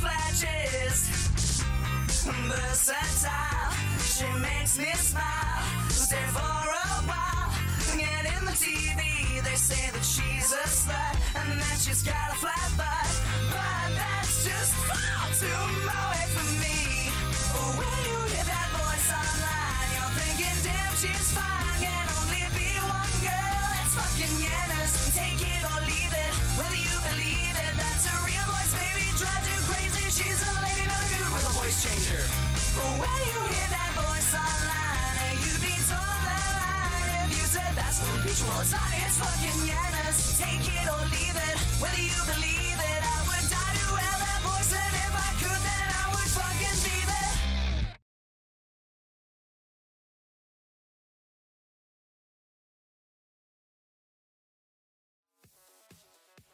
flashes. Versatile, she makes me smile. Stay for a while. Get in the TV, they say that she's a slut and that she's got a flat butt. But that's just far too away from me. When you hear that voice online, you're thinking, damn, she's fine. Can only be one girl. It's fucking Yenna's. Take it voice changer. When you hear that voice online, you'd be told that line if you said that's what Peach was on. It's fucking Yenna's. Take it or leave it. Whether you believe it, I would die to have that voice, and if I could, then I would fucking leave it.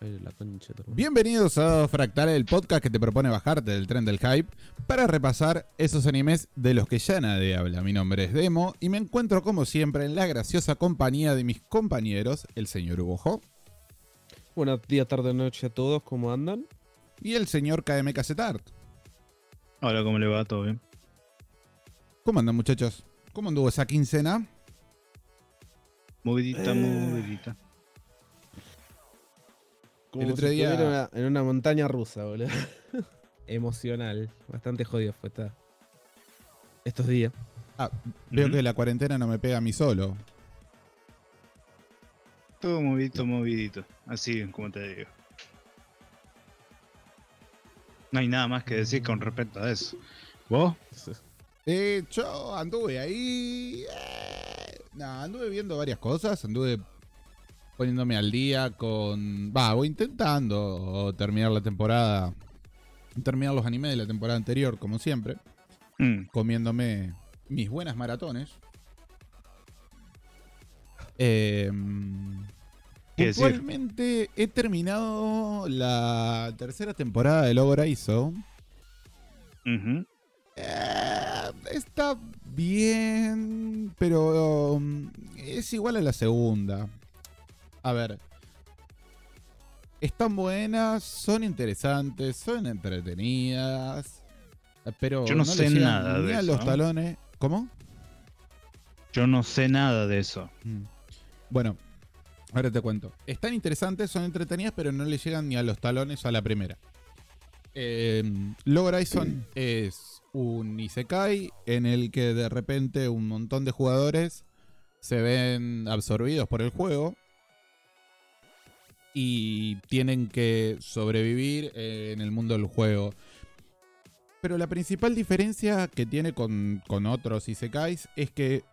La concha de tu hermano. Bienvenidos a Fractal, el podcast que te propone bajarte del tren del hype para repasar esos animes de los que ya nadie habla. Mi nombre es Demo y me encuentro como siempre en la graciosa compañía de mis compañeros, el señor Hugo Buenos días, tarde, noche a todos, ¿cómo andan? y el señor KM Casetart. Hola, ¿cómo le va? ¿Todo bien? ¿Cómo andan muchachos? ¿Cómo anduvo esa quincena? Movidita, Eh. movidita. Como El otro si día- estuviera en una montaña rusa, boludo. Emocional. Bastante jodido fue esta... estos días. Ah, veo que la cuarentena no me pega a mí solo. Todo movidito, movidito. Así como te digo. No hay nada más que decir con respecto a eso. ¿Vos? Eh, yo anduve ahí. eh, anduve viendo varias cosas. Anduve poniéndome al día con. Va, voy intentando terminar la temporada. Terminar los animes de la temporada anterior, como siempre. Mm, Comiéndome mis buenas maratones. Eh, ¿Qué decir? puntualmente he terminado la tercera temporada de Logora ISO. Eh, está bien, pero um, es igual a la segunda. A ver. Están buenas, son interesantes, son entretenidas. Pero Yo no le sé nada ni de a eso. los talones. ¿Cómo? Yo no sé nada de eso. Mm. Bueno, ahora te cuento. Están interesantes, son entretenidas, pero no le llegan ni a los talones a la primera. Eh, Log Horizon es un Isekai en el que de repente un montón de jugadores se ven absorbidos por el juego y tienen que sobrevivir eh, en el mundo del juego. Pero la principal diferencia que tiene con, con otros Isekais es que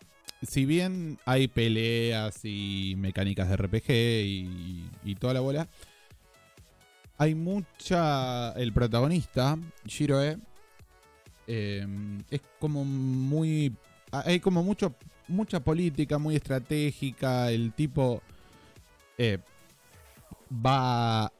si bien hay peleas y mecánicas de RPG y, y toda la bola, hay mucha. El protagonista, Shiroe, eh, es como muy. Hay como mucho, mucha política, muy estratégica. El tipo eh, va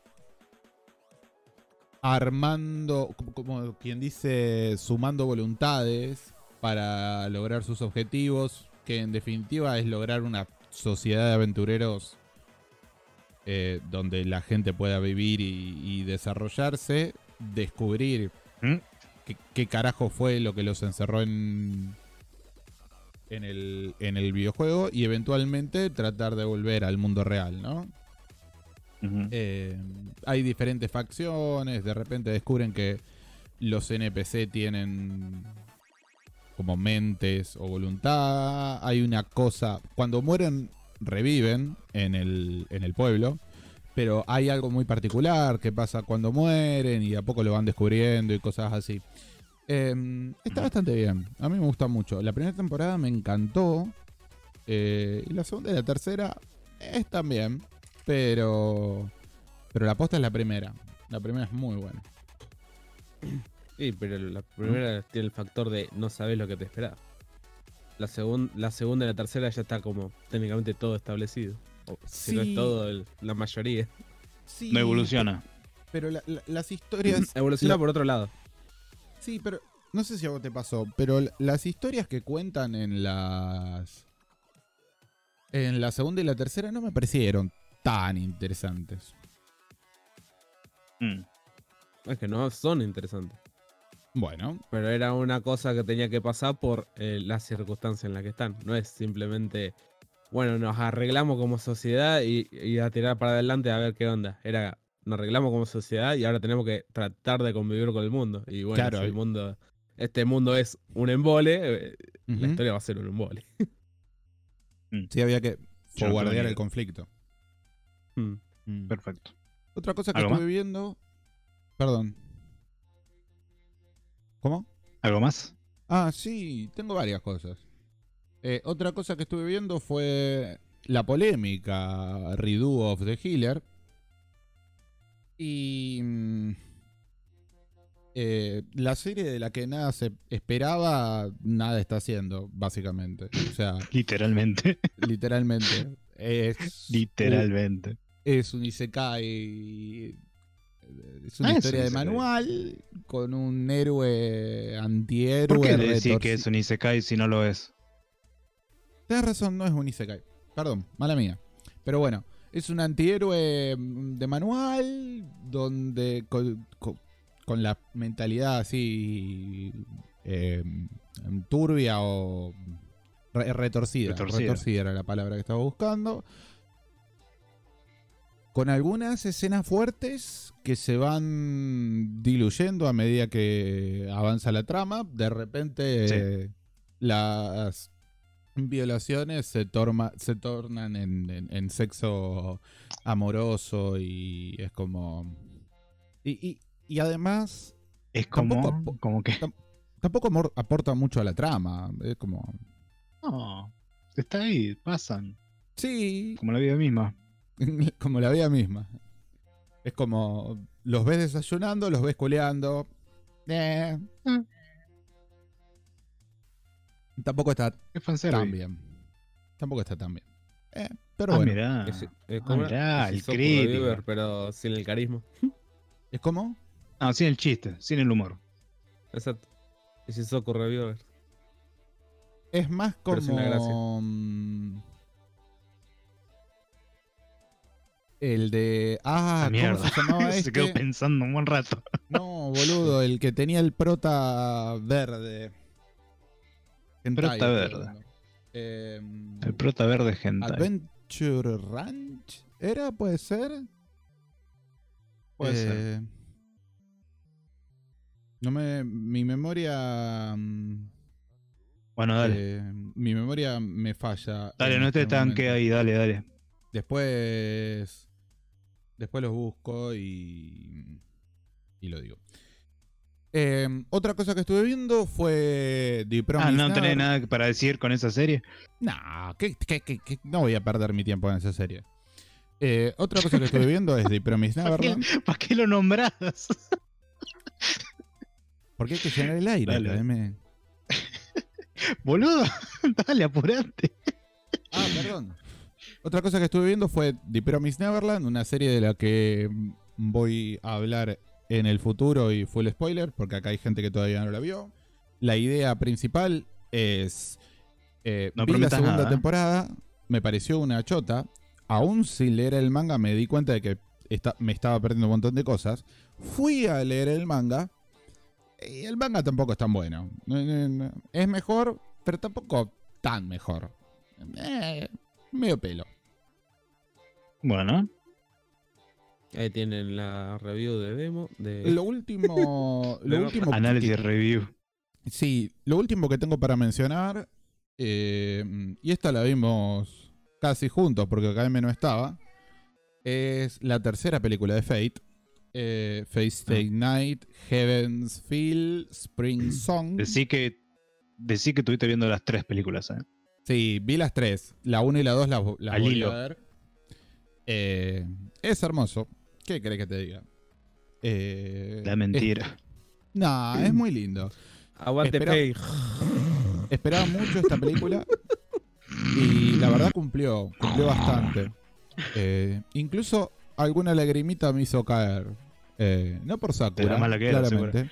armando, como, quien dice, sumando voluntades para lograr sus objetivos, que en definitiva es lograr una sociedad de aventureros eh, donde la gente pueda vivir y, y desarrollarse, descubrir ¿Mm? qué, qué carajo fue lo que los encerró en, en, el, en el videojuego y eventualmente tratar de volver al mundo real, ¿no? Eh, hay diferentes facciones, de repente descubren que los NPC tienen como mentes o voluntad. Hay una cosa, cuando mueren reviven en el, en el pueblo, pero hay algo muy particular que pasa cuando mueren y a poco lo van descubriendo y cosas así. Eh, está bastante bien, a mí me gusta mucho. La primera temporada me encantó eh, y la segunda y la tercera están bien. Pero. Pero la posta es la primera. La primera es muy buena. Sí, pero la primera tiene el factor de no sabes lo que te espera. La, segun- la segunda y la tercera ya está como técnicamente todo establecido. O, si no es todo, el- la mayoría. Sí, No evoluciona. Pero la- la- las historias. Evoluciona la- por otro lado. Sí, pero no sé si a vos te pasó, pero las historias que cuentan en las. En la segunda y la tercera no me parecieron tan interesantes. Mm. Es que no son interesantes. Bueno, Pero era una cosa que tenía que pasar por eh, las circunstancias en las que están. No es simplemente, bueno, nos arreglamos como sociedad y, y a tirar para adelante a ver qué onda. Era, nos arreglamos como sociedad y ahora tenemos que tratar de convivir con el mundo. Y bueno, Claro, si el mundo, este mundo es un embole, eh, la historia va a ser un embole. sí había que ni el conflicto. Mm. Perfecto. Otra cosa que ¿Algo estuve viendo. Perdón. ¿Cómo? ¿Algo más? Ah, sí, tengo varias cosas. Eh, otra cosa que estuve viendo fue la polémica Redo of the Healer. Y. mm, eh, la serie de la que nada se esperaba, nada está haciendo, básicamente. O sea, Literalmente. literalmente. Es, Literalmente. Es un Isekai. Es una Ah, es historia un de manual con un héroe antihéroe. ¿Por qué decir que es un Isekai si no lo es? Tienes razón, no es un Isekai. Perdón, mala mía. Pero bueno, es un antihéroe mm, de manual donde con, con- con la mentalidad así eh, turbia o re- retorcida. Retorcida. Retorcida era la palabra que estaba buscando. Con algunas escenas fuertes que se van diluyendo a medida que avanza la trama. De repente Sí. eh, las violaciones se, torma- se tornan en, en- en sexo amoroso y es como... Y, y- y además Es como, como que. tampoco aporta mucho a la trama. Es como... No. Está ahí, pasan. Sí, Como la vida misma. como la vida misma. Es como los ves desayunando, los ves culeando. Eh. Mm. Tampoco está tan bien. Tampoco está tan bien. Eh, pero Ah, bueno. mirá. Es, es Ah, como mirá, es el. Reviver, pero sin el carisma. ¿Es como? Ah, sin el chiste, sin el humor. Exacto. Es Isoku Reviver. Es más Pero sin la gracia. como. El de. Ah, Ah, mierda. ¿cómo se llamaba Se quedó este? pensando un buen rato. No, boludo, el que tenía el prota verde. Hentai, Prota verde. Em, El prota verde hentai. Adventure Ranch, ¿era? ¿Puede ser? Puede ser. Eh, No me. Mi memoria. mm, Bueno, dale. eh, mi memoria me falla. dale, no te este tanque ahí, dale, dale. Después. Después los busco y. Y lo digo. Eh, otra cosa que estuve viendo fue The Ah, no tenés nada para decir con esa serie. Nah, ¿qué- qué- no voy a perder mi tiempo en esa serie. Eh, otra cosa que estuve viendo es The Promised ¿Para qué, Neverland. para qué lo nombrás? Porque hay que llenar el aire. Dale. Boludo, dale, apurate. Ah, perdón. Otra cosa que estuve viendo fue The Promised Neverland, una serie de la que voy a hablar en el futuro y full spoiler, porque acá hay gente que todavía no la vio. La idea principal es... eh, No vi la segunda nada, ¿eh? temporada, me pareció una chota. Aún sin leer el manga me di cuenta de que me estaba perdiendo un montón de cosas. Fui a leer el manga y el manga tampoco es tan bueno. No, no, no. Es mejor, pero tampoco tan mejor. Eh, medio pelo. Bueno, Ahí tienen la review de demo. De... Lo último. lo último análisis que- review. Sí, lo último que tengo para mencionar. eh, y esta la vimos casi juntos porque Academy no estaba. Es la tercera película de Fate. Eh, Fate Stay Night, Heaven's Feel, Spring Song. Decí que, decí que estuviste viendo las tres películas, ¿eh? Sí, vi las tres. La 1 y la 2 las, las Al volví hilo. a ver. Eh, es hermoso. ¿Qué crees que te diga? Eh, La es- mentira. No, es muy lindo. Aguante Espera- Pei. Esperaba mucho esta película y la verdad cumplió, cumplió bastante. Eh, incluso alguna lagrimita me hizo caer. Eh, no por Sakura, De la mala que era, claramente.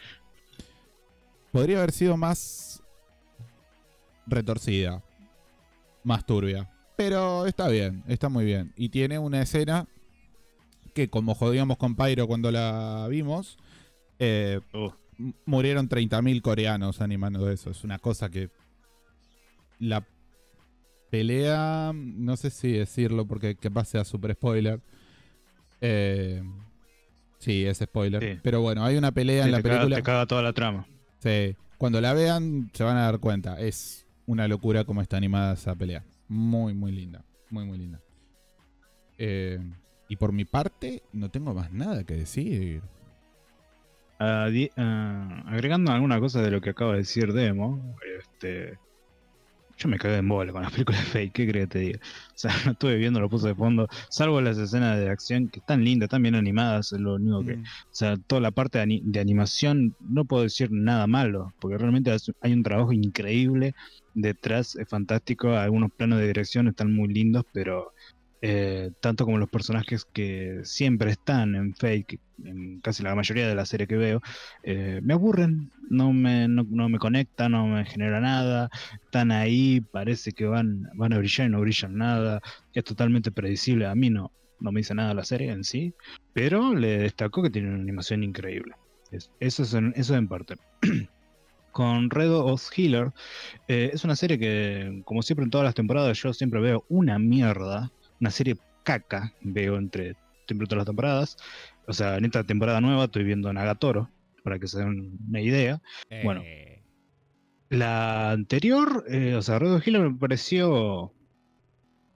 Podría haber sido más retorcida, más turbia. Pero está bien, está muy bien. Y tiene una escena que como jodíamos con Pyro cuando la vimos, eh, Uh. murieron 30.000 coreanos animando eso. Es una cosa que... La pelea, no sé si decirlo porque capaz sea super spoiler. Eh, sí, es spoiler. Sí. Pero bueno, hay una pelea Sí, en la te, caga, película. te caga toda la trama. Sí, cuando la vean se van a dar cuenta. Es una locura cómo está animada esa pelea. Muy, muy linda. Muy, muy linda. Eh, y por mi parte, no tengo más nada que decir. Ah, ah, agregando alguna cosa de lo que acaba de decir Demo, este, yo me cagué en bola con las películas fake, ¿qué crees que te diga? O sea, no estuve viendo, lo puse de fondo, salvo las escenas de acción que están lindas, están bien animadas, es lo único que, Mm. o sea, toda la parte de, ani- de animación no puedo decir nada malo, porque realmente hay un trabajo increíble detrás, es fantástico, algunos planos de dirección están muy lindos, pero eh, tanto como los personajes que siempre están en fake, en casi la mayoría de la serie que veo, eh, me aburren, no me, no, no me conectan, no me genera nada, están ahí, parece que van, van a brillar y no brillan nada, es totalmente predecible, a mí no, no me dice nada la serie en sí, pero le destacó que tiene una animación increíble. Es- eso, es en, eso en parte. Con Red of Healer, eh, es una serie que, como siempre en todas las temporadas, yo siempre veo una mierda, una serie caca, veo entre todas las temporadas. O sea, en esta temporada nueva estoy viendo Nagatoro, para que se den una idea. Bueno. Eh, La anterior, eh, o sea, Red Healer me pareció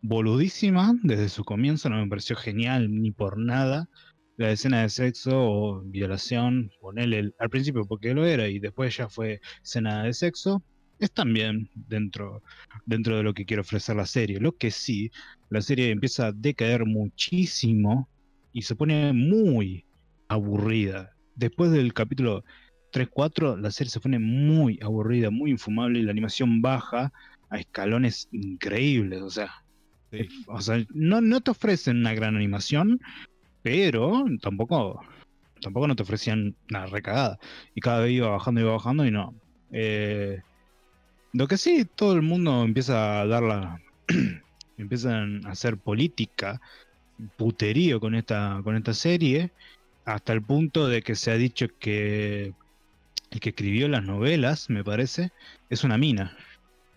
boludísima desde su comienzo, no me pareció genial ni por nada. La escena de sexo o violación, ponele el- al principio porque lo era y después ya fue escena de sexo, es también dentro, dentro de lo que quiere ofrecer la serie. Lo que sí, la serie empieza a decaer muchísimo y se pone muy aburrida. Después del capítulo 3-4, la serie se pone muy aburrida, muy infumable y la animación baja a escalones increíbles. O sea, sí. o sea no, no te ofrecen una gran animación, pero tampoco, tampoco no te ofrecían una recagada. Y cada vez iba bajando, iba bajando y no. Eh, lo que sí, todo el mundo empieza a dar la. empiezan a hacer política, puterío con esta, con esta serie, hasta el punto de que se ha dicho que el que escribió las novelas, me parece, es una mina.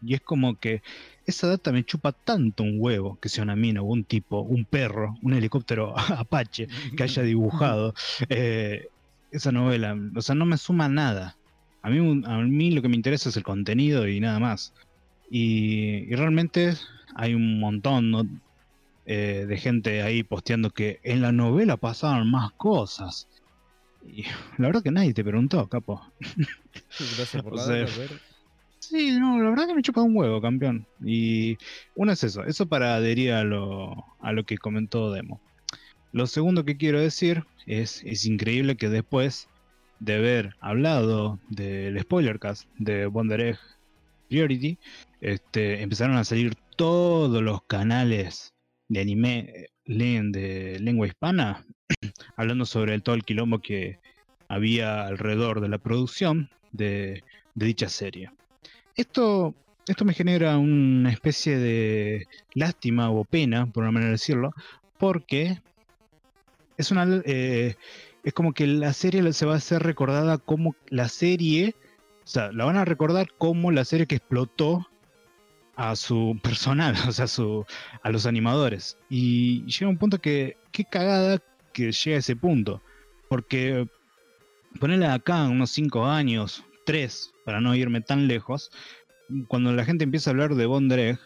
Y es como que esa data me chupa tanto un huevo que sea una mina o un tipo, un perro, un helicóptero Apache que haya dibujado eh, esa novela. O sea, no me suma nada. A mí, a mí lo que me interesa es el contenido y nada más. Y, y realmente hay un montón ¿no? Eh, de gente ahí posteando que en la novela pasaban más cosas. Y la verdad que nadie te preguntó, capo. Gracias por O sea, Sí, no, la verdad que me chupa un huevo, campeón. Y uno es eso, eso para adherir a lo, a lo que comentó Demo. Lo segundo que quiero decir es, es increíble que después de haber hablado del spoilercast de Wonder Egg Priority, este, empezaron a salir todos los canales de anime de lengua hispana hablando sobre todo el quilombo que había alrededor de la producción de, de dicha serie. Esto, esto me genera una especie de lástima o pena, por una manera de decirlo, porque es una eh, es como que la serie se va a ser recordada como la serie, o sea, la van a recordar como la serie que explotó a su personal, o sea, su, a los animadores. Y llega un punto que, qué cagada que llega a ese punto, porque ponerle acá unos 5 años, 3, para no irme tan lejos, cuando la gente empieza a hablar de Bond Egg,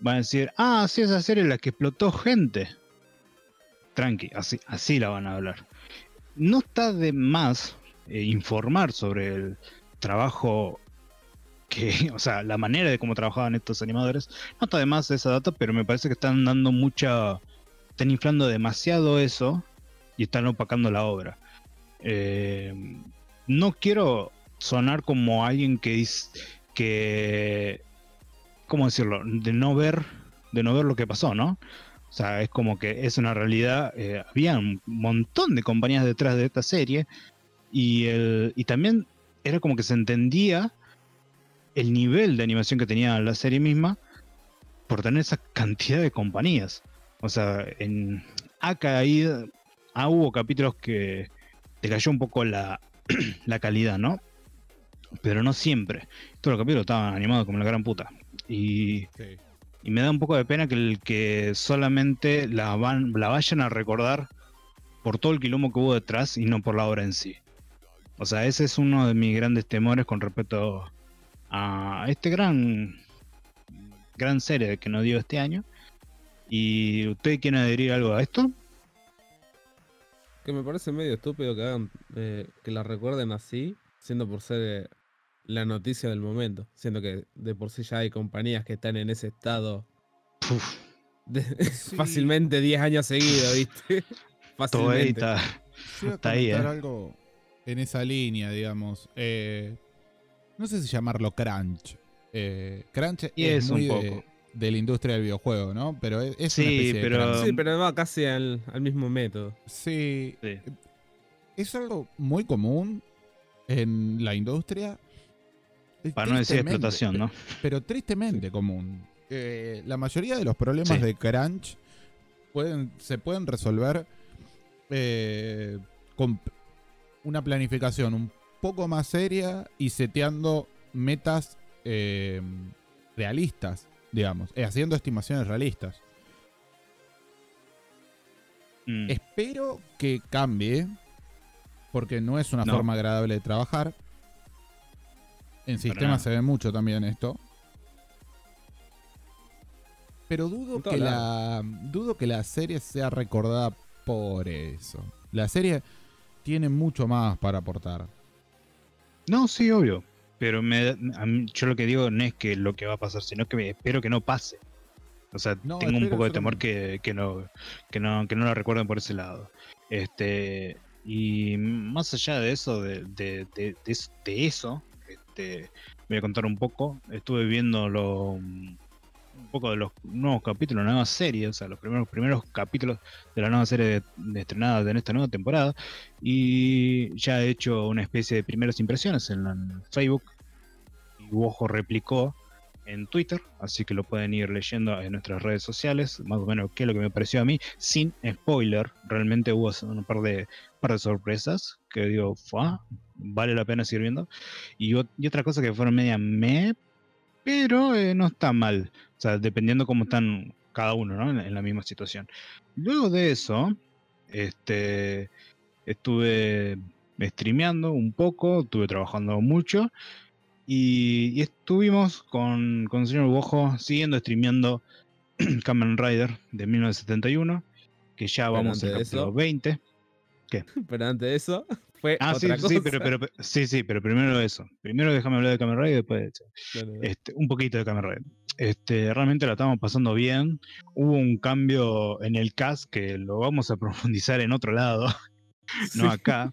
van a decir, ah, sí, esa serie es la que explotó gente. Tranqui, así, así la van a hablar. No está de más eh, informar sobre el trabajo que, o sea, la manera de cómo trabajaban estos animadores. No está de más esa data, pero me parece que están dando mucha, están inflando demasiado eso y están opacando la obra. Eh, no quiero sonar como alguien que dice que cómo decirlo de no ver de no ver lo que pasó no o sea es como que es una realidad eh, había un montón de compañías detrás de esta serie y el y también era como que se entendía el nivel de animación que tenía la serie misma por tener esa cantidad de compañías o sea en ha caído ah, hubo capítulos que te cayó un poco la, la calidad, ¿no? Pero no siempre. Todos los capítulos estaban animados como la gran puta. Y, Sí. Y me da un poco de pena que, el, que solamente la, van, la vayan a recordar por todo el quilombo que hubo detrás y no por la obra en sí. O sea, ese es uno de mis grandes temores con respecto a este gran gran serie que nos dio este año. ¿Y usted quiere adherir algo a esto? Que me parece medio estúpido que hagan eh, que la recuerden así, siendo por ser eh, la noticia del momento. Siendo que de por sí ya hay compañías que están en ese estado de- Sí. fácilmente 10 años seguidos, ¿viste? todo ahí Fácilmente. está. Iba a Está ahí, ¿eh? algo en esa línea, digamos. Eh, no sé si llamarlo crunch. Eh, crunch Y es, es muy un de, poco. de la industria del videojuego, ¿no? Pero es, es una Sí, especie de pero- crunch. Sí, pero va casi al, al mismo método. Sí, Sí. es algo muy común en la industria. Para no decir explotación, ¿no? Pero tristemente común. Eh, la mayoría de los problemas Sí. de crunch pueden, se pueden resolver eh, con una planificación un poco más seria y seteando metas eh, realistas, digamos, haciendo estimaciones realistas. Mm. Espero que cambie, porque no es una No. forma agradable de trabajar. En nada. sistemas se ve mucho también esto. Pero dudo que la dudo que la serie sea recordada por eso. La serie tiene mucho más para aportar. No, sí, obvio. Pero me, a mí- yo lo que digo no es que lo que va a pasar, sino que me- espero que no pase. O sea, No, tengo un poco de temor que, que no, que no que no lo recuerden por ese lado. Este y más allá de eso, de, de, de eso, este, voy a contar un poco. Estuve viendo lo, un poco de los nuevos capítulos la nueva serie, o sea, los primeros primeros capítulos de la nueva serie de, de estrenada en esta nueva temporada. Y ya he hecho una especie de primeras impresiones en, en Facebook. Y Ojo replicó en Twitter, así que lo pueden ir leyendo en nuestras redes sociales, más o menos qué es lo que me pareció a mí, sin spoiler, realmente hubo un par de, par de sorpresas que digo, "Fua, vale la pena seguir viendo, y, y otra cosa que fueron media me, pero eh, no está mal, o sea, dependiendo cómo están cada uno, ¿no? En, en la misma situación. Luego de eso, este, estuve streameando un poco, estuve trabajando mucho y, y estuvimos con, con el señor Bojo siguiendo streameando Kamen Rider de 1971, que ya vamos de capítulo eso- 20. Pero antes de eso, fue Ah, sí, cosa. sí, pero, sí, sí, pero primero eso. Primero déjame hablar de Kamen Rider y después. Este, un poquito de Kamen Rider. Este, realmente la estamos pasando bien. Hubo un cambio en el cast que lo vamos a profundizar en otro lado, no acá,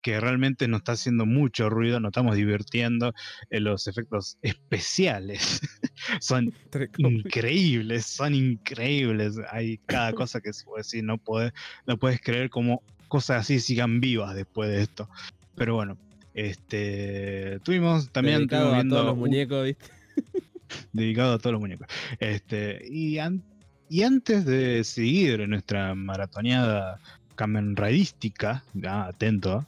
que realmente nos está haciendo mucho ruido, nos estamos divirtiendo. eh, los efectos especiales son increíbles, son increíbles. Hay cada cosa que se puede decir, no puedes, no puedes creer cómo cosas así sigan vivas después de esto. Pero bueno, este tuvimos también Dedicado a todos los muñecos, ¿viste? dedicado a todos los muñecos. Este, y, an- y antes de seguir nuestra maratoneada Kamen Riderística, ah, atento,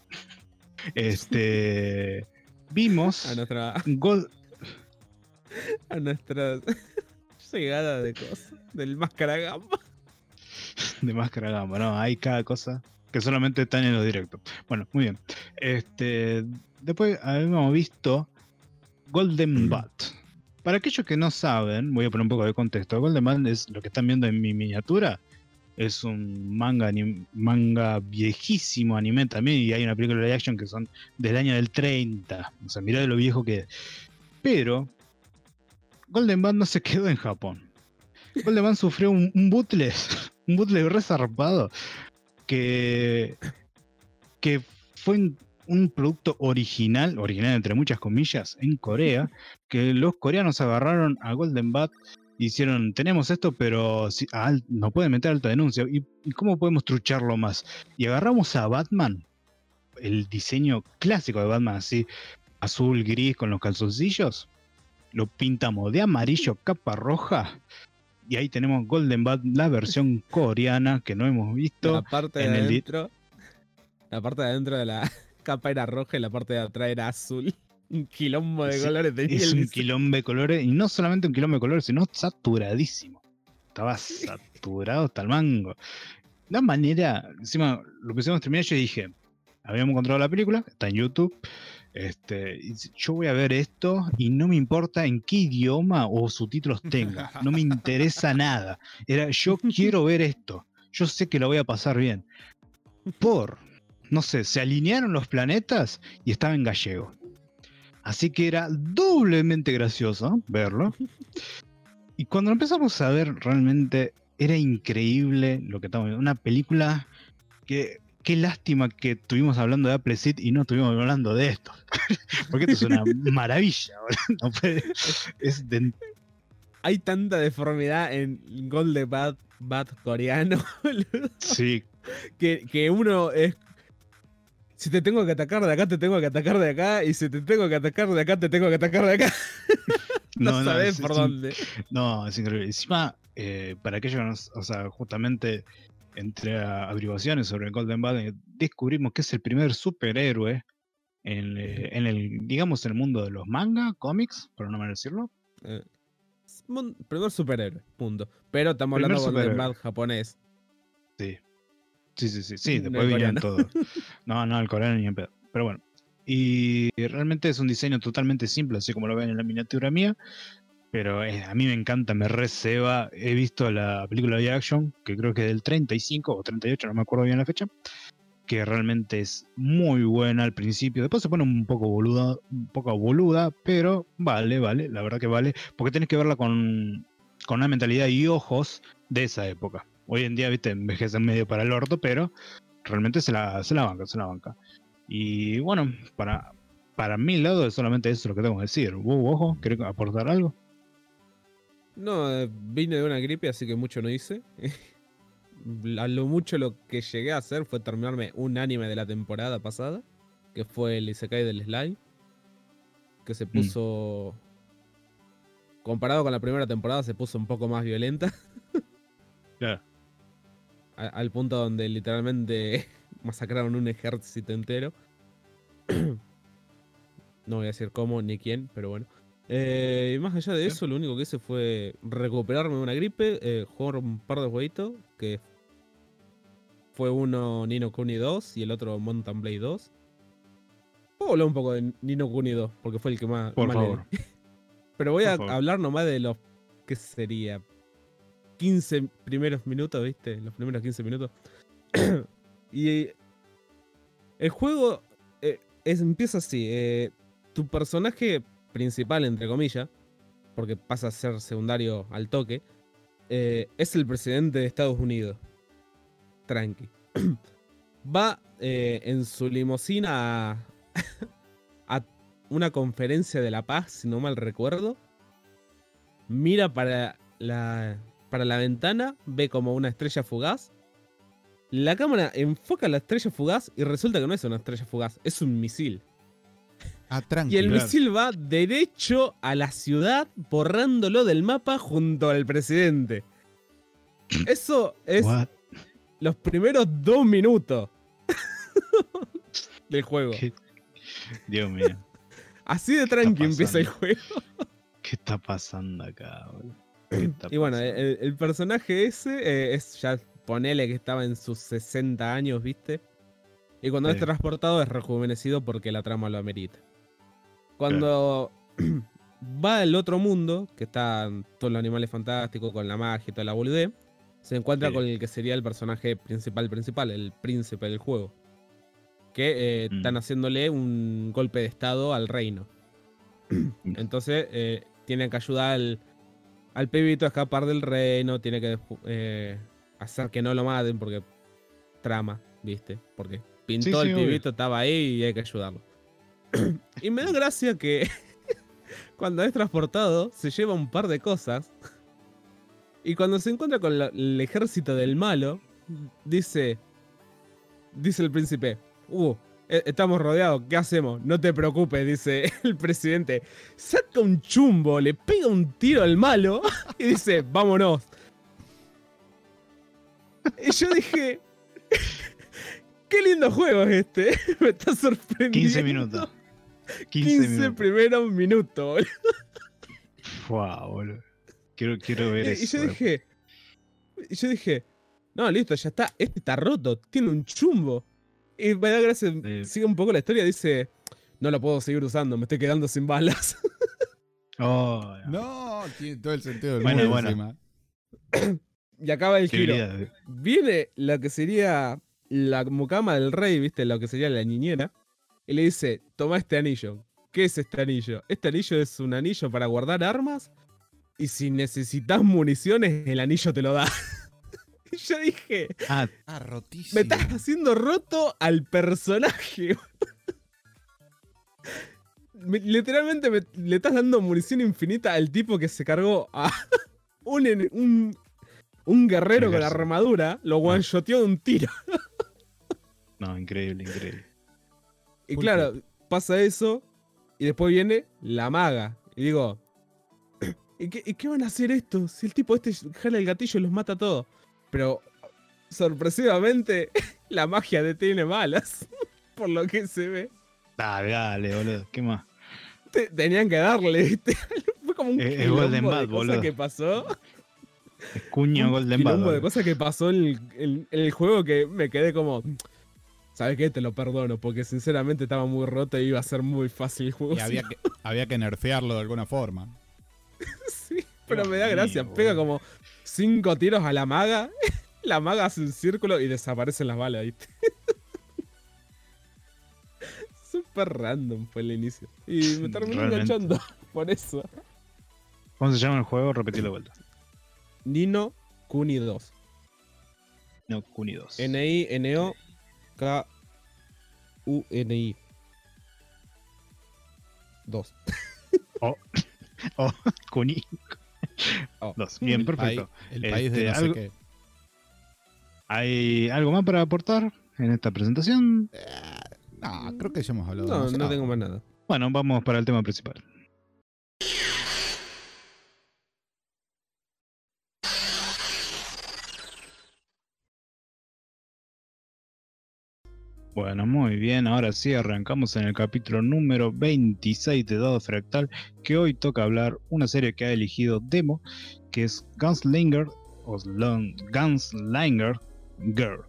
este vimos A nuestra, Gold, a nuestra llegada de cosas. Del máscara gamba. de máscara gamba, no, hay cada cosa que solamente están en los directos. Bueno, muy bien. Este, después habíamos visto Golden Bat. Para aquellos que no saben, voy a poner un poco de contexto. Golden Bat es lo que están viendo en mi miniatura. Es un manga anim- manga viejísimo anime también y hay una película de action que son del año del 30. O sea, mirá de lo viejo que es. Pero Golden Bat no se quedó en Japón. Golden Bat sufrió un, un bootleg, un bootleg resarpado que, que fue un producto original, original entre muchas comillas, en Corea, que los coreanos agarraron a Golden Bat y hicieron, tenemos esto, pero si, nos pueden meter alta denuncia. ¿Y, y cómo podemos trucharlo más? Y agarramos a Batman, el diseño clásico de Batman, así, azul, gris, con los calzoncillos. Lo pintamos de amarillo, capa roja. Y ahí tenemos Golden Bat, la versión coreana que no hemos visto. La parte de en el di- adentro. La parte de adentro de la capa era roja y la parte de atrás era azul. Un quilombo de Sí, colores tenía Es el un quilombo de colores, y no solamente un quilombo de colores, sino saturadísimo. Estaba saturado hasta el mango. De una manera, encima lo pusimos a terminar, yo dije, habíamos encontrado la película, está en YouTube. Este, yo voy a ver esto y no me importa en qué idioma o subtítulos tenga, no me interesa nada. Era, yo quiero ver esto, yo sé que lo voy a pasar bien. Por, no sé, se alinearon los planetas y estaba en gallego. Así que era doblemente gracioso verlo. Y cuando lo empezamos a ver, realmente era increíble lo que estamos viendo. Una película que. Qué lástima que estuvimos hablando de Appleseed y no estuvimos hablando de esto. Porque esto es una maravilla. boludo. No puede- es de- Hay tanta deformidad en Golden Bat, Bat coreano boludo, sí, que, que uno es. Si te tengo que atacar de acá, te tengo que atacar de acá. Y si te tengo que atacar de acá, te tengo que atacar de acá. No, sabes es- por dónde. No, es increíble. Encima, eh, para aquellos o sea, justamente entre averiguaciones sobre Golden Bat, eh, descubrimos que es el primer superhéroe en, eh, en el, digamos, en el mundo de los manga, cómics, por no mal decirlo. Eh, primer superhéroe, punto. Pero estamos Primer hablando de Golden. Bat japonés. Sí. Sí, sí, sí, después el vinieron todos. No, no, el coreano ni en pedo. Pero bueno. Y realmente es un diseño totalmente simple, así como lo ven en la miniatura mía. Pero eh, a mí me encanta, me receba. He visto la película de action, que creo que es del 35 o 38, no me acuerdo bien la fecha. Que realmente es muy buena al principio. Después se pone un poco boluda, un poco boluda, pero vale, vale, la verdad que vale. Porque tienes que verla con, con una mentalidad y ojos de esa época. Hoy en día, viste, envejece medio para el orto, pero realmente se la, se la banca, se la banca. Y bueno, para, para mi lado es solamente eso lo que tengo que decir. ¿Vos, ojo, querés aportar algo? No, vine de una gripe, así que mucho no hice. A lo mucho lo que llegué a hacer fue terminarme un anime de la temporada pasada, que fue el Isekai del Slime, que se puso... Comparado con la primera temporada, se puso un poco más violenta, Claro. a- al punto donde literalmente masacraron un ejército entero. no voy a decir cómo ni quién, pero bueno. Eh, y más allá de eso, lo único que hice fue recuperarme de una gripe, eh, jugar un par de jueguitos, que fue uno Nino Kuni 2 y el otro Mountain Blade 2. Puedo hablar un poco de Nino Kuni 2, porque fue el que más... Por más favor. Pero voy Por a favor. hablar nomás de los... ¿Qué sería? 15 primeros minutos, ¿viste? Los primeros 15 minutos. y el juego eh, es, empieza así. eh, tu personaje principal, entre comillas, porque pasa a ser secundario al toque, eh, es el presidente de Estados Unidos. Tranqui. Va eh, en su limusina a, a una conferencia de la paz, si no mal recuerdo. Mira para la, para la ventana, ve como una estrella fugaz. La cámara enfoca la estrella fugaz y resulta que no es una estrella fugaz, es un misil. Ah, Y el misil va derecho a la ciudad, borrándolo del mapa junto al presidente. Eso es What? los primeros dos minutos del juego. ¿Qué? Dios mío, Así de tranqui empieza el juego. ¿qué está pasando acá? ¿Qué está Y bueno, el, el personaje ese eh, es ya, ponele que estaba en sus 60 años, ¿viste? Y cuando es transportado es rejuvenecido porque la trama lo amerita. Cuando va al otro mundo, que están todos los animales fantásticos con la magia y toda la boludez, se encuentra Sí. con el que sería el personaje principal principal, el príncipe del juego. Que eh, Mm. están haciéndole un golpe de estado al reino. Entonces eh, tienen que ayudar al, al pibito a escapar del reino, tiene que eh, hacer que no lo maten porque trama, ¿viste? Porque pintó Sí, sí, el obvio. pibito, estaba ahí y hay que ayudarlo. y me da gracia que cuando es transportado se lleva un par de cosas. Y cuando se encuentra con el ejército del malo, dice. Dice el príncipe. Uh, e- estamos rodeados, ¿qué hacemos? No te preocupes, dice el presidente. Saca un chumbo, le pega un tiro al malo y dice, vámonos. Y yo dije. Qué lindo juego es este. Me está sorprendiendo. 15 minutos. 15, 15 minutos. primeros minutos, boludo. Fua, boludo. Quiero, quiero ver Y, eso. y yo dije. Y yo dije. No, listo, ya está. Este está roto. Tiene un chumbo. Y me da gracia. Sí. Sigue un poco la historia. Dice. No lo puedo seguir usando. Me estoy quedando sin balas. Oh, No, tiene todo el sentido del Bueno, mundo bueno. encima. y acaba el giro. Viene lo que sería la mucama del rey, ¿viste? Lo que sería la niñera. Y le dice, toma este anillo. ¿Qué es este anillo? Este anillo es un anillo para guardar armas. Y si necesitas municiones, el anillo te lo da. y yo dije, Ah, Ah, rotísimo. me estás haciendo roto al personaje. Me- literalmente me- le estás dando munición infinita al tipo que se cargó a un, un, un guerrero con Ejército. armadura. Lo one-shoteó de un tiro. no, increíble, increíble. Y claro, pasa eso. Y después viene la maga. Y digo. ¿Y qué, y qué van a hacer estos? Si el tipo este jala el gatillo y los mata a todos. Pero sorpresivamente, la magia detiene balas. Por lo que se ve. Dale, dale, boludo. ¿Qué más? Te- tenían que darle, ¿viste? Fue como un quilombo Golden de Bad, que pasó. Es cuño un Golden Bad. de cosas que pasó en el, en- en el juego que me quedé como. ¿Sabes qué? Te lo perdono, porque sinceramente estaba muy roto y iba a ser muy fácil el juego. Y había que, había que nerfearlo de alguna forma. Sí, pero Dios me da gracia. Pega como cinco tiros a la maga. La maga hace un círculo y desaparecen las balas, ¿viste? Súper random fue el inicio. Y me terminó Realmente. enganchando por eso. ¿Cómo se llama el juego? Repetí la vuelta. Nino Kuni 2. No, Kuni 2. N-I-N-O K-U-N-I. 2. Oh, Kuni Oh. 2. Bien, El perfecto. país- el país de Este, no sé algo- qué. ¿Hay algo más para aportar en esta presentación? No, creo que ya hemos hablado. No, no demasiado. tengo más nada. Bueno, vamos para el tema principal. Bueno, muy bien, ahora sí arrancamos en el capítulo número 26 de Dado Fractal, que hoy toca hablar una serie que ha elegido Demo, que es Gunslinger o Gunslinger Girl.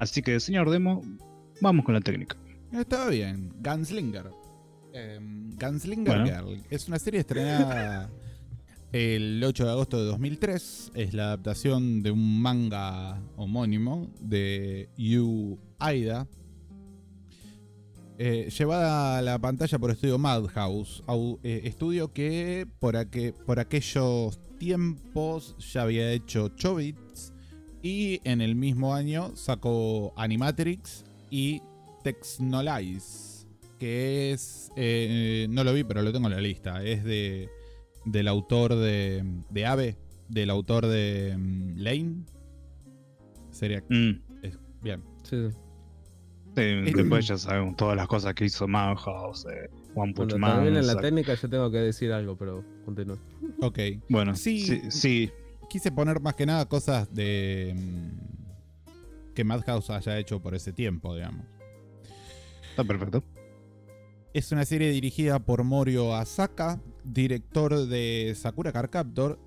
Así que, señor Demo, vamos con la técnica. Estaba bien. Gunslinger. Em, Gunslinger Bueno. Girl. Es una serie estrenada el 8 de agosto de 2003. Es la adaptación de un manga homónimo de Yu Aida. Eh, llevada a la pantalla por estudio Madhouse. au- eh, estudio que por, aque- por aquellos tiempos ya había hecho Chobits. Y en el mismo año sacó Animatrix y Texnolize, que es, eh, no lo vi, pero lo tengo en la lista, es de del autor de, de Ave, del autor de mm, Lane. Sería Mm, es- bien. Sí, sí. Sí, después ya sabemos todas las cosas que hizo Madhouse, eh, One Punch Cuando Man. termine la sac- técnica yo tengo que decir algo, pero continúo. Ok. Bueno, Sí. sí, sí, Quise poner más que nada cosas de mm, que Madhouse haya hecho por ese tiempo, digamos. está perfecto. Es una serie dirigida por Morio Asaka, director de Sakura Card Captor,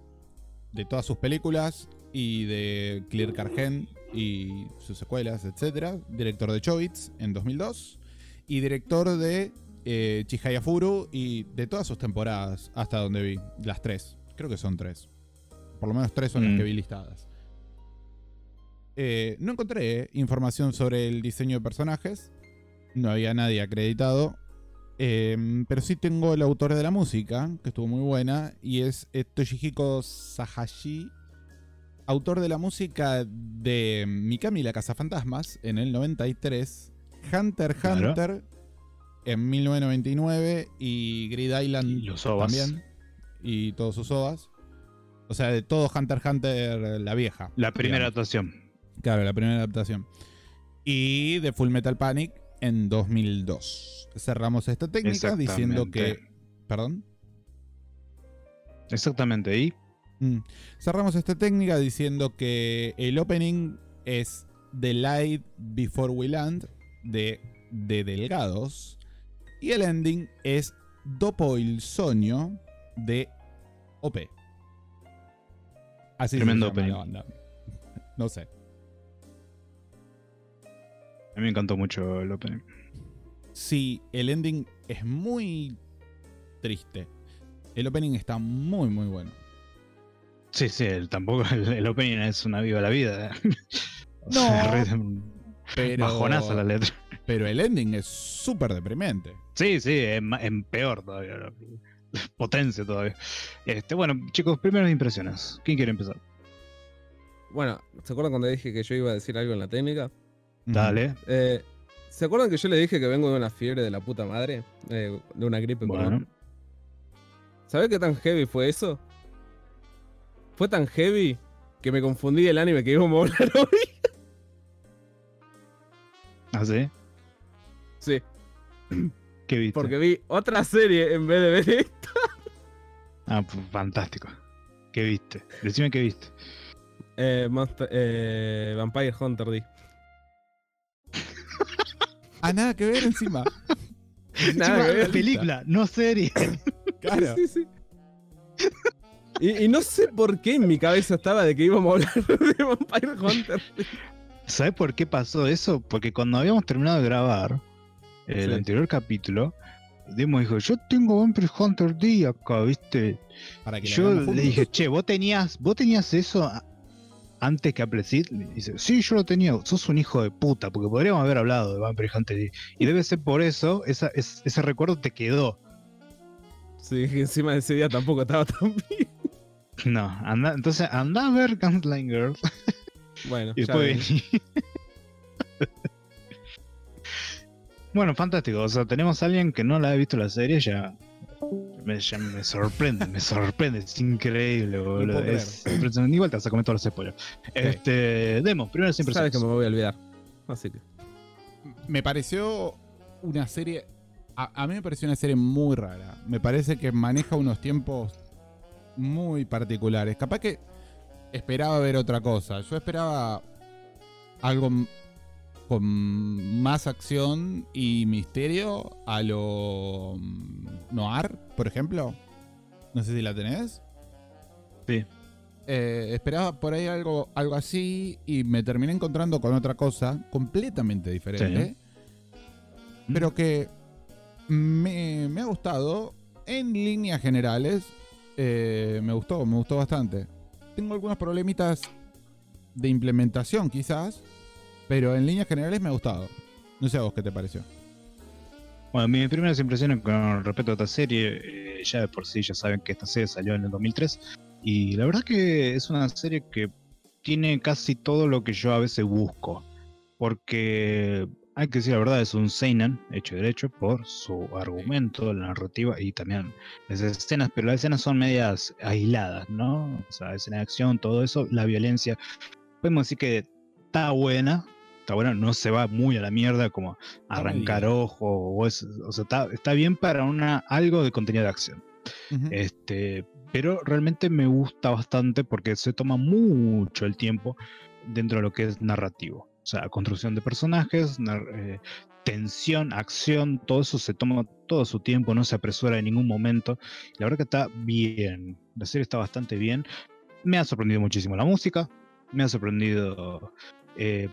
de todas sus películas y de Clear Cargen y sus secuelas, etc. Director de Chobits en 2002 y director de eh, Chihaya Furu y de todas sus temporadas, hasta donde vi, las tres. Creo que son tres. Por lo menos tres son las Mm. que vi listadas. Eh, no encontré información sobre el diseño de personajes. No había nadie acreditado. Em, pero sí tengo el autor de la música, que estuvo muy buena, y es eh, Toshihiko Sahashi, autor de la música de Mikami la Casa Fantasmas en el 93, Hunter x Claro. Hunter en 1999 y Grid Island Y los OVAs. también. Y todos sus OVAs. O sea, de todo Hunter x Hunter, la vieja. La primera digamos. actuación. Claro, la primera adaptación. Y de Full Metal Panic en 2002. Cerramos esta técnica diciendo que. ¿Perdón? Exactamente. Y Mm. Cerramos esta técnica diciendo que el opening es The Light Before We Land de, de Delgados y el ending es Dopo il Sogno de OP. Así se Tremendo llama la opening. banda. No sé. a mí me encantó mucho el opening. Sí, el ending es muy triste. El opening está muy, muy bueno. Sí, sí, el- tampoco el, el opening es una viva la vida. ¿eh? O No, sea, re- Pero, bajonaza la letra. pero el ending es súper deprimente. Sí, sí, es, ma- en peor todavía. ¿no? Potencia todavía. Este, bueno, chicos, primeras impresiones. ¿Quién quiere empezar? Bueno, ¿se acuerdan cuando dije que yo iba a decir algo en la técnica? Dale. Eh, ¿Se acuerdan que yo le dije que vengo de una fiebre de la puta madre? Eh, de una gripe, Bueno. ¿Sabés qué tan heavy fue eso? Fue tan heavy que me confundí el anime que íbamos a hablar hoy. ¿Ah, sí? Sí, ¿Qué viste? porque vi otra serie en vez de ver esto. Ah, f- fantástico. ¿Qué viste? Decime qué viste. Eh, Monster- eh, Vampire Hunter D. Ah, nada que ver encima. Nada que ver. película, no serie. Claro. Sí, sí. Y, y no sé por qué en mi cabeza estaba de que íbamos a hablar de Vampire Hunter. ¿Sabes por qué pasó eso? Porque cuando habíamos terminado de grabar el Sí. anterior capítulo, Demo dijo, yo tengo Vampire Hunter D acá, ¿viste? Para que Yo le dije, che, ¿vos tenías, vos tenías eso antes que Appleseed? Y dice, sí, yo lo tenía, sos un hijo de puta, porque podríamos haber hablado de Vampire Hunter D. Y debe ser por eso, esa, es- ese recuerdo te quedó. Sí, encima de ese día tampoco estaba tan bien. No, anda, entonces anda a ver Gunline Girl Bueno, y después bueno, fantástico. O sea, tenemos a alguien que no la ha visto la serie, ya me, ya me sorprende, me sorprende, es increíble, boludo. creer. Es impresionante. Igual te vas a comer todos los spoilers. Este, Demo, primero siempre Sabes que me voy a olvidar. Así que. Me pareció una serie. A, a mí me pareció una serie muy rara. Me parece que maneja unos tiempos muy particulares. Capaz que esperaba ver otra cosa. Yo esperaba algo con más acción y misterio a lo mm, noir, por ejemplo. No sé si la tenés. Sí. Eh, esperaba por ahí algo, algo así y me terminé encontrando con otra cosa completamente diferente. Pero que me, me ha gustado en líneas generales. Eh, me gustó, me gustó bastante. Tengo algunos problemitas de implementación quizás, pero en líneas generales me ha gustado. No sé a vos qué te pareció. Bueno, mis primeras impresiones con respecto a esta serie, eh, ya de por sí ya saben que esta serie salió en el 2003 y la verdad que es una serie que tiene casi todo lo que yo a veces busco, porque hay que decir la verdad, es un seinen hecho y derecho por su argumento, la narrativa y también las escenas, pero las escenas son medias aisladas, ¿no? O sea, escena de acción, todo eso, la violencia, podemos decir que está buena, está buena, no se va muy a la mierda como arrancar ojo o, es- o sea, está, está bien para una algo de contenido de acción. Este, pero realmente me gusta bastante porque se toma mucho el tiempo dentro de lo que es narrativo. O sea, construcción de personajes, eh, tensión, acción, todo eso se toma todo su tiempo, no se apresura en ningún momento. La verdad que está bien. La serie está bastante bien. Me ha sorprendido muchísimo la música. Me ha sorprendido eh,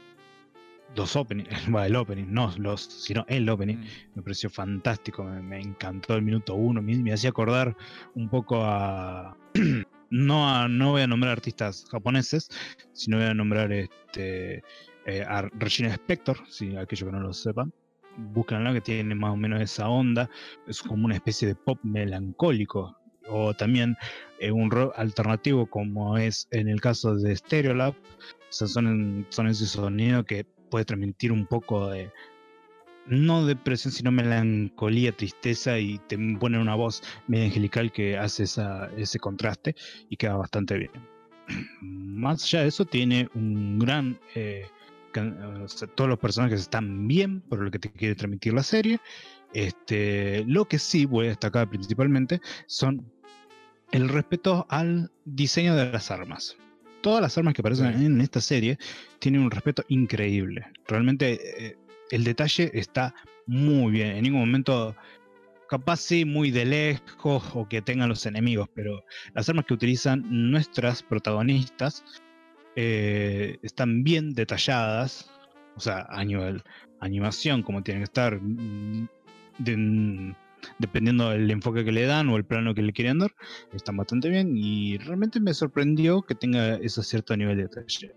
los openings, bueno, el opening, no los, sino el opening me pareció fantástico, me, me encantó el minuto uno, me, me hacía acordar un poco a... no, a- no voy a nombrar artistas japoneses, sino voy a nombrar este, eh, a Regina Spector, si aquellos que no lo sepan. Búsquenla que tiene más o menos esa onda, es como una especie de pop melancólico, o también eh, un rock alternativo como es en el caso de Stereolab, o sea, son, son ese sonido que puede transmitir un poco de, no depresión, sino melancolía, tristeza y te ponen una voz medio angelical que hace esa- ese contraste y queda bastante bien. Más allá de eso, tiene un gran... eh, o sea, todos los personajes están bien por lo que te quiere transmitir la serie. Este, lo que sí voy a destacar principalmente son el respeto al diseño de las armas. Todas las armas que aparecen en esta serie tienen un respeto increíble. Realmente eh, el detalle está muy bien. En ningún momento, capaz sí, muy de lejos o que tengan los enemigos, pero las armas que utilizan nuestras protagonistas eh, están bien detalladas. O sea, a nivel animación, como tienen que estar. mm, de- dependiendo del enfoque que le dan o el plano que le quieren dar, están bastante bien y realmente me sorprendió que tenga ese cierto nivel de detalle.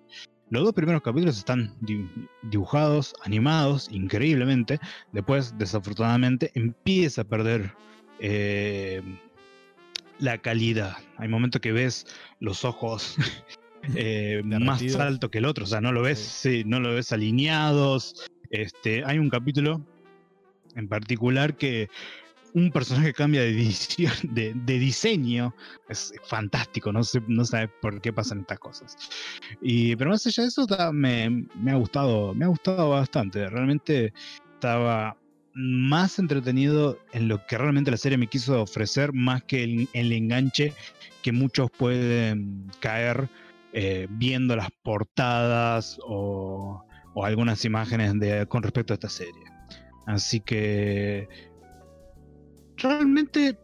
Los dos primeros capítulos están di- dibujados, animados, increíblemente. Después, desafortunadamente, empieza a perder eh, la calidad. Hay momentos que ves los ojos eh, más alto que el otro, o sea, no lo ves, sí, no lo ves alineados. Este, hay un capítulo en particular que un personaje cambia de, edición- de, de diseño. Es fantástico, no sé, no sabes por qué pasan estas cosas. Y, pero más allá de eso, me ha gustado, me ha gustado bastante. Realmente estaba más entretenido en lo que realmente la serie me quiso ofrecer, más que el, el enganche que muchos pueden caer eh, viendo las portadas o, o algunas imágenes de, con respecto a esta serie. Así que realmente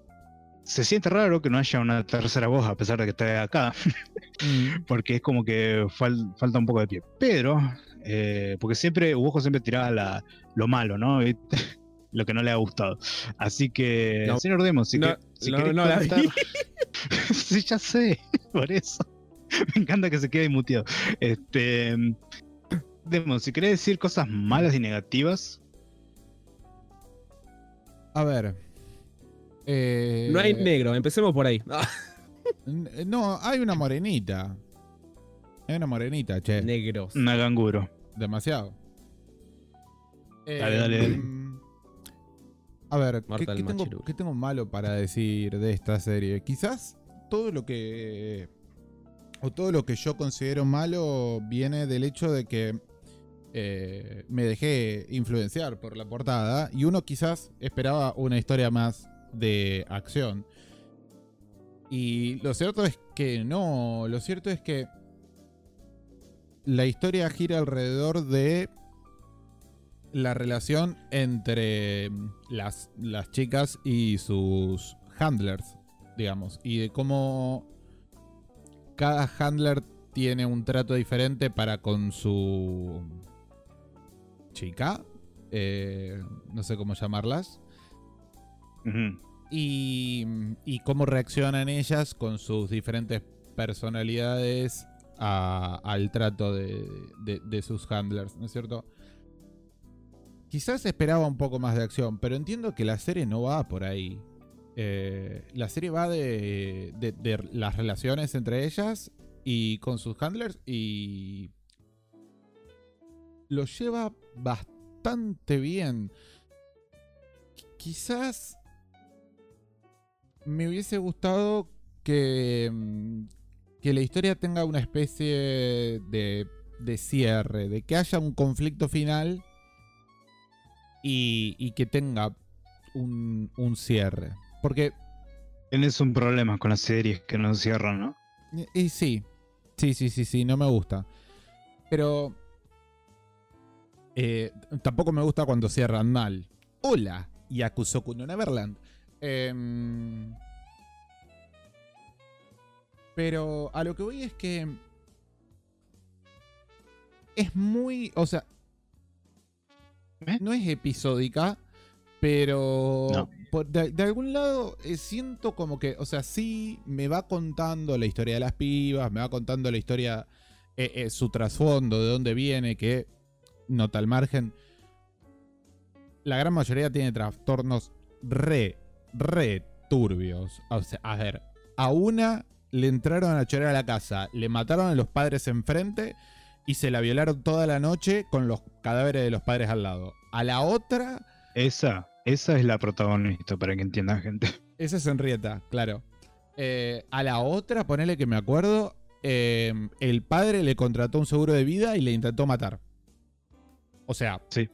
se siente raro que no haya una tercera voz a pesar de que esté acá, porque es como que fal- falta un poco de pie. Pero, eh, porque siempre, Ubojo siempre tiraba la- lo malo, ¿no? Lo que no le ha gustado. Así que, No. señor Demo, si, No, que- si no, no la sí, ya sé, por eso. Me encanta que se quede muteado. Este, Demo, si querés decir cosas malas y negativas, A ver. eh, No hay negro, empecemos por ahí. No, hay una morenita. Hay una morenita, che. Negros. Naganguro. Demasiado. Dale, dale, dale. mm, A ver, ¿qué, qué tengo, Machiru. qué tengo malo para decir de esta serie? Quizás todo lo que. O todo lo que yo considero malo viene del hecho de que eh, me dejé influenciar por la portada y uno quizás esperaba una historia más de acción. Y lo cierto es que no, lo cierto es que la historia gira alrededor de la relación entre las, las chicas y sus handlers, digamos, y de cómo cada handler tiene un trato diferente para con su chica, eh, no sé cómo llamarlas, y cómo reaccionan ellas con sus diferentes personalidades a- al trato de, de- de sus handlers, ¿no es cierto? Quizás esperaba un poco más de acción, pero entiendo que la serie no va por ahí. Eh, la serie va de, las relaciones entre ellas y con sus handlers y lo lleva bastante bien. Qu- Quizás me hubiese gustado que, mm, que la historia tenga una especie de, de cierre, de que haya un conflicto final y, y que tenga un, un cierre. Porque, Tienes un problema con las series que no cierran, ¿no? y sí, sí, sí, sí, sí, no me gusta. Pero eh, tampoco me gusta cuando cierran mal. Hola, Yakusoku no Neverland. Em, pero a lo que voy es que es muy, o sea, ¿Eh? no es episódica, pero No. Por- de, algún lado eh, siento como que, o sea, sí me va contando la historia de las pibas, me va contando la historia, eh, eh, su trasfondo, de dónde viene, que nota al margen. La gran mayoría tiene trastornos re, re turbios. A ver, a una le entraron a chorar a la casa, le mataron a los padres enfrente y se la violaron toda la noche con los cadáveres de los padres al lado. A la otra, Esa, esa es la protagonista, para que entienda gente. esa es Henrietta, claro. Eh, a la otra, ponele que me acuerdo, eh, el padre le contrató un seguro de vida y le intentó matar. O sea, Sí.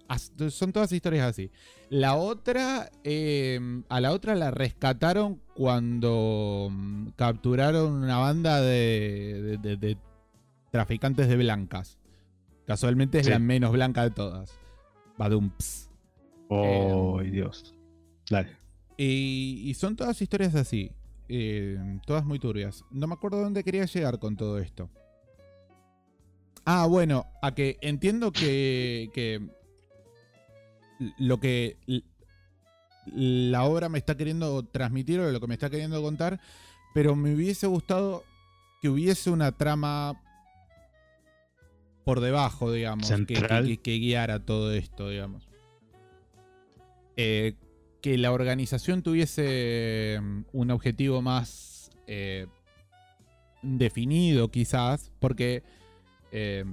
son todas historias así. La otra, eh, a la otra la rescataron cuando mm, capturaron una banda de, de- de- de traficantes de blancas. Casualmente es Sí. la menos blanca de todas. Badumps. Oh. Dios. Dale. Y, y son todas historias así. eh, todas muy turbias. No me acuerdo dónde quería llegar con todo esto. Ah, bueno, a que entiendo que, que lo que la obra me está queriendo transmitir o lo que me está queriendo contar, pero me hubiese gustado que hubiese una trama por debajo, digamos, que- que guiara todo esto, digamos. Eh, que la organización tuviese mm, un objetivo más eh, definido, quizás, porque eh,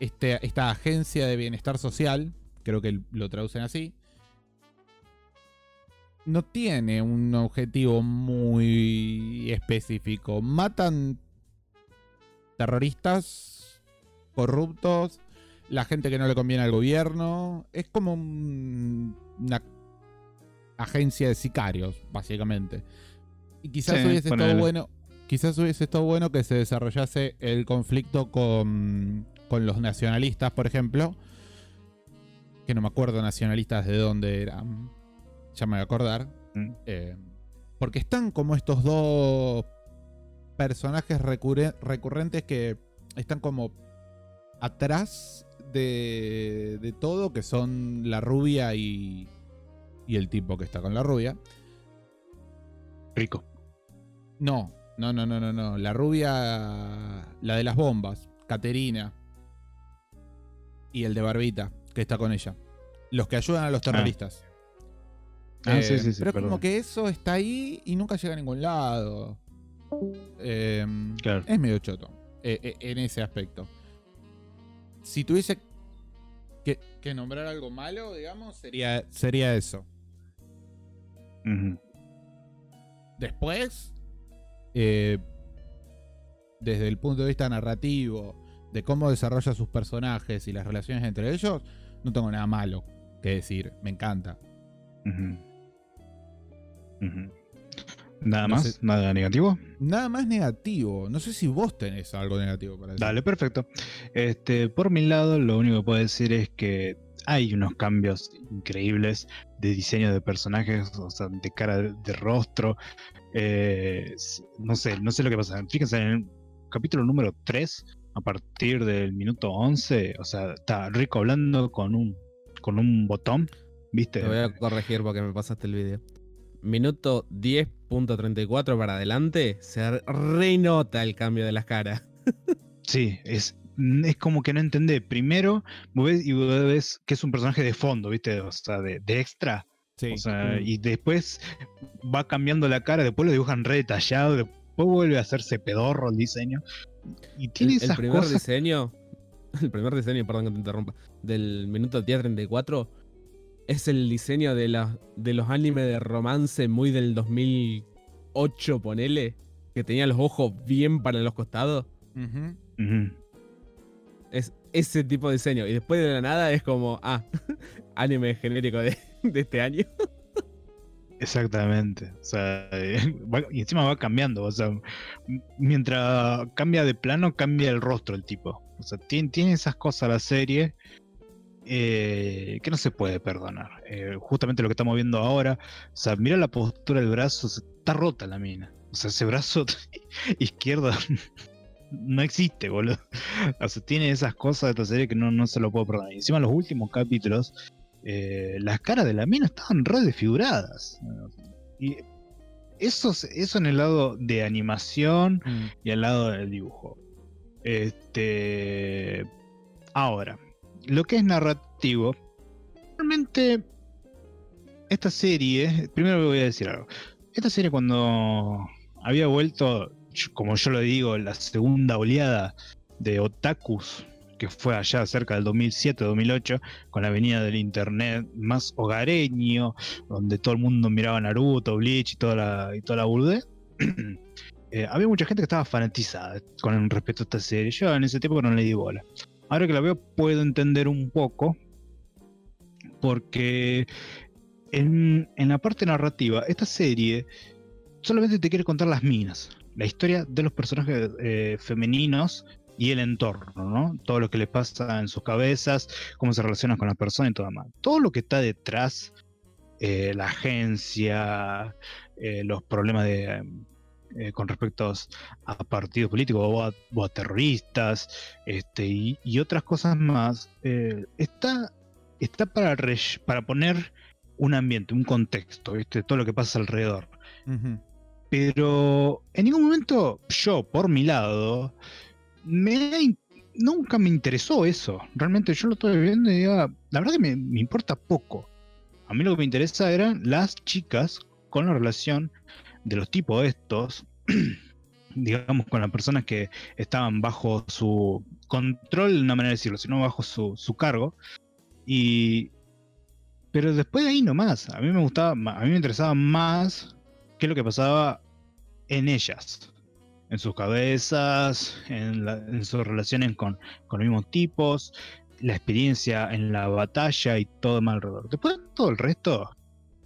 este- esta agencia de bienestar social, creo que lo traducen así, no tiene un objetivo muy específico. Matan terroristas, corruptos, la gente que no le conviene al gobierno. Es como un- una agencia de sicarios, básicamente. Y quizás Sí, hubiese estado bueno. Quizás hubiese estado bueno que se desarrollase el conflicto con, con los nacionalistas, por ejemplo. Que no me acuerdo nacionalistas de dónde eran. Ya me voy a acordar. Mm. Eh, porque están como estos dos personajes recurre- recurrentes que están como atrás de, de todo, que son la rubia y, y el tipo que está con la rubia. Rico. No, no, no, no, no, no. La rubia, la de las bombas, Caterina. Y el de Barbita, que está con ella. Los que ayudan a los terroristas. Ah, Eh, sí, sí, sí, Pero perdón. como que eso está ahí y nunca llega a ningún lado. Eh, Claro. Es medio choto eh, en ese aspecto. Si tuviese que, que nombrar algo malo, digamos, sería, sería eso. Después, eh, desde el punto de vista narrativo, de cómo desarrolla sus personajes y las relaciones entre ellos, no tengo nada malo que decir. Me encanta. Nada No más, sé. nada negativo. Nada más negativo. No sé si vos tenés algo negativo para decir. Dale, perfecto. Este, por mi lado, lo único que puedo decir es que hay unos cambios increíbles de diseño de personajes, o sea, de cara de, rostro. eh, no sé, no sé lo que pasa. Fíjense en el capítulo número 3, a partir del minuto 11, o sea, está Rico hablando con un con un botón, ¿viste? Te voy a corregir porque me pasaste el video. Minuto 10.34 para adelante, se renota el cambio de las caras. Sí, es, es como que no entendés. Primero, vos ves y vos ves que es un personaje de fondo, ¿viste? O sea, de, de extra. Sí. O sea, y después va cambiando la cara, después lo dibujan re detallado, después vuelve a hacerse pedorro el diseño. Y tiene El, el primer cosas. diseño, el primer diseño, perdón que te interrumpa, del minuto 10.34 es el diseño de, la- de los animes de romance muy del 2008, ponele, que tenía los ojos bien para los costados. Es ese tipo de diseño. Y después de la nada es como, ah, anime genérico de, de este año. Exactamente. O sea, va- y encima va cambiando. O sea, mientras cambia de plano, cambia el rostro el tipo. O sea, tiene, tiene esas cosas la serie eh, que no se puede perdonar. Eh, justamente lo que estamos viendo ahora. O sea, mira la postura del brazo, está rota la mina. O sea, ese brazo izquierdo no existe, boludo. O sea, tiene esas cosas de esta serie que no, no se lo puedo perdonar. Y encima los últimos capítulos eh, las caras de la mina estaban re desfiguradas. Y eso, es- eso en el lado de animación Mm. y al lado del dibujo. Este. Ahora, lo que es narrativo, realmente esta serie, primero voy a decir algo. Esta serie cuando había vuelto, como yo lo digo, la segunda oleada de otakus que fue allá cerca del 2007-2008, con la venida del internet más hogareño, donde todo el mundo miraba Naruto, Bleach y toda la, y toda la boludez, eh, había mucha gente que estaba fanatizada con respecto a esta serie. Yo en ese tiempo no le di bola. Ahora que la veo puedo entender un poco, porque en, en la parte narrativa, esta serie solamente te quiere contar las minas, la historia de los personajes eh, femeninos y el entorno, ¿no? Todo lo que les pasa en sus cabezas, cómo se relacionan con la persona y todo más. Todo lo que está detrás, eh, la agencia, eh, los problemas de, eh, con respecto a partidos políticos o a, o a terroristas este, y, y otras cosas más, eh, está, está para, re- para poner un ambiente, un contexto, ¿viste? todo lo que pasa alrededor. Pero en ningún momento yo, por mi lado, me nunca me interesó eso. Realmente yo lo estoy viendo y digo, "Ah, la verdad que me, me importa poco. A mí lo que me interesa eran las chicas con la relación de los tipos estos, digamos, con las personas que estaban bajo su control, una manera de decirlo, sino bajo su, su cargo. Y... Pero después de ahí nomás, a mí me gustaba, a mí me interesaba más qué es lo que pasaba en ellas, en sus cabezas, en sus relaciones con, con los mismos tipos, la experiencia en la batalla y todo más alrededor. Después todo el resto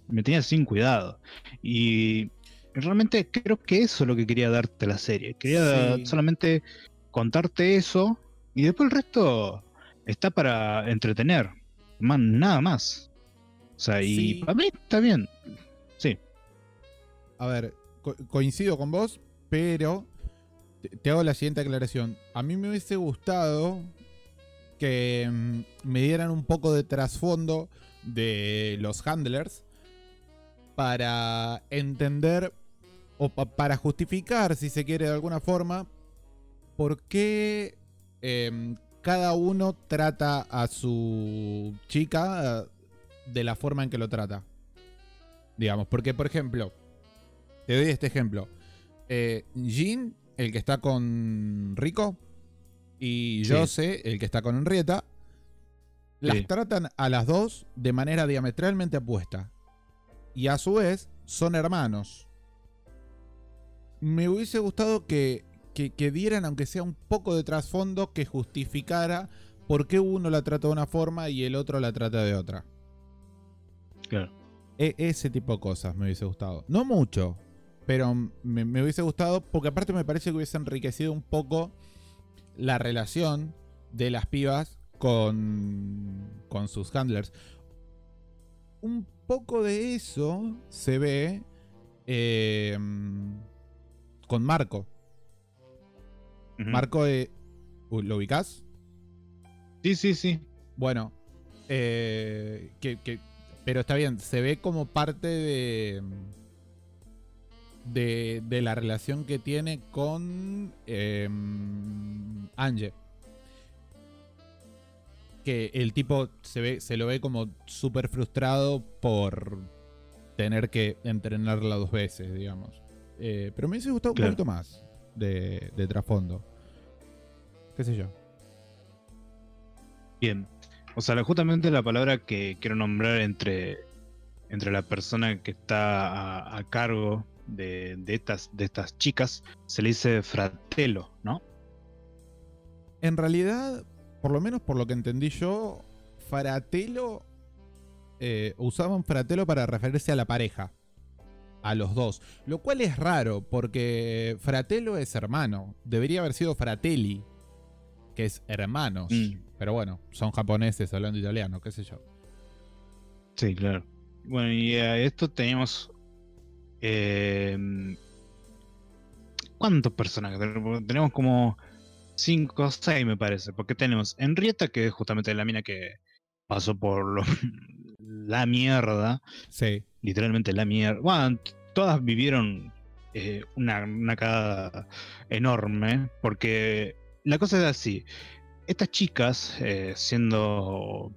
me tenía sin cuidado. Y realmente creo que eso es lo que quería darte la serie. Quería Sí. solamente contarte eso y después el resto está para entretener. Más, nada más. O sea, y Sí. para mí está bien. Sí. A ver, co- coincido con vos, pero te, te hago la siguiente aclaración. A mí me hubiese gustado que mm, me dieran un poco de trasfondo de los handlers para entender o pa- para justificar, si se quiere de alguna forma, por qué em, cada uno trata a su chica eh, de la forma en que lo trata. Digamos, porque por ejemplo, te doy este ejemplo. Eh, Jin, el que está con Rico, y Sí. Jose, el que está con Henrietta, las tratan a las dos de manera diametralmente opuesta. Y a su vez, son hermanos. Me hubiese gustado que, que, que dieran, aunque sea un poco de trasfondo, que justificara por qué uno la trata de una forma y el otro la trata de otra. Claro. E- ese tipo de cosas me hubiese gustado. No mucho, pero me, me hubiese gustado porque aparte me parece que hubiese enriquecido un poco la relación de las pibas con, con sus handlers. Un poco de eso se ve eh, con Marco. Marco, eh, ¿lo ubicás? Sí, sí, sí. Bueno, eh, que, que- pero está bien, se ve como parte de, de, de la relación que tiene con eh, Ange. Que el tipo se, ve, se lo ve como súper frustrado por tener que entrenarla dos veces, digamos. Eh, pero me hubiese gustado Claro. un poquito más de, de trasfondo. ¿Qué sé yo? Bien. O sea, justamente la palabra que quiero nombrar entre, entre la persona que está a, a cargo de, de estas, de estas chicas se le dice fratello, ¿no? En realidad, por lo menos por lo que entendí yo, Fratello. eh, usaban Fratello para referirse a la pareja. A los dos. Lo cual es raro, porque Fratello es hermano. Debería haber sido Fratelli, que es hermanos. Mm. Pero bueno, son japoneses hablando italiano, qué sé yo. Sí, claro. Bueno, y a esto teníamos. eh, ¿Cuántos personajes? Tenemos- Tenemos como 5 o 6, me parece. Porque tenemos Henrietta, que es justamente la mina que pasó por lo- la mierda. Sí. Literalmente la mierda. Bueno, todas vivieron eh, una, una cagada enorme, porque la cosa es así. Estas chicas, eh, siendo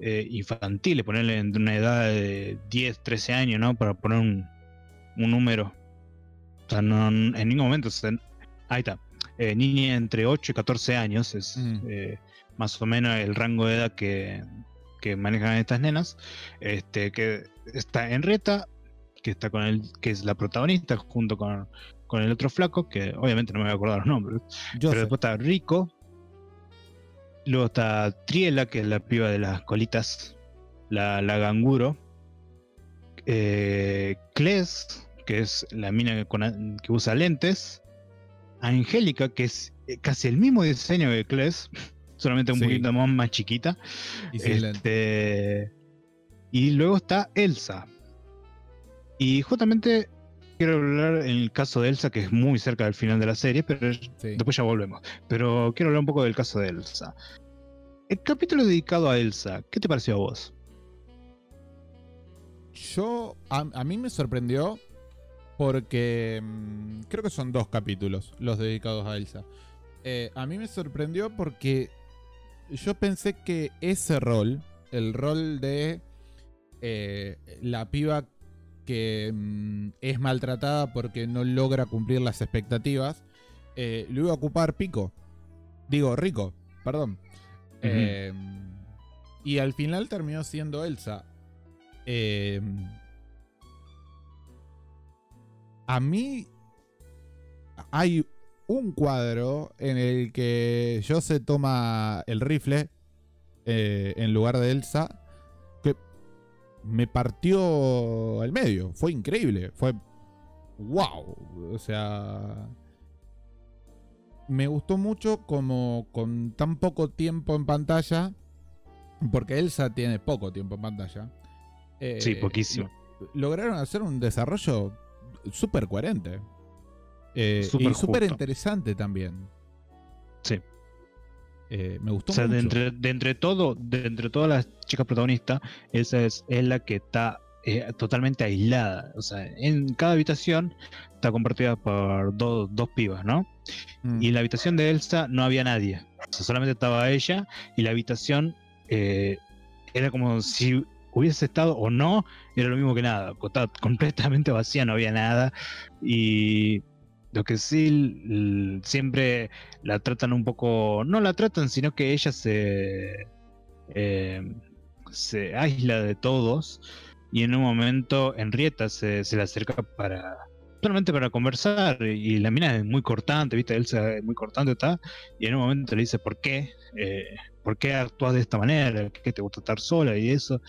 eh, infantiles, ponerle en una edad de 10, 13 años, ¿no? Para poner un, un número. O sea, no, en ningún momento se- Ahí está. eh, niña entre 8 y 14 años, es Mm. más o menos el rango de edad que, que manejan estas nenas, este, que está Henrietta, que está con el, que es la protagonista, junto con, con el otro flaco, que obviamente no me voy a acordar los nombres, Yo pero sé. después está Rico, luego está Triela, que es la piba de las colitas, la, la ganguro, eh, Kles, que es la mina con que usa lentes, Angélica, que es eh, casi el mismo diseño que Kles, solamente un Sí. poquito más, más chiquita, Y este, y luego está Elsa. Y justamente quiero hablar en el caso de Elsa, que es muy cerca del final de la serie, pero Sí. después ya volvemos. Pero quiero hablar un poco del caso de Elsa. El capítulo dedicado a Elsa, ¿qué te pareció a vos? Yo, a, a mí me sorprendió porque mm, creo que son dos capítulos los dedicados a Elsa. Eh, a mí me sorprendió porque yo pensé que ese rol, el rol de eh, la piba que mm, es maltratada porque no logra cumplir las expectativas, eh, lo iba a ocupar Pico. Digo, Rico, perdón. Eh, y al final terminó siendo Elsa. A mí hay un cuadro en el que yo se toma el rifle eh, en lugar de Elsa que me partió al medio. Fue increíble. Fue wow. O sea, me gustó mucho como con tan poco tiempo en pantalla, porque Elsa tiene poco tiempo en pantalla. eh, Sí, poquísimo. lo- lograron hacer un desarrollo súper coherente. Eh, Súper y súper interesante también. Sí. Eh, me gustó O sea, de entre, de entre todo, de entre todas las chicas protagonistas, esa es, es la que está eh, totalmente aislada. O sea, en cada habitación está compartida por dos dos pibas, ¿no? Mm. Y en la habitación de Elsa no había nadie. O sea, solamente estaba ella y la habitación eh, era como si hubiese estado o no, era lo mismo que nada. Estaba completamente vacía, no había nada. Y lo que sí siempre la tratan un poco, no la tratan, sino que ella se, eh, se aísla de todos. Y en un momento Henrietta se, se le acerca para solamente para conversar y la mina es muy cortante, ¿viste? Elsa es muy cortante está y en un momento le dice ¿por qué? Eh, ¿Por qué actúas de esta manera? ¿Qué te gusta estar sola y eso?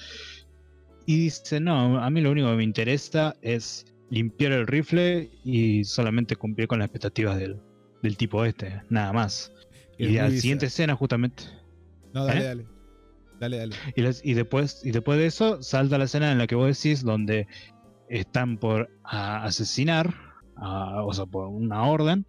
Y dice, no, a mí lo único que me interesa es limpiar el rifle y solamente cumplir con las expectativas del, del tipo este, nada más. Es y la siguiente escena justamente No, dale, ¿eh? dale. Dale, dale. y, las- y después, y después de eso, salta la escena en la que vos decís, donde están por a- asesinar, a- o sea, por una orden,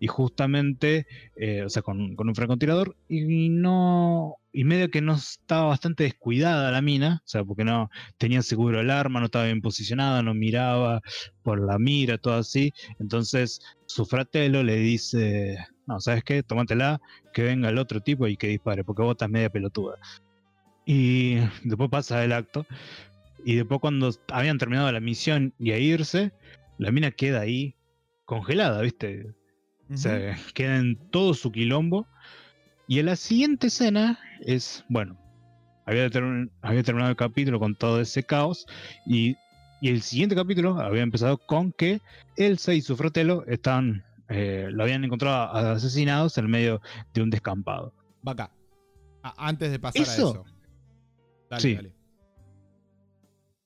y justamente, eh, o sea, con, con un francotirador, y no. Y medio que no estaba bastante descuidada la mina, o sea, porque no tenía seguro el arma, no estaba bien posicionada, no miraba por la mira, todo así. Entonces, su fratelo le dice: No, ¿sabes qué? Tómatela, que venga el otro tipo y que dispare, porque vos estás media pelotuda. Y después pasa el acto. Y después cuando habían terminado la misión y a irse, la mina queda ahí congelada, ¿viste? O sea, queda en todo su quilombo. Y en la siguiente escena es, bueno, había, term- había terminado el capítulo con todo ese caos. Y, y el siguiente capítulo había empezado con que Elsa y su frotelo estaban, eh, lo habían encontrado asesinados en medio de un descampado. Va acá. Antes de pasar ¿Eso? a eso. Dale, Sí. dale.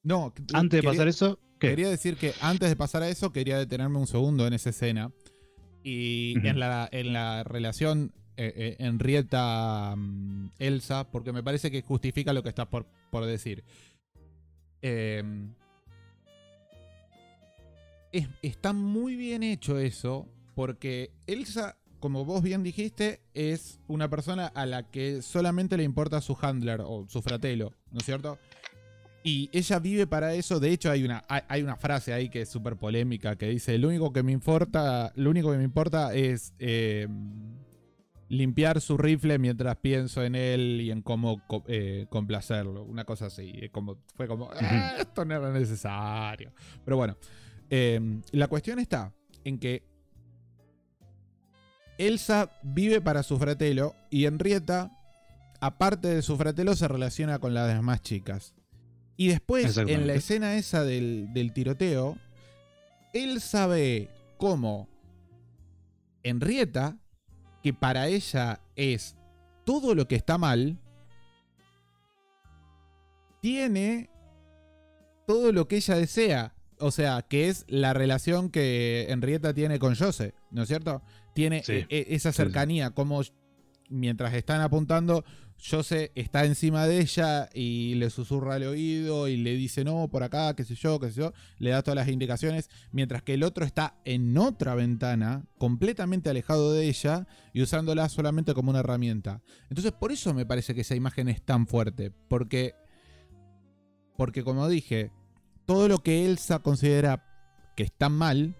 No, Antes de quería- pasar eso, ¿qué? Quería decir que antes de pasar a eso, quería detenerme un segundo en esa escena. Y en, la, en la relación eh, eh, Henrietta-Elsa, porque me parece que justifica lo que estás por, por decir. Eh, es- está muy bien hecho eso, porque Elsa, como vos bien dijiste, es una persona a la que solamente le importa su handler o su fratelo, ¿no es cierto? Y ella vive para eso. De hecho, hay una, hay, una frase ahí que es súper polémica que dice: Lo único que me importa, lo único que me importa es eh, limpiar su rifle mientras pienso en él y en cómo eh, complacerlo. Una cosa así. Como, fue como, "Ah, esto no era necesario. Pero bueno, eh, la cuestión está en que Elsa vive para su fratelo y Henrietta, aparte de su fratelo, se relaciona con las demás chicas. Y después, en la escena esa del, del tiroteo, Elsa ve cómo Henrietta, que para ella es todo lo que está mal, tiene todo lo que ella desea. O sea, que es la relación que Henrietta tiene con Jose, ¿no es cierto? Tiene Sí. e- e- esa sí. cercanía, como mientras están apuntando, Jose está encima de ella y le susurra al oído y le dice no, por acá, qué sé yo, qué sé yo, le da todas las indicaciones, mientras que el otro está en otra ventana, completamente alejado de ella y usándola solamente como una herramienta. Entonces, por eso me parece que esa imagen es tan fuerte, porque porque como dije, todo lo que Elsa considera que está mal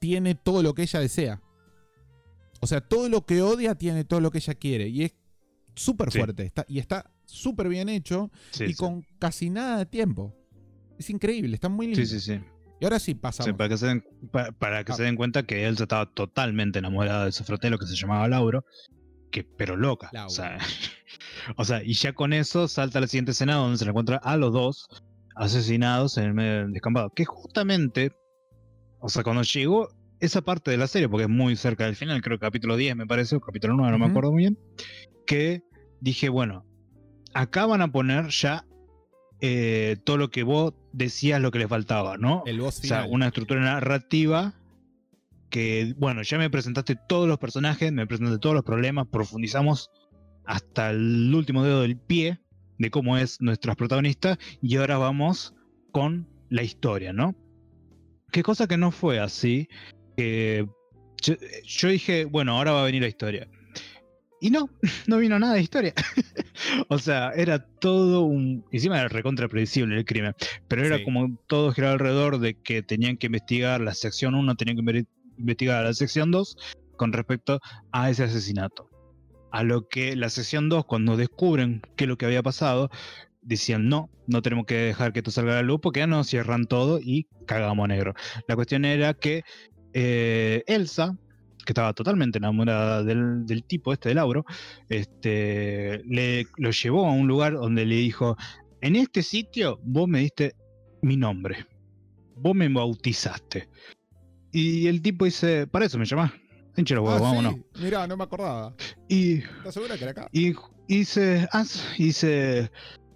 tiene todo lo que ella desea. O sea, todo lo que odia tiene todo lo que ella quiere. Y es súper Sí. fuerte. Está, y está súper bien hecho Sí, y sí. con casi nada de tiempo. Es increíble, está muy lindo. Sí, sí, sí. Y ahora sí Sí, pasamos. para que, se den, pa- para que Ah. se den cuenta que Elsa estaba totalmente enamorada de su fratelo que se llamaba Lauro, que, pero loca. Lauro. O sea, o sea, y ya con eso salta a la siguiente escena donde se le encuentra a los dos asesinados en el medio del descampado. Que justamente, o sea, cuando llegó esa parte de la serie, porque es muy cerca del final, creo que capítulo 10 me parece, o capítulo 9, no me acuerdo muy bien, que dije, bueno, acá van a poner ya eh, todo lo que vos decías lo que le faltaba, ¿no? el boss O sea, final. una estructura narrativa que, bueno, ya me presentaste todos los personajes, me presentaste todos los problemas, profundizamos hasta el último dedo del pie de cómo es nuestra protagonista y ahora vamos con la historia, ¿no? Qué cosa que no fue así, que yo, yo dije, bueno, ahora va a venir la historia. Y no, no vino nada de historia. o sea, era todo un... Encima era recontra predecible el crimen. Pero era Sí. como todo giraba alrededor de que tenían que investigar la sección 1, tenían que inve- investigar la sección 2 con respecto a ese asesinato. A lo que la sección 2, cuando descubren qué es lo que había pasado, decían no, no tenemos que dejar que esto salga a la luz porque ya nos cierran todo y cagamos negro. La cuestión era que eh, Elsa, que estaba totalmente enamorada del, del tipo este de Lauro, este, le, lo llevó a un lugar donde le dijo, en este sitio vos me diste mi nombre, vos me bautizaste. Y el tipo dice, para eso me llamás, hinche los huevos, Ah, vámonos. sí. Mirá, no me acordaba. Y ¿Estás segura que era acá? y, y dice, ah, y dice,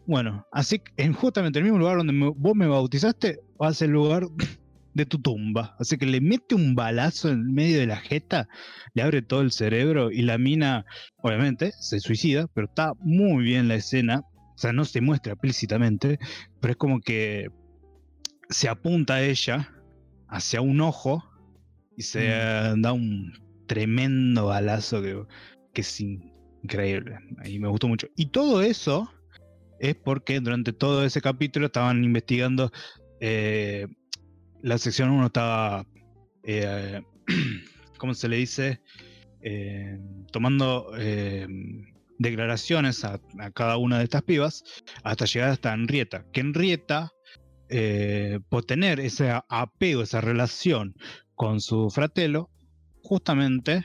bueno, así que en justamente el mismo lugar donde me- vos me bautizaste, va a ser el lugar de tu tumba. Así que le mete un balazo en medio de la jeta, le abre todo el cerebro y la mina, obviamente, se suicida, pero está muy bien la escena. O sea, no se muestra explícitamente, pero es como que se apunta a ella hacia un ojo y se eh, da un tremendo balazo que, que es in- increíble. Y me gustó mucho. Y todo eso es porque durante todo ese capítulo estaban investigando. eh, la sección 1 estaba. eh, ¿Cómo se le dice? Eh, tomando eh, declaraciones a, cada una de estas pibas hasta llegar hasta Henrietta. Que Henrietta, eh, por tener ese apego, esa relación con su fratelo, justamente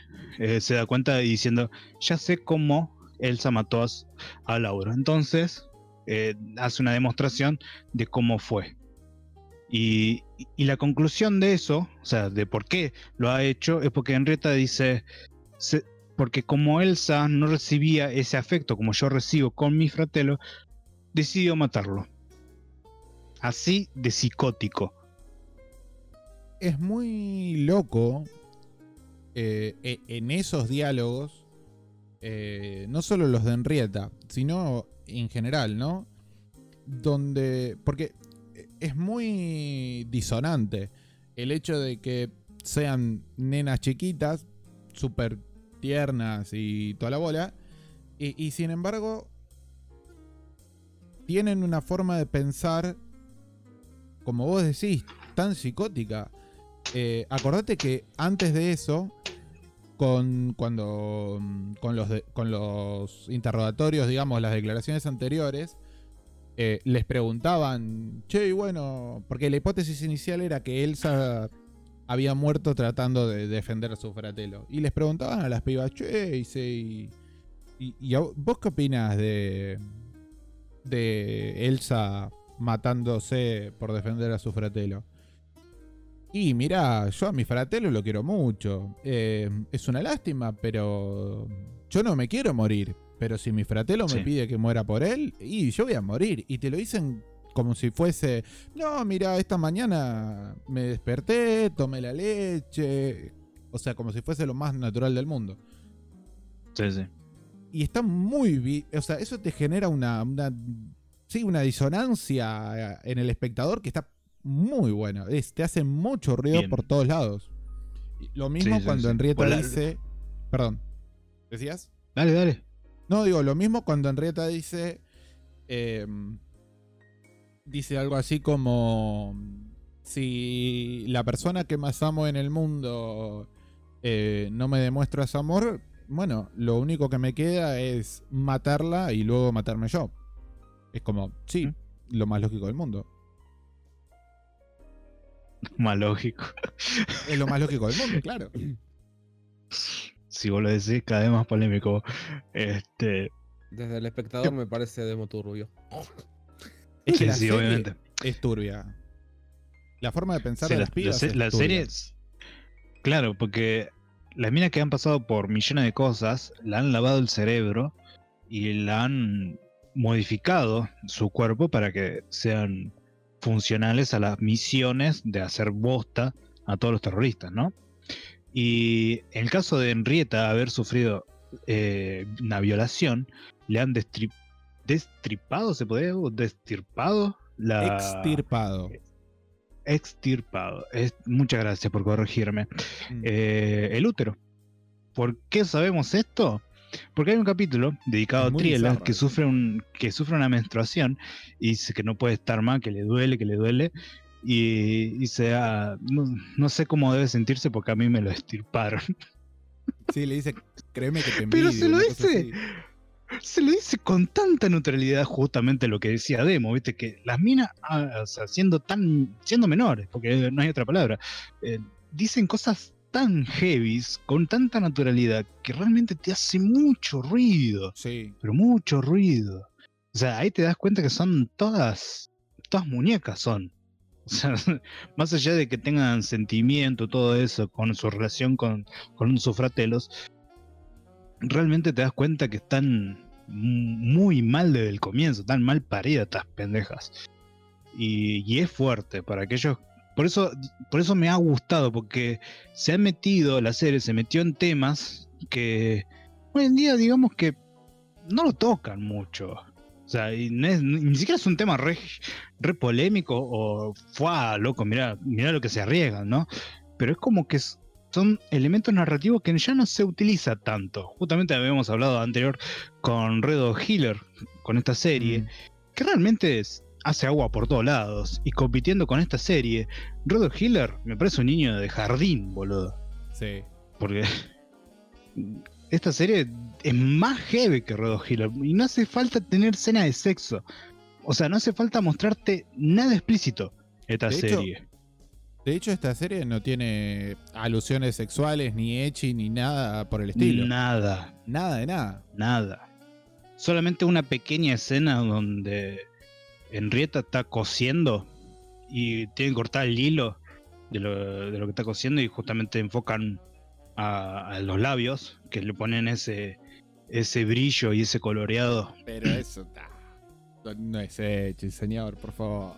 se da cuenta diciendo, ya sé cómo Elsa mató a, s- a Lauro. Entonces, hace una demostración de cómo fue. Y, la conclusión de eso, o sea, de por qué lo ha hecho, es porque Henrietta dice, porque como Elsa no recibía ese afecto como yo recibo con mi fratelo, decidió matarlo. Así de psicótico. es muy loco eh, e- en esos diálogos, eh, no solo los de Henrietta, sino en general, ¿no? Donde, porque es muy disonante el hecho de que sean nenas chiquitas, súper tiernas y toda la bola, y, sin embargo tienen una forma de pensar, como vos decís, tan psicótica. Eh, acordate que antes de eso, con, cuando, mm, con, los de- con los interrogatorios, digamos, las declaraciones anteriores, eh, les preguntaban, che, bueno, porque la hipótesis inicial era que Elsa había muerto tratando de defender a su fratelo. Y les preguntaban a las pibas, che, y, y- y vos qué opinas de, de Elsa matándose por defender a su fratelo? Y mira, yo a mi fratelo lo quiero mucho. Eh, es una lástima, pero yo no me quiero morir. Pero si mi fratelo me pide que muera por él, y yo voy a morir. Y te lo dicen como si fuese, no, mira, esta mañana me desperté, tomé la leche. O sea, como si fuese lo más natural del mundo. Sí, sí. Y está muy. O sea, eso te genera una, una. Sí, una disonancia en el espectador que está muy bueno. Es, te hace mucho ruido Bien. por todos lados. Lo mismo Sí, cuando la- dice. Perdón. ¿Decías? Dale, dale. No, digo, lo mismo cuando Henrietta dice. eh, dice algo así como. Si la persona que más amo en el mundo eh, no me demuestra ese amor, bueno, lo único que me queda es matarla y luego matarme yo. Es como, sí, lo más lógico del mundo. Más lógico. Es lo más lógico del mundo, claro. Si vos lo decís, cada vez más polémico. Este. Desde el espectador me parece demo turbio. Es que Sí, la sí, serie obviamente. es turbia. La forma de pensar de la, las pibas la se- es la turbia. serie es- Claro, porque las minas que han pasado por millones de cosas, la han lavado el cerebro y la han modificado su cuerpo para que sean funcionales a las misiones de hacer bosta a todos los terroristas, ¿no? Y en el caso de Henrietta haber sufrido eh, una violación, le han destri- destripado, ¿se podría? o Destirpado la Extirpado. extirpado. Es, muchas gracias por corregirme. Mm. Eh, el útero. ¿Por qué sabemos esto? Porque hay un capítulo dedicado a Triela bizarro que sufre, un, que sufre una menstruación y dice que no puede estar más, que le duele, que le duele. Y dice, ah, no, no sé cómo debe sentirse porque a mí me lo estirparon. Sí, le dice, créeme que te Pero envidio. se lo dice. Se lo dice con tanta neutralidad justamente lo que decía Demo, viste, que las minas, ah, o sea, siendo tan, siendo menores, porque no hay otra palabra, eh, dicen cosas tan heavies, con tanta naturalidad, que realmente te hace mucho ruido, Sí. pero mucho ruido. O sea, ahí te das cuenta que son todas, todas muñecas son. O sea, más allá de que tengan sentimiento, todo eso, con su relación con, con sus fratelos, realmente te das cuenta que están muy mal desde el comienzo, están mal paridas estas pendejas. Y, y es fuerte para aquellos. Por eso, por eso me ha gustado, porque se ha metido, la serie se metió en temas que hoy en día, digamos que no lo tocan mucho. O sea, y no es- ni siquiera es un tema re, re polémico o fue loco, mira, mira lo que se arriesgan, ¿no? Pero es como que es- son elementos narrativos que ya no se utiliza tanto. Justamente habíamos hablado anterior con Redo Healer, con esta serie, Mm. que realmente es- hace agua por todos lados. Y compitiendo con esta serie, Redo Healer me parece un niño de jardín, boludo. Sí. Porque esta serie es más heavy que Healer. Y no hace falta tener escena de sexo. O sea, no hace falta mostrarte nada explícito esta De hecho, serie. De hecho, esta serie no tiene alusiones sexuales, ni echi, ni nada por el estilo. Nada, Nada de nada. nada. Solamente una pequeña escena donde Henrietta está cosiendo y tienen que cortar el hilo de lo, de lo que está cosiendo y justamente enfocan a, a los labios que le ponen ese, ese brillo y ese coloreado. Pero eso está. No es echi, señor, por favor.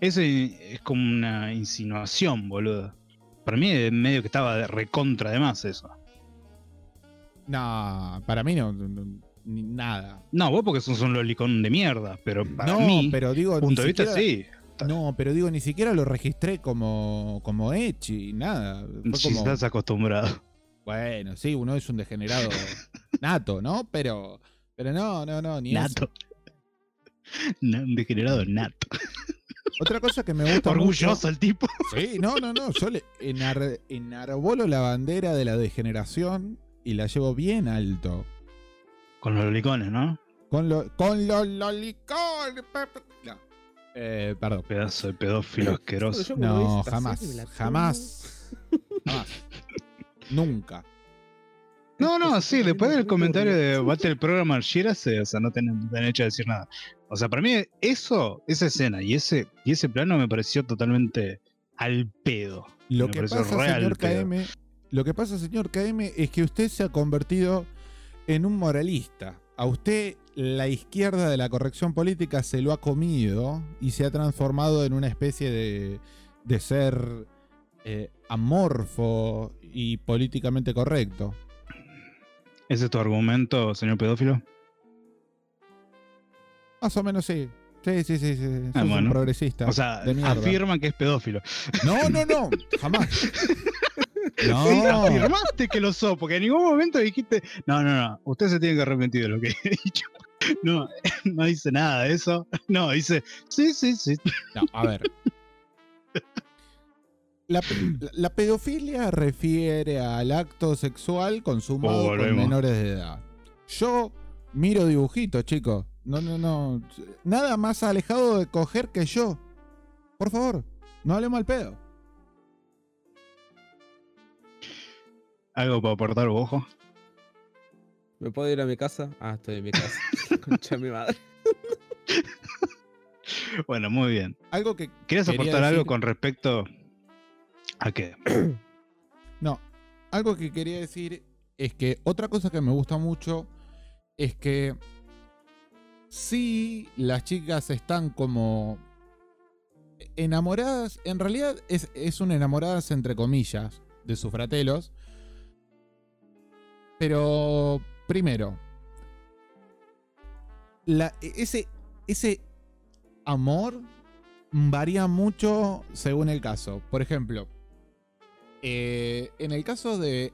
Eso es como una insinuación, boludo. Para mí medio que estaba recontra de más eso. No, para mí no. no- no- ni nada. No, vos porque sos un lolicón de mierda, pero para no, mí, pero digo. punto de vista, sí. No, pero digo, ni siquiera lo registré como, como Echi, nada. Fue Si como, estás acostumbrado. Bueno, sí, uno es un degenerado nato, ¿no? Pero, pero no, no, no, ni eso. Nato. Na- Un degenerado nato. Otra cosa que me gusta Orgulloso mucho- el tipo. Sí, no, no, no. Yo le enar- enarbolo la bandera de la degeneración y la llevo bien alto. Con los lolicones, ¿no? Con, lo, con los lolicones. No. Eh, perdón. Pedazo de pedófilo asqueroso. Cuando vi No, jamás. Jamás. Jamás. Nunca. No, no, Es- sí, es después del comentario de horrible. Battle Programmer Shirase, o sea, no tienen derecho a decir nada. O sea, para mí, eso, esa escena y ese, y ese plano me pareció totalmente al pedo. Lo Me que pareció pasa, señor pedo. KM, lo que pasa, señor KM, es que usted se ha convertido en un moralista. A usted la izquierda de la corrección política se lo ha comido y se ha transformado en una especie de, de ser eh, amorfo y políticamente correcto. ¿Ese es tu argumento, señor pedófilo? Más o menos sí. Sí, sí, sí, sí. Ah, Sos un bueno. progresista. O sea, afirman que es pedófilo. No, no, no. Jamás. Sí, No. afirmaste que lo sos, porque en ningún momento dijiste, no, no, no, usted se tiene que arrepentir de lo que he dicho. No, no dice nada de eso. No, dice, sí, sí, sí. No, a ver. La, pe- la pedofilia refiere al acto sexual consumado Oh, por volvemos. menores de edad. Yo miro dibujitos, chicos. No, no, no. Nada más alejado de coger que yo. Por favor, no hablemos al pedo. Algo para aportar, ojo. ¿Me puedo ir a mi casa? Ah, estoy en mi casa. Concha mi madre. Bueno, muy bien. Algo que. ¿Quieres aportar algo con respecto a qué? No. Algo que quería decir es que otra cosa que me gusta mucho es que sí las chicas están como enamoradas, en realidad es, es un enamoradas entre comillas de sus fratelos. Pero primero, la- ese, ese amor varía mucho según el caso. Por ejemplo, eh, en el caso de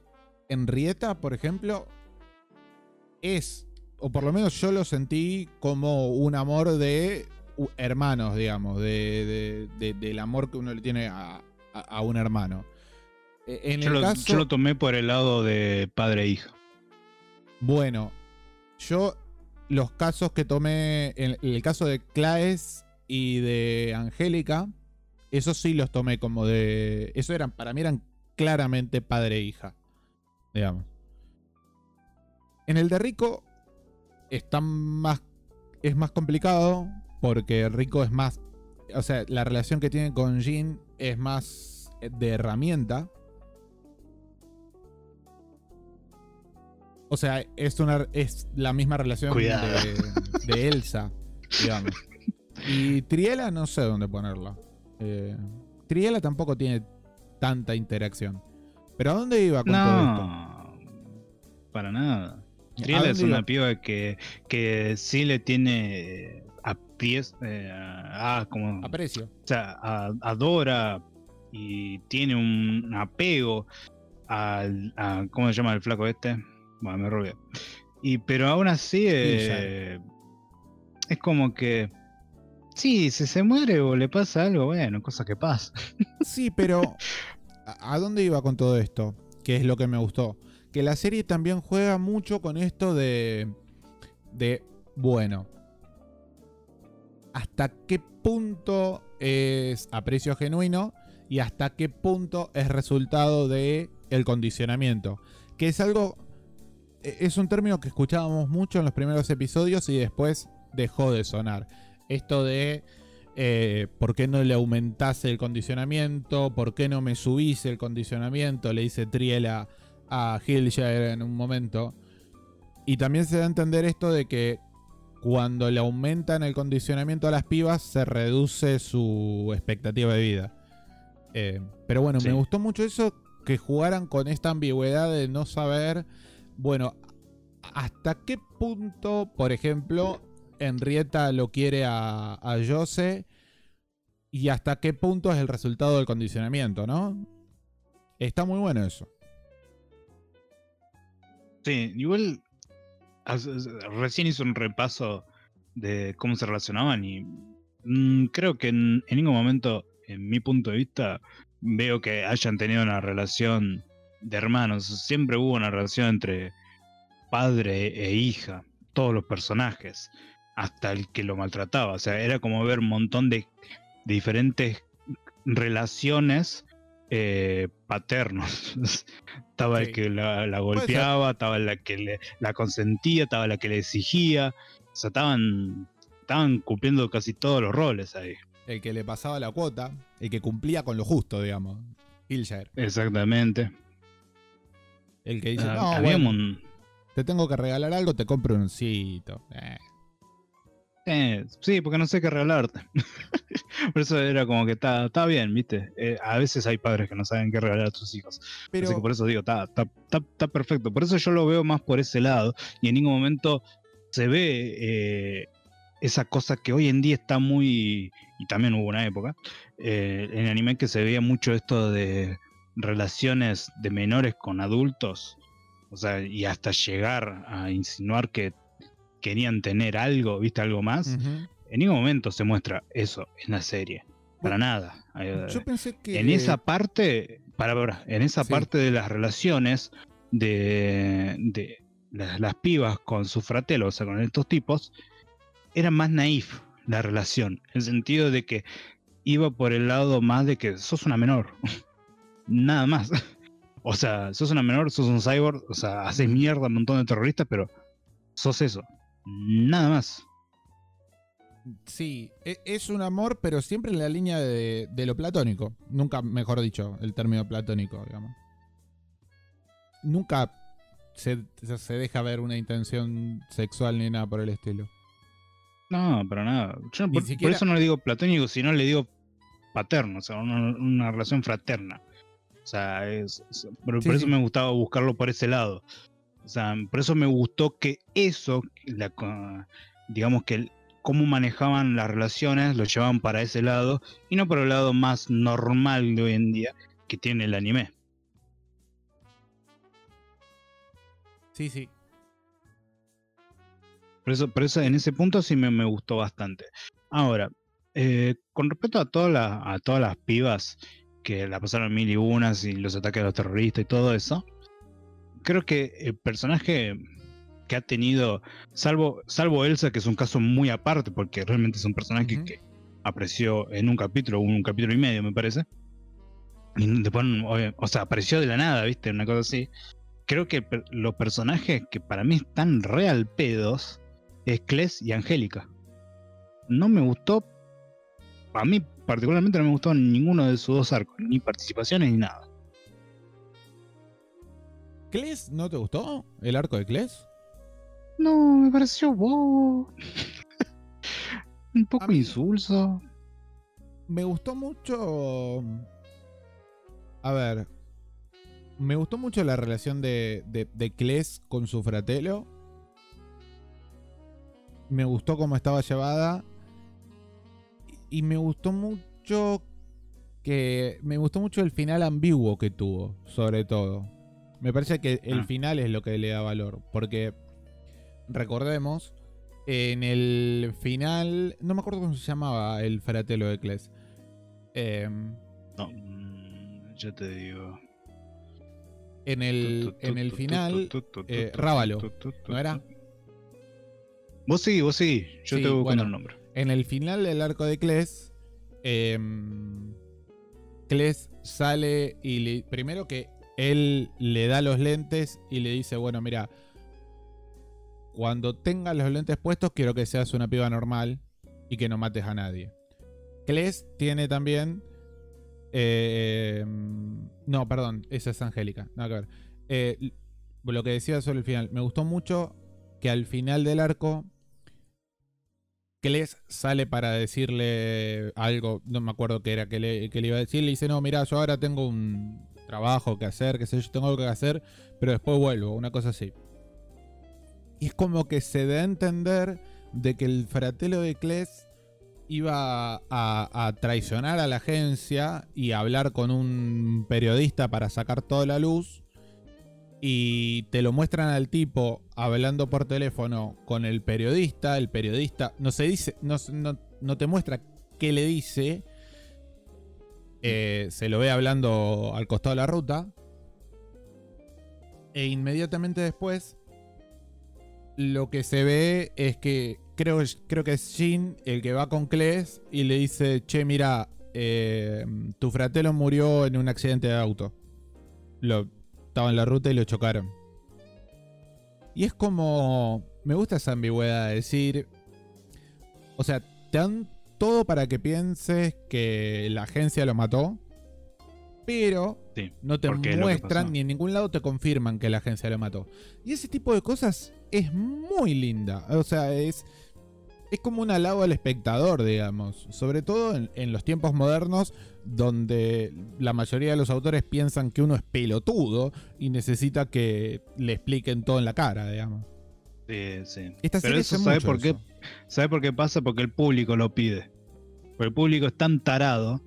Henrietta, por ejemplo, es, o por lo menos yo lo sentí como un amor de hermanos, digamos, de, de- de- del amor que uno le tiene a, a- a un hermano. Eh, En Yo el lo, caso, yo lo tomé por el lado de padre e hija. bueno, yo los casos que tomé, en el caso de Claes y de Angélica, esos sí los tomé como de, eso eran, para mí eran claramente padre e hija, digamos. En el de Rico está más, es más complicado porque Rico es más, o sea, la relación que tiene con Jean es más de herramienta. O sea, es una es la misma relación de Elsa, digamos. Y Triela no sé dónde ponerla. Eh, Triela tampoco tiene tanta interacción. ¿Pero a dónde iba con todo esto? Para nada. ¿A Triela es una iba? piba que, que sí le tiene a pies, eh, ah, como, Aprecio. o sea, a- adora y tiene un apego al, a, ¿cómo se llama el flaco este? Bueno, me robé. Y pero aún así eh, es como que sí, si se muere o le pasa algo, bueno, cosa que pasa. Sí, pero ¿a dónde iba con todo esto? Que es lo que me gustó. Que la serie también juega mucho con esto de. de. Bueno. ¿Hasta qué punto es aprecio genuino? Y hasta qué punto es resultado de el condicionamiento. Que es algo. e- Es un término que escuchábamos mucho en los primeros episodios y después dejó de sonar. Esto de eh, ¿por qué no le aumentase el condicionamiento? ¿Por qué no me subís el condicionamiento? Le dice Triela a Hillshire en un momento. Y también se da a entender esto de que cuando le aumentan el condicionamiento a las pibas se reduce su expectativa de vida. Eh, pero bueno, Sí. me gustó mucho eso que jugaran con esta ambigüedad de no saber, bueno, hasta qué punto, por ejemplo, Henrietta lo quiere a, a Jose y hasta qué punto es el resultado del condicionamiento, ¿no? Está muy bueno eso. Sí, igual recién hizo un repaso de cómo se relacionaban y mm, creo que en ningún momento, en mi punto de vista, veo que hayan tenido una relación de hermanos. Siempre hubo una relación entre padre e hija, todos los personajes, hasta el que lo maltrataba. O sea, era como ver un montón de, de diferentes relaciones eh, paternos. estaba Sí. el que la, golpeaba, estaba la que le, la consentía, estaba la que le exigía. O sea, estaban, estaban cumpliendo casi todos los roles ahí. El que le pasaba la cuota, el que cumplía con lo justo, digamos. Killshare. Exactamente. El que dice, Ah, no, bueno, un- te tengo que regalar algo, te compro un oncito. Eh. Eh, sí, porque no sé qué regalarte. por eso era como que está, bien, ¿viste? Eh, a veces hay padres que no saben qué regalar a sus hijos. Pero Así que por eso digo, está perfecto. Por eso yo lo veo más por ese lado. Y en ningún momento se ve eh, esa cosa que hoy en día está muy. Y también hubo una época. eh, en anime que se veía mucho esto de relaciones de menores con adultos. O sea, y hasta llegar a insinuar que querían tener algo, ¿viste? Algo más. En ningún momento se muestra eso en la serie. Para nada. Eh, yo pensé que. en esa parte, para ver, en esa Sí. parte de las relaciones de, de las, las pibas con su fratelo, o sea, con estos tipos, era más naif la relación, en el sentido de que iba por el lado más de que sos una menor, nada más. O sea, sos una menor, sos un cyborg, o sea, haces mierda a un montón de terroristas, pero sos eso, nada más. Sí, e- es un amor, pero siempre en la línea de, de lo platónico. Nunca, mejor dicho, el término platónico, digamos. Nunca se, se deja ver una intención sexual ni nada por el estilo. No, para nada. Yo por, por eso no le digo platónico, sino le digo paterno, o sea, una, una relación fraterna. O sea, es, es- por, Sí, por eso sí. me gustaba buscarlo por ese lado. O sea, por eso me gustó que eso, la digamos que el- cómo manejaban las relaciones, lo llevaban para ese lado y no por el lado más normal de hoy en día que tiene el anime. Sí, sí. Por eso, por eso en ese punto sí me, me gustó bastante. Ahora, eh, con respecto a, todas las- a todas las pibas que la pasaron mil y unas y los ataques a los terroristas y todo eso, creo que el personaje que ha tenido, salvo, salvo Elsa, que es un caso muy aparte, porque realmente es un personaje que apareció en un capítulo, un capítulo y medio, me parece. Y después, o sea, apareció de la nada, ¿viste? Una cosa así. Creo que los personajes que para mí están real pedos es Kles y Angélica. No me gustó, a mí particularmente no me gustó ninguno de sus dos arcos, ni participaciones ni nada. ¿Kles no te gustó? ¿El arco de Kles? No, me pareció bobo. Un poco mí- insulso. Me gustó mucho. A ver. Me gustó mucho la relación de, de, de Kles con su fratelo. Me gustó cómo estaba llevada. Y me gustó mucho que. Me gustó mucho el final ambiguo que tuvo, sobre todo. Me parece que el Ah. final es lo que le da valor. Porque. Recordemos. En el final. No me acuerdo cómo se llamaba el fratelo de Kles. Em, No, mm, ya te digo. en el, en el final, eh, Rábalo, ¿no era? Vos sí, vos sí. Yo Sí, te voy bueno. el nombre. En el final del arco de Kles, em, Kles sale y le- primero que él le da los lentes y le dice, bueno, mira, cuando tengas los lentes puestos quiero que seas una piba normal y que no mates a nadie. Kles tiene también... eh, no, perdón, esa es Angélica. Nada que. Eh, lo que decía sobre el final. Me gustó mucho que al final del arco Kles sale para decirle algo, no me acuerdo qué era que le, que le iba a decir, le dice, no, mira, yo ahora tengo un trabajo que hacer, que sé yo, tengo algo que hacer, pero después vuelvo, una cosa así. Y es como que se da a entender de que el fratelo de Kles iba a, traicionar a la agencia y a hablar con un periodista para sacar toda la luz. Y te lo muestran al tipo hablando por teléfono con el periodista. El periodista no se dice, no, no- no te muestra qué le dice. Eh, se lo ve hablando al costado de la ruta. E inmediatamente después, lo que se ve es que creo, creo que es Jin el que va con Kles y le dice: Che, mira, eh, tu fratelo murió en un accidente de auto. Lo, estaba en la ruta y lo chocaron. Y es como. Me gusta esa ambigüedad de decir. O sea, te dan todo para que pienses que la agencia lo mató. Pero Sí, no te muestran ni en ningún lado te confirman que la agencia lo mató. Y ese tipo de cosas es muy linda. O sea, es. Es como un halago al espectador, digamos. Sobre todo en, en los tiempos modernos, donde la mayoría de los autores piensan que uno es pelotudo y necesita que le expliquen todo en la cara, digamos. Sí, sí. Esta Pero eso sabe por qué, eso. ¿sabe por qué pasa? Porque el público lo pide. Porque el público es tan tarado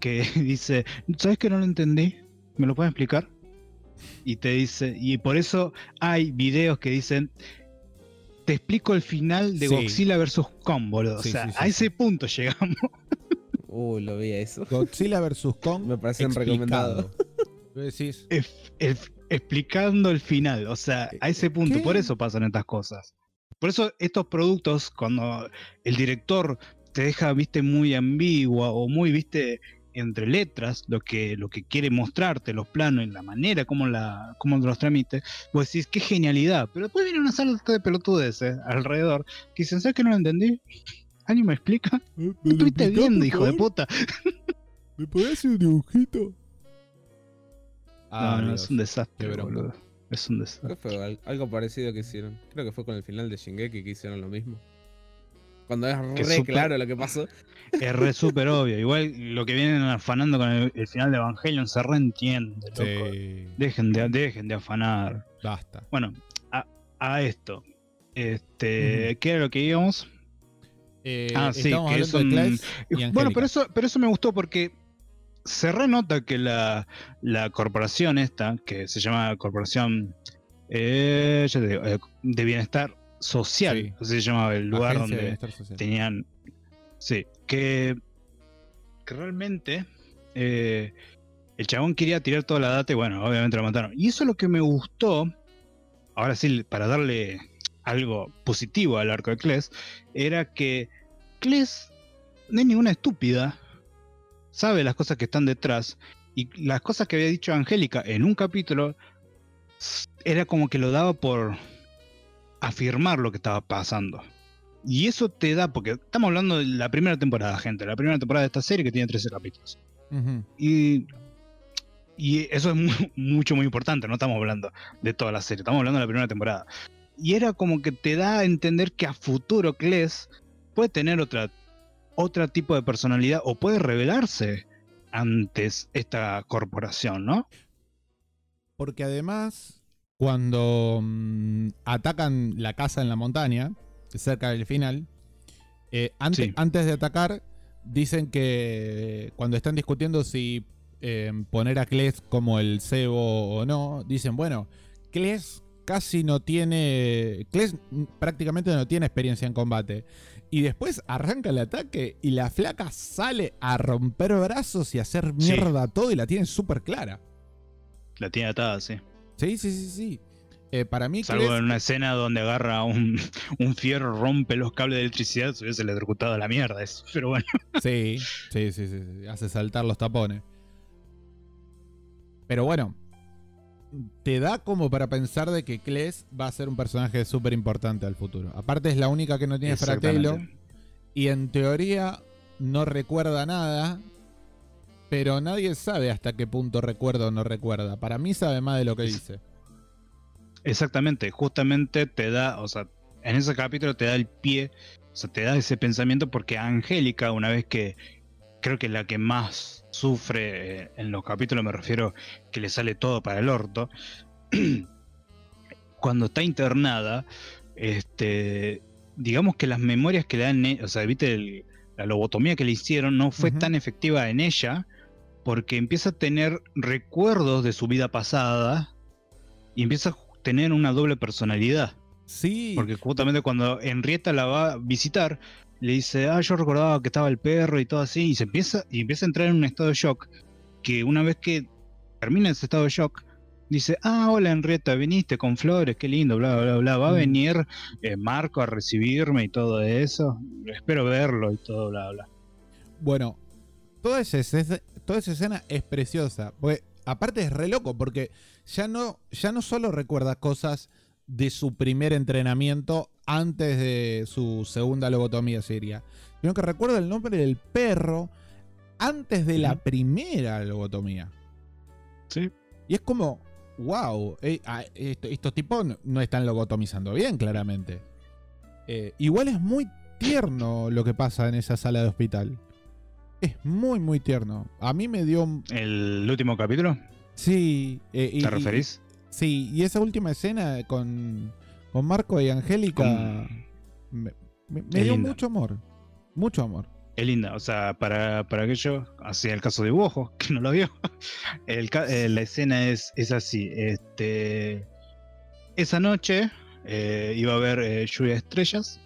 que dice, ¿sabes que no lo entendí? ¿Me lo pueden explicar? Y te dice, y por eso hay videos que dicen, te explico el final de Sí. Godzilla vs. Kong, boludo. Sí, o sea, sí, sí, a sí. ese punto llegamos. Uh, lo vi eso. Godzilla vs. Kong. Me parecen recomendados. Decís, explicando el final. O sea, a ese punto. ¿Qué? Por eso pasan estas cosas. Por eso estos productos, cuando el director te deja, viste, muy ambigua o muy, viste, entre letras, lo que, lo que quiere mostrarte, los planos, en la manera como, la, como los tramite, vos decís, qué genialidad. Pero después viene una sala de pelotudeces alrededor que dicen, ¿sabes que no lo entendí? ¿Alguien me explica? "¿Me ¿Qué lo estuviste viendo, hijo de puta? ¿Me podés hacer un dibujito? no, no, Dios. es un desastre, boludo. Es un desastre. Algo parecido que hicieron. Creo que fue con el final de Shingeki que hicieron lo mismo. Cuando es Que re claro lo que pasó. Es re súper obvio. Igual lo que vienen afanando con el, el final de Evangelion se reentiende, loco. Sí, Dejen de, dejen de afanar. basta. Bueno, a, a esto. Este, ¿qué era lo que íbamos? Eh, Ah, sí, que es un- bueno, pero eso, pero eso me gustó porque se renota que la, la corporación esta, que se llama Corporación eh, ya te digo, eh, de Bienestar Social, Sí. así se llamaba el lugar Agencia donde Bienestar Social. tenían. Sí, que, que realmente eh, el chabón quería tirar toda la data y bueno, obviamente lo mataron. Y eso es lo que me gustó, ahora sí, para darle algo positivo al arco de Kles, era que Kles no es ninguna estúpida, sabe las cosas que están detrás y las cosas que había dicho Angélica en un capítulo era como que lo daba por afirmar lo que estaba pasando. Y eso te da, porque estamos hablando de la primera temporada, gente, la primera temporada de esta serie que tiene 13 capítulos. Y, y eso es mu- mucho, muy importante, no estamos hablando de toda la serie, estamos hablando de la primera temporada. Y era como que te da a entender que a futuro Kles puede tener otra, otro tipo de personalidad o puede revelarse antes esta corporación, ¿no? Porque además, cuando mm, atacan la casa en la montaña, cerca del final, eh, ante- Sí. antes de atacar, dicen que cuando están discutiendo si eh, poner a Kles como el cebo o no, dicen, bueno, Kles casi no tiene. Kles prácticamente no tiene experiencia en combate. Y después arranca el ataque y la flaca sale a romper brazos y a hacer Sí. mierda todo y la tiene súper clara. La tiene atada, sí. Sí, sí, sí, sí. Eh, para mí, Salvo en una escena donde agarra un, un fierro, rompe los cables de electricidad, se hubiese electrocutado a la mierda eso. Pero bueno. Sí, sí, sí, sí, Hace saltar los tapones. Pero bueno, te da como para pensar de que Kles va a ser un personaje súper importante al futuro. Aparte es la única que no tiene fratelo. Y en teoría no recuerda nada. Pero nadie sabe hasta qué punto recuerda o no recuerda. Para mí sabe más de lo que dice. Exactamente, justamente te da, o sea, en ese capítulo te da el pie, o sea, te da ese pensamiento porque Angélica, una vez que creo que es la que más sufre eh, en los capítulos, me refiero que le sale todo para el orto, cuando está internada, este, digamos que las memorias que le dan, e- o sea, viste, el- la lobotomía que le hicieron no fue tan efectiva en ella, porque empieza a tener recuerdos de su vida pasada y empieza a tener una doble personalidad. Sí, Porque justamente cuando Henrietta la va a visitar, le dice, ah, yo recordaba que estaba el perro y todo así, y se empieza, y empieza a entrar en un estado de shock, que una vez que termina ese estado de shock, dice, ah, hola Henrietta, viniste con flores, qué lindo, bla, bla, bla, va a Mm. venir eh, Marco a recibirme y todo eso, espero verlo y todo, bla, bla. Bueno, toda esa, escena- toda esa escena es preciosa. Porque, aparte es re loco, porque ya no, ya no solo recuerda cosas de su primer entrenamiento antes de su segunda lobotomía siria, sino que recuerda el nombre del perro antes de la primera lobotomía. Sí. Y es como, wow, eh, esto- estos tipos no, no están lobotomizando bien, claramente. Eh, igual es muy tierno lo que pasa en esa sala de hospital. Es muy, muy tierno. A mí me dio... un- ¿El último capítulo? Sí. eh, y- ¿Te y- referís? sí, y esa última escena con, con Marco y Angélica Con- me, me- me Es dio linda. mucho amor. Mucho amor. Es linda, o sea, para, para aquello, así el caso de Bojo, que no lo vio, el eh, la escena es, es así. Este, esa noche eh, iba a haber lluvia de estrellas,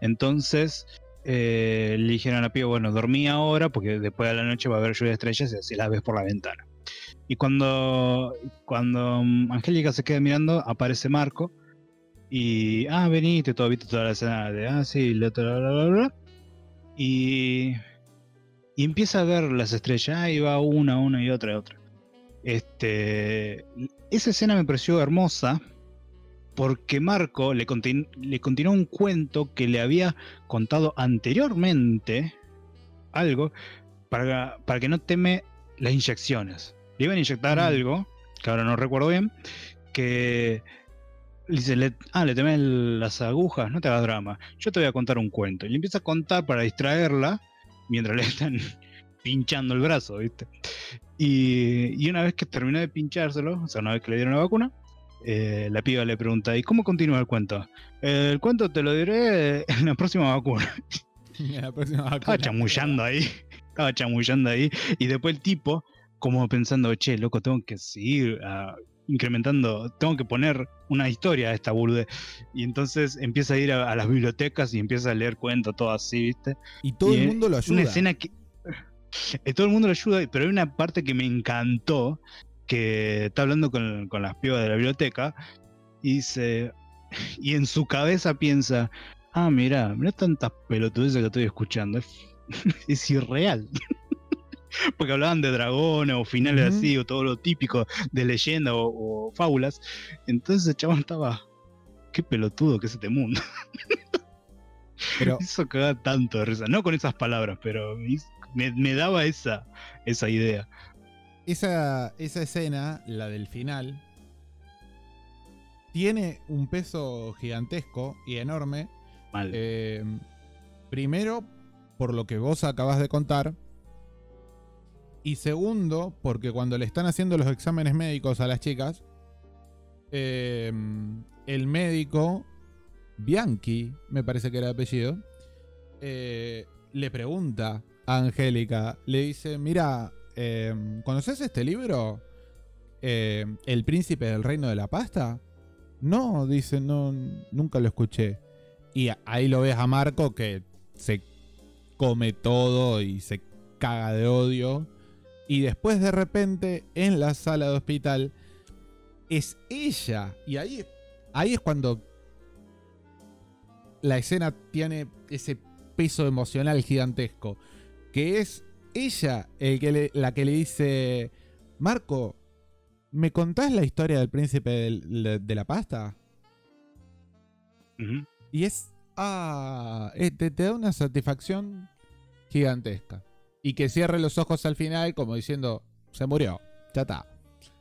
entonces eh, le dijeron a Pío, bueno, dormí ahora porque después de la noche va a haber lluvia de estrellas y así las ves por la ventana. Y cuando, cuando Angélica se queda mirando, aparece Marco y, ah, veniste, todo, viste toda la escena de, ah, sí, bla, bla, bla, bla. Y, y empieza a ver las estrellas, ahí va una, una y otra y otra. Este, esa escena me pareció hermosa porque Marco le, contin- le continuó un cuento que le había contado anteriormente, algo, para, para que no teme las inyecciones. Le iban a inyectar Mm. algo, que ahora no recuerdo bien, que dice, le, ah, le temes las agujas, no te hagas drama, yo te voy a contar un cuento. Y le empieza a contar para distraerla mientras le están pinchando el brazo, ¿viste? Y, y una vez que terminó de pinchárselo, o sea, una vez que le dieron la vacuna, eh, la piba le pregunta, ¿y cómo continúa el cuento? El cuento te lo diré en la próxima vacuna. La próxima Estaba chamullando ahí. Estaba chamullando ahí. Y después el tipo, como pensando, che, loco, tengo que seguir ah, incrementando, tengo que poner una historia a esta burde. Y entonces empieza a ir a, a las bibliotecas y empieza a leer cuentos, todo así, ¿viste? Y todo Y, el mundo lo ayuda. Una escena que. eh, Todo el mundo lo ayuda, pero hay una parte que me encantó. Que está hablando con, con las pibas de la biblioteca. Y dice. Y en su cabeza piensa. Ah, mira, mira tantas pelotudeces que estoy escuchando. Es, es irreal. Porque hablaban de dragones o finales así, o todo lo típico de leyenda o, o fábulas. Entonces el chabón estaba. Qué pelotudo que es este mundo. Pero Me hizo cagar tanto de risa. No con esas palabras, pero me- me daba esa, esa idea. Esa, esa escena, la del final, tiene un peso gigantesco y enorme. Mal. Eh, primero, por lo que vos acabas de contar. Y segundo, porque cuando le están haciendo los exámenes médicos a las chicas, eh, el médico, Bianchi, me parece que era el apellido, eh, le pregunta a Angélica, le dice, mira, eh, ¿conoces este libro? Eh, ¿El príncipe del reino de la pasta? No, dice, no, nunca lo escuché. Y ahí lo ves a Marco que se come todo y se caga de odio. Y después de repente, en la sala de hospital, es ella. Y ahí, ahí es cuando la escena tiene ese peso emocional gigantesco. Que es ella el que le- la que le dice, Marco, ¿me contás la historia del príncipe de la pasta? Y es. Ah, eh, te, te da una satisfacción gigantesca. Y que cierre los ojos al final, como diciendo: Se murió, ya está.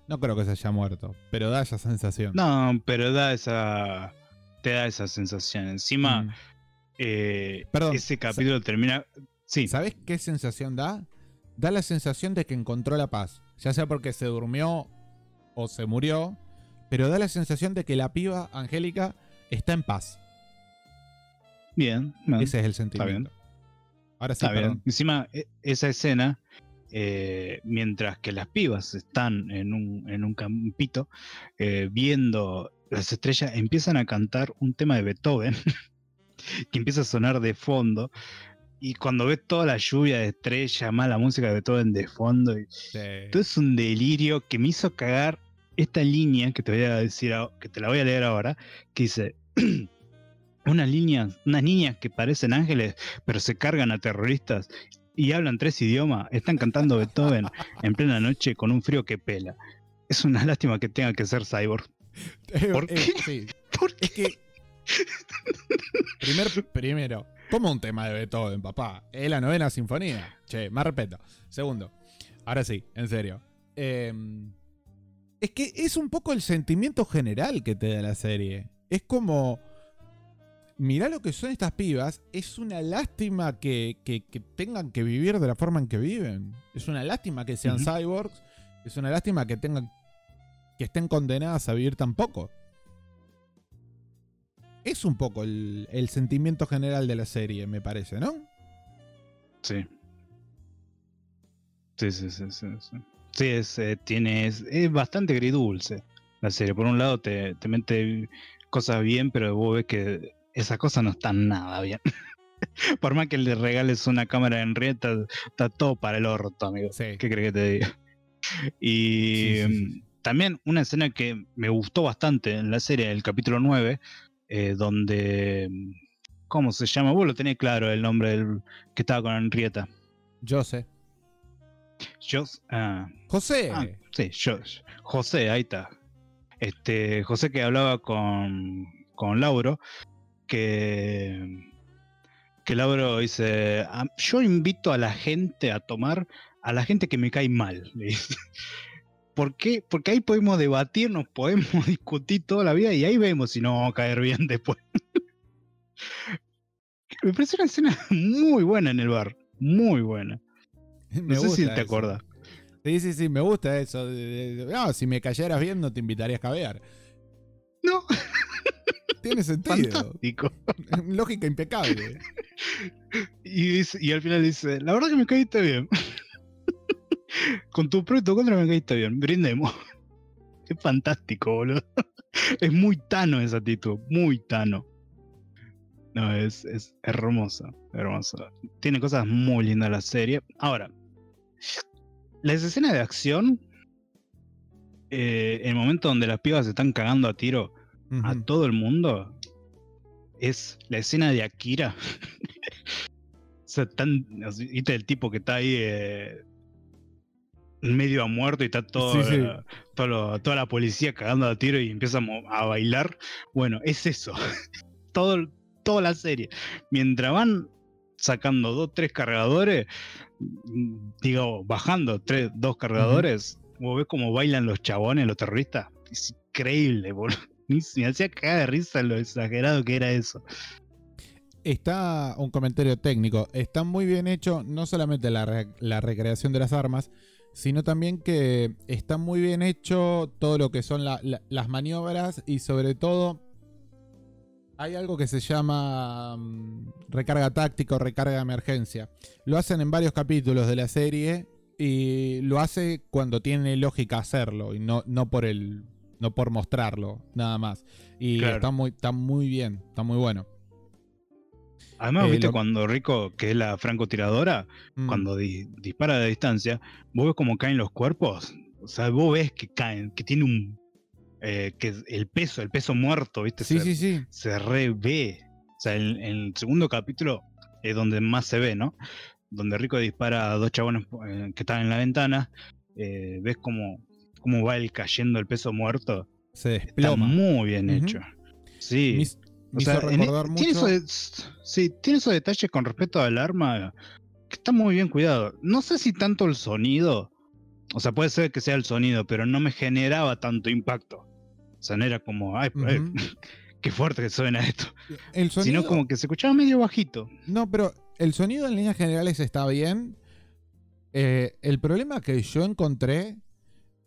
No creo que se haya muerto, pero da esa sensación. No, pero da esa. Te da esa sensación. Encima, Mm. eh, Perdón, ese capítulo termina. Sí, ¿Sabes qué sensación da? Da la sensación de que encontró la paz. Ya sea porque se durmió o se murió, pero da la sensación de que la piba Angélica está en paz. bien. Ese es el sentimiento. Ahora sí, está bien. perdón. Encima, e- esa escena, eh, mientras que las pibas están en un, en un campito eh, viendo las estrellas, empiezan a cantar un tema de Beethoven que empieza a sonar de fondo. Y cuando ves toda la lluvia de estrellas, más la música de Beethoven de fondo, y Sí. todo es un delirio que me hizo cagar esta línea que te voy a decir, que te la voy a leer ahora, que dice unas líneas, unas niñas que parecen ángeles, pero se cargan a terroristas y hablan tres idiomas, están cantando Beethoven en plena noche con un frío que pela. Es una lástima que tenga que ser cyborg. ¿Por Eh, qué? sí. ¿Por Es que. Primer, primero, como un tema de Beethoven, papá. Es la novena sinfonía. Che, más respeto. Segundo, ahora sí, en serio. Eh, es que es un poco el sentimiento general que te da la serie. Es como. Mirá lo que son estas pibas. Es una lástima que, que- que tengan que vivir de la forma en que viven. Es una lástima que sean cyborgs. Es una lástima que tengan. que estén condenadas a vivir tan poco es un poco el, el sentimiento general de la serie, me parece, ¿no? Sí. Sí, sí, sí, sí. Sí, Sí, es, eh, tiene, es, es bastante agridulce la serie. Por un lado te, te mete cosas bien, pero vos ves que esas cosas no están nada bien. Por más que le regales una cámara de Henrietta, está todo para el orto, amigo. Sí. ¿Qué crees que te diga? Y Sí, sí, sí. mm, también una escena que me gustó bastante en la serie, el capítulo 9, eh, donde... mm, ¿Cómo se llama? Vos lo tenés claro el nombre del que estaba con Henrietta. Yo sé. Jos- ah, José. ah, sí, Jos- José, ahí está. Este, José que hablaba con, con Lauro, que, que Lauro dice, "Ah, yo invito a la gente a tomar, a la gente que me cae mal. ¿Por qué? Porque ahí podemos debatir, nos podemos discutir toda la vida y ahí vemos si nos vamos a caer bien después. Me parece una escena muy buena en el bar, muy buena. Me No sé si te eso. acuerdas. Sí, sí, sí, me gusta eso. No, si me cayeras bien no te invitaría a caviar. No, Tiene sentido. fantástico. Lógica impecable. Y, dice- y al final dice, la verdad que me caíste bien. Con tu pro y tu contra me caíste bien. Brindemos. Es fantástico, boludo. Es muy tano esa actitud, muy tano. No, es, es hermosa, hermosa. Tiene cosas muy lindas la serie. Ahora, las escenas de acción, eh, el momento donde las pibas se están cagando a tiro a todo el mundo es la escena de Akira. o sea, tan, viste el tipo que está ahí eh, medio a muerto y está todo, Sí, sí. todo lo- toda la policía cagando a tiro y empieza a, bailar. Bueno, es eso. todo, toda la serie. Mientras van sacando dos, tres cargadores, digo, bajando tres, dos cargadores, vos ves cómo bailan los chabones, los terroristas. Es increíble, boludo. Me hacía cagar de risa lo exagerado que era eso. Está un comentario técnico. Está muy bien hecho no solamente la, re- la recreación de las armas, sino también que está muy bien hecho todo lo que son la- la- las maniobras y sobre todo hay algo que se llama mm, recarga táctica o recarga de emergencia. Lo hacen en varios capítulos de la serie y lo hace cuando tiene lógica hacerlo y no, no por el no por mostrarlo nada más. Y Claro. está muy está muy bien, está muy bueno. Además, Eh, viste, lo- cuando Rico, que es la francotiradora, Mm. cuando di- dispara de distancia, vos ves cómo caen los cuerpos. O sea, vos ves que caen, que tiene un. eh, que el peso, el peso muerto, ¿viste? Sí, se, sí, sí. se revé. O sea, en, en el segundo capítulo es donde más se ve, ¿no? Donde Rico dispara a dos chabones eh, que están en la ventana. ves cómo, cómo va el cayendo el peso muerto. Se Está desploma. muy bien hecho. Sí. Me O sea, hizo en- e, recordar tiene mucho. esos, sí, tiene esos detalles con respecto al arma que está muy bien cuidado. No sé si tanto el sonido, o sea, puede ser que sea el sonido, pero no me generaba tanto impacto. O sea, no era como, ay, ay, Ujú. qué fuerte que suena esto. El sonido. Sino como que se escuchaba medio bajito. No, pero el sonido en líneas generales está bien. Eh, el problema que yo encontré,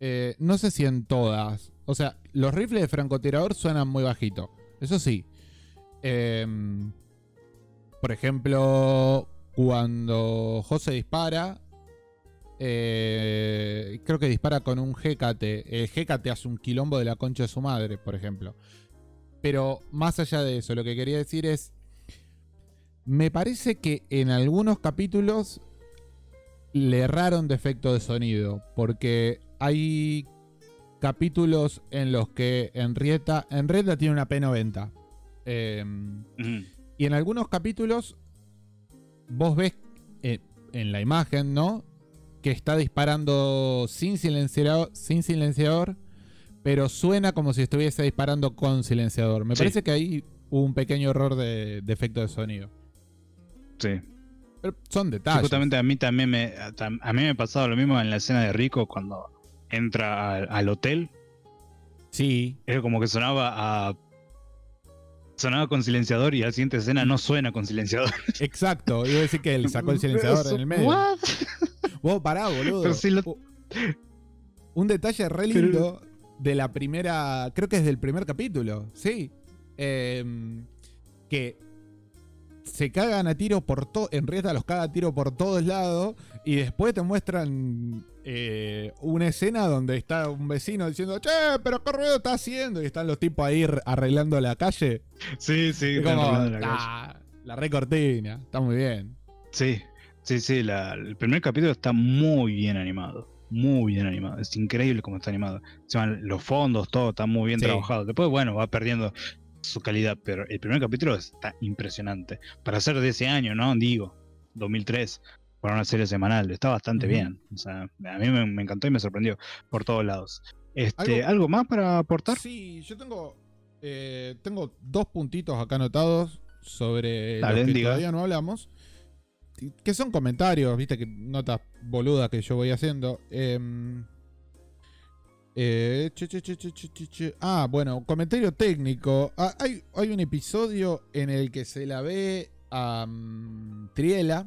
eh, no sé si en todas. O sea, los rifles de francotirador suenan muy bajito. Eso sí. Em, por ejemplo, cuando José dispara, eh, creo que dispara con un GKT. El GKT hace un quilombo de la concha de su madre, por ejemplo. Pero más allá de eso, lo que quería decir es. Me parece que en algunos capítulos le erraron de efecto de sonido. Porque hay capítulos en los que Henrietta. Henrietta tiene una P90. Em, y en algunos capítulos vos ves, eh, en la imagen, ¿no? Que está disparando sin silenciador, sin silenciador, pero suena como si estuviese disparando con silenciador. Me Sí. parece que ahí hubo un pequeño error de, de efecto de sonido. Sí. Pero son Sí, detalles. justamente a mí también me, a, a mí me ha pasado lo mismo en la escena de Rico cuando entra al, al hotel. Sí, Era como que sonaba a. Sonaba con silenciador y a la siguiente escena no suena con silenciador. exacto. Iba a decir que él sacó el silenciador en el medio. What? Vos pará, boludo. Pero si lo- U- Un detalle re Pero- lindo de la primera. Creo que es del primer capítulo, sí. Em, que se cagan a tiro por todo. En realidad los caga a tiro por todos lados. Y después te muestran eh, una escena donde está un vecino diciendo, che, pero qué ruido está haciendo. Y están los tipos ahí arreglando la calle. Sí, sí, Y como, la calle. "Ah, la recortina. Está muy bien. Sí, sí, sí. la- el primer capítulo está muy bien animado. Muy bien animado. Es increíble cómo está animado. Encima, los fondos, todo está muy bien Sí. trabajado. Después, bueno, va perdiendo su calidad, pero el primer capítulo está impresionante. Para ser de ese año, ¿no? Digo, 2003, para una serie semanal. Está bastante bien. O sea, a mí me, me encantó y me sorprendió por todos lados. Este, Algo- ¿Algo, más para aportar? Sí, yo tengo, eh, tengo dos puntitos acá anotados sobre Dale, los que diga. todavía no hablamos. Que son comentarios, viste, que notas boludas que yo voy haciendo. Em, eh, che, che, che. Ah, bueno, comentario técnico. Ah, hay, hay un episodio en el que se la ve a mm, Triela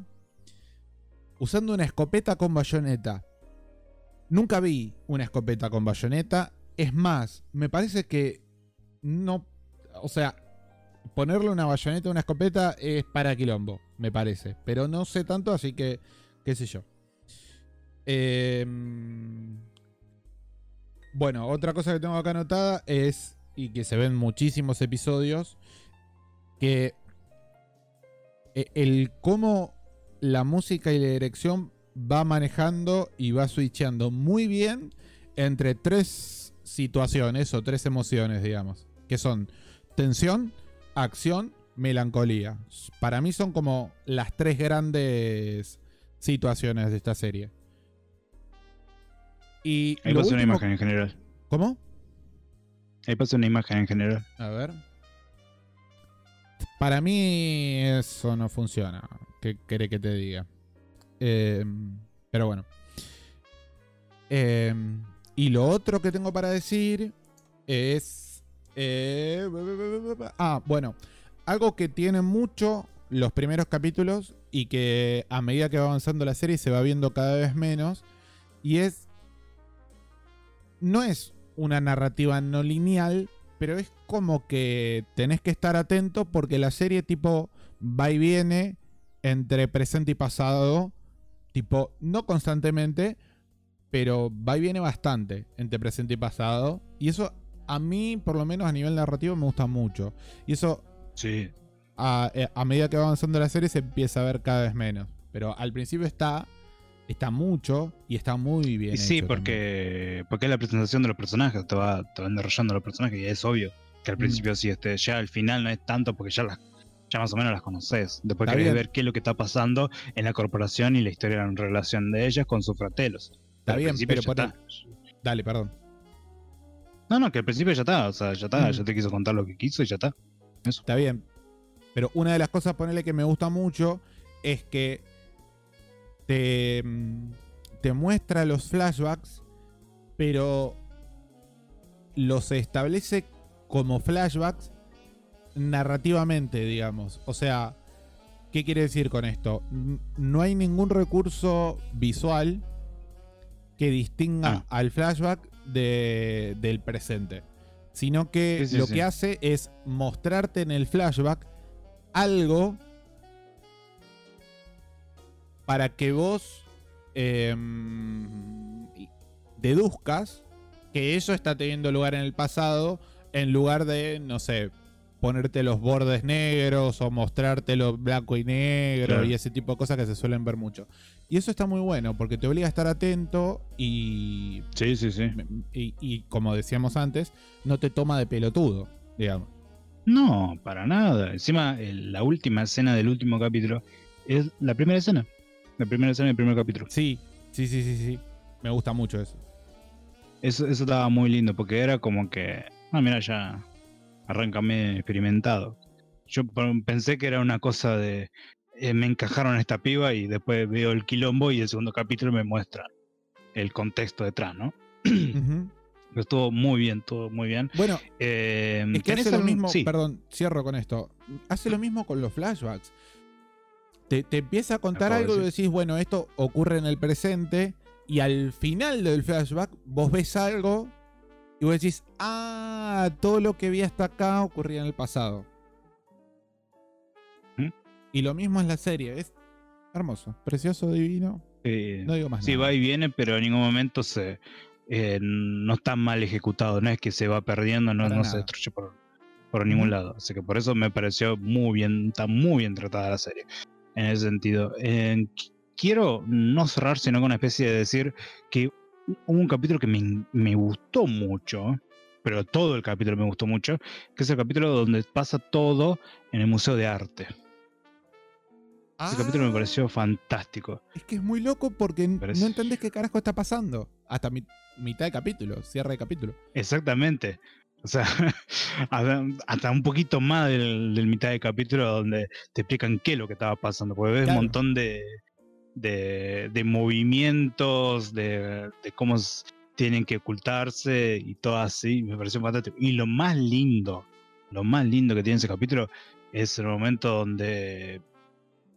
usando una escopeta con bayoneta. Nunca vi una escopeta con bayoneta. Es más, me parece que no. O sea, ponerle una bayoneta a una escopeta es para quilombo, me parece. Pero no sé tanto, así que. qué sé yo. Em, bueno, otra cosa que tengo acá anotada es. Y que se ven muchísimos episodios. Que. e- El cómo la música y la dirección va manejando y va switchando muy bien entre tres situaciones o tres emociones, digamos. Que son tensión, acción, melancolía. Para mí son como las tres grandes situaciones de esta serie. Y Ahí pasa una imagen en general. ¿Cómo? Ahí pasa una imagen en general. A ver. Para mí eso no funciona. ¿Qué querés que te diga? Eh, pero bueno. Eh, y lo otro que tengo para decir es... eh, ah, bueno. Algo que tiene mucho los primeros capítulos y que a medida que va avanzando la serie se va viendo cada vez menos. Y es... No es una narrativa no lineal, pero es como que tenés que estar atento porque la serie tipo va y viene entre presente y pasado, tipo no constantemente, pero va y viene bastante entre presente y pasado. Y eso a mí, por lo menos a nivel narrativo, me gusta mucho. Y eso Sí. a, eh, a medida que va avanzando la serie se empieza a ver cada vez menos. Pero al principio está, está mucho y está muy bien. Y sí, hecho porque, porque es la presentación de los personajes, te, va, te van desarrollando los personajes y es obvio que al Mm. principio sí, este, ya al final no es tanto porque ya las ya más o menos las conoces. Después Está querés bien. ver qué es lo que está pasando en la corporación y la historia en relación de ellas con sus fratelos. Está al bien, pero por está. Dale, perdón. No, no, que al principio ya está, o sea, ya está, Mm. ya te quiso contar lo que quiso y ya está. Eso. Está bien. Pero una de las cosas, ponerle que me gusta mucho, es que te, mm, te muestra los flashbacks, pero los establece como flashbacks narrativamente, digamos. O sea, ¿qué quiere decir con esto? No hay ningún recurso visual que distinga Ah. al flashback de- del presente. Sino que Sí, sí, lo sí. que hace es mostrarte en el flashback algo para que vos em, deduzcas que eso está teniendo lugar en el pasado en lugar de, no sé, ponerte los bordes negros o mostrártelo blanco y negro Claro. y ese tipo de cosas que se suelen ver mucho. Y eso está muy bueno porque te obliga a estar atento y, Sí, sí, sí. y, y como decíamos antes, no te toma de pelotudo, digamos. No, para nada. Encima, la última escena del último capítulo es la primera escena. La primera escena del primer capítulo. Sí, sí, sí, sí, sí. Me gusta mucho eso. Eso, eso estaba muy lindo porque era como que, ah, mira, ya arráncame experimentado. Yo pensé que era una cosa de, eh, me encajaron a esta piba y después veo el quilombo y el segundo capítulo me muestra el contexto detrás, ¿no? Pero estuvo muy bien, todo muy bien. Bueno, Eh, es que ¿tenés hace lo mismo. sí. Perdón, cierro con esto. Hace lo mismo con los flashbacks. Te, te empieza a contar algo y decís, bueno, esto ocurre en el presente. Y al final del flashback, vos ves algo y vos decís, ah, todo lo que vi hasta acá ocurría en el pasado. ¿Mm? Y lo mismo es la serie. Es hermoso, precioso, divino. Eh, No digo más sí, nada. va y viene, pero en ningún momento se eh, no está mal ejecutado. No es que se va perdiendo, no, se destruye por, por ningún lado. Así que por eso me pareció muy bien, está muy bien tratada la serie. En ese sentido. Eh, qu- quiero no cerrar, sino con una especie de decir que hubo un capítulo que me, me gustó mucho. Pero todo el capítulo me gustó mucho, que es el capítulo donde pasa todo en el Museo de Arte. Ese capítulo me Ah, pareció fantástico. Es que es muy loco porque Parece- no entendés qué carajo está pasando. Hasta mi- mitad de capítulo, cierre de capítulo. Exactamente. O sea, hasta hasta un poquito más del, del mitad del capítulo donde te explican qué es lo que estaba pasando. Porque ves Claro. un montón de, de, de movimientos, de, de cómo tienen que ocultarse y todo así. Me pareció fantástico. Y lo más lindo, lo más lindo que tiene ese capítulo es el momento donde,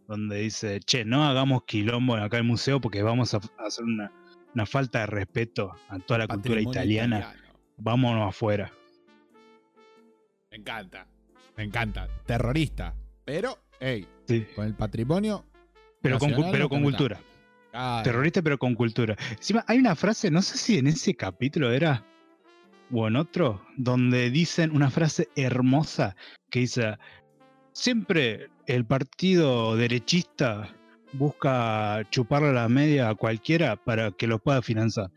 donde dice, che, no hagamos quilombo acá en el museo porque vamos a, a hacer una, una falta de respeto a toda la cultura italiana italiano. vámonos afuera. Me encanta. Me encanta. Terrorista. Pero, hey, Sí. con el patrimonio. Pero con, pero con cultura. Terrorista, pero con cultura. Encima, hay una frase, no sé si en ese capítulo era o en otro, donde dicen una frase hermosa que dice: Siempre el partido derechista busca chuparle la media a cualquiera para que lo pueda financiar.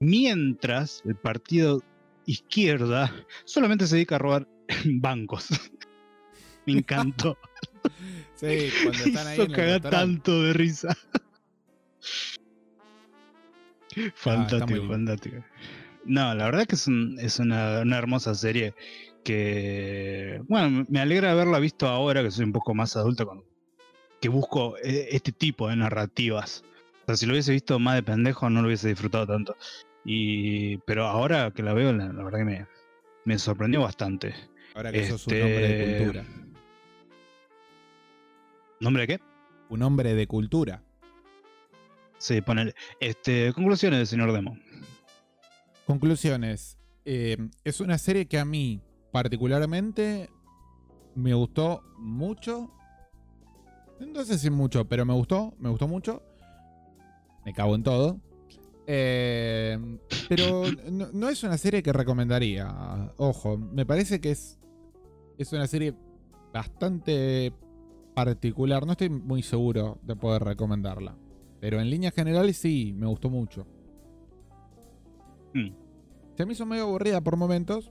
Mientras el partido izquierda solamente se dedica a robar bancos. Me encantó. Sí, cuando están ahí cagar restaurante. tanto de risa. fantástico, muy lindo. fantástico. No, la verdad que es, un- es una, una hermosa serie que, bueno, me alegra haberla visto ahora que soy un poco más adulto, con, que busco eh, este tipo de narrativas. O sea, si lo hubiese visto más de pendejo no lo hubiese disfrutado tanto. Y, pero ahora que la veo, la, la verdad que me, me sorprendió bastante. Ahora que sos un hombre de Este- cultura. ¿Nombre de qué? Un hombre de cultura. Sí, ponele. Este, conclusiones, señor Demo. Conclusiones. Eh, es una serie que a mí particularmente me gustó mucho. No sé si mucho, pero me gustó, me gustó mucho. Me cago en todo. Eh, pero no, no es una serie que recomendaría. Ojo, me parece que es, es una serie bastante particular. No estoy muy seguro de poder recomendarla. Pero en líneas generales sí, me gustó mucho. Mm. Se me hizo medio aburrida por momentos,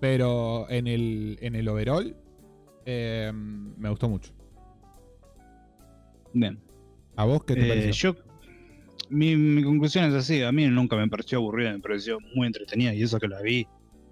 pero en el, en el overall eh, me gustó mucho. Bien. ¿A vos qué te Eh, pareció? yo, mi, mi conclusión es así. A mí nunca me pareció aburrida, me pareció muy entretenida. Y eso que la vi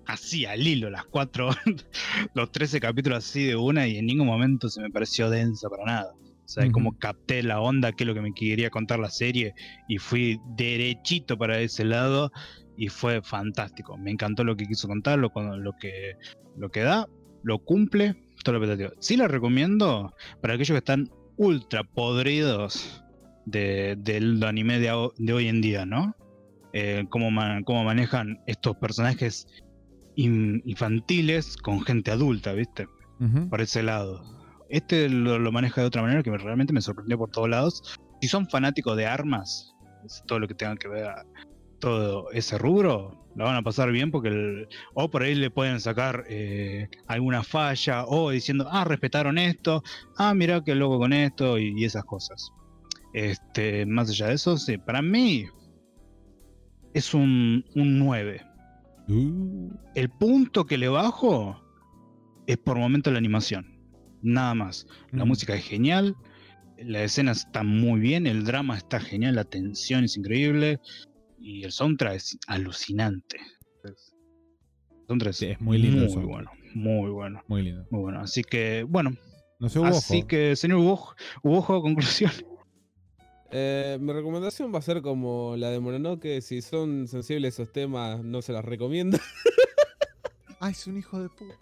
así al hilo, las cuatro, los 13 capítulos así de una. Y en ningún momento se me pareció densa para nada. O sea, Ujú. como capté la onda, qué es lo que me quería contar la serie. Y fui derechito para ese lado. Y fue fantástico. Me encantó lo que quiso contar, lo, lo, que, lo que da, lo cumple. Todo lo expectativa. Sí la recomiendo para aquellos que están ultra podridos de, del anime de, ho- de hoy en día, ¿no? Eh, cómo, cómo manejan estos personajes in- infantiles con gente adulta, ¿viste? Por ese lado. Este lo, lo maneja de otra manera que me- realmente me sorprendió por todos lados. Si son fanáticos de armas, es todo lo que tenga que ver a todo ese rubro, la van a pasar bien porque el- o por ahí le pueden sacar eh, alguna falla o diciendo, ah, respetaron esto, ah, mira qué loco con esto y, y esas cosas. Este, más allá de eso, sí, para mí es un, un 9. Uh, El punto que le bajo es por momento la animación. Nada más. La mm. música es genial. la escena está muy bien, el drama está genial, la tensión es increíble y el soundtrack es alucinante. El soundtrack es, Sí, es muy lindo Muy bueno, muy bueno, Muy lindo. muy bueno. Así que, bueno, No sé, hubo así que, señor Ubojo, Ubojo, conclusión. Eh, mi recomendación va a ser como la de Mononoke. Si son sensibles esos temas, no se las recomiendo. Ay, es un hijo de puta.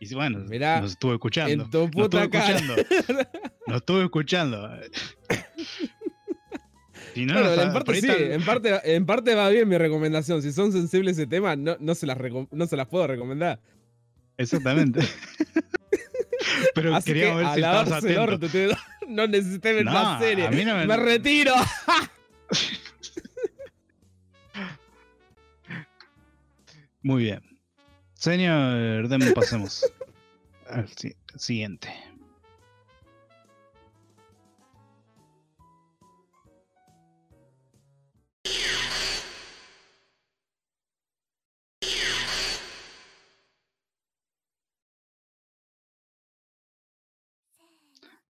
Y bueno, Mirá, nos estuve escuchando. en tu Nos puta cara. escuchando. Nos estuve escuchando. Si no, en parte ahí sí, está- en parte, en parte va bien mi recomendación. Si son sensibles a ese tema, no, no, se, las no se las puedo recomendar. Exactamente. Pero Así que ver si estabas atento. orto, te- no necesité ver No, más serie. no me- me... retiro. Muy bien. Señor, deme pasemos al si- siguiente.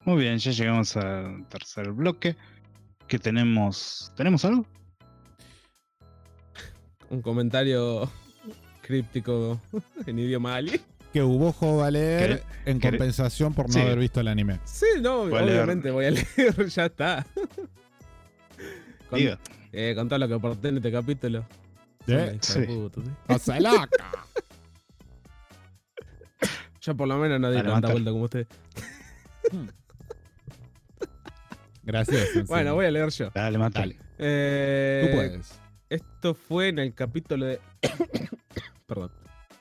Muy bien, ya llegamos al tercer bloque. Que tenemos. ¿Tenemos algo? Un comentario críptico en idioma ali. Que Ubojo va a leer en compensación por no Sí. haber visto el anime. Sí, no, Voy a leer. obviamente voy a leer, ya está. Con, eh, con todo lo que aporté en este capítulo. ¿Eh? Sí. ¿sí? ¡O sea, loca! Yo por lo menos no di tanta vuelta como usted. Gracias. Bueno, voy a leer yo. Dale, mátale. Eh, Tú puedes. Esto fue en el capítulo de. Perdón.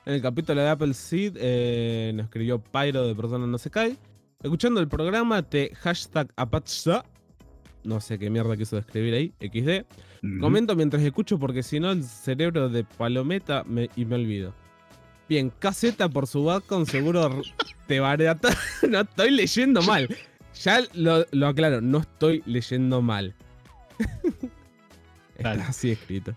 En el capítulo de Apple Seed eh, nos escribió Pyro de Persona No Se Cae. Escuchando el programa de hashtag Apacha. No sé qué mierda quiso escribir ahí. XD. Comento mientras escucho porque si no el cerebro de palometa me- y me olvido. Bien, caseta por su con seguro te barata. no estoy leyendo mal. Ya lo, lo aclaro, no estoy leyendo mal. Está así escrito.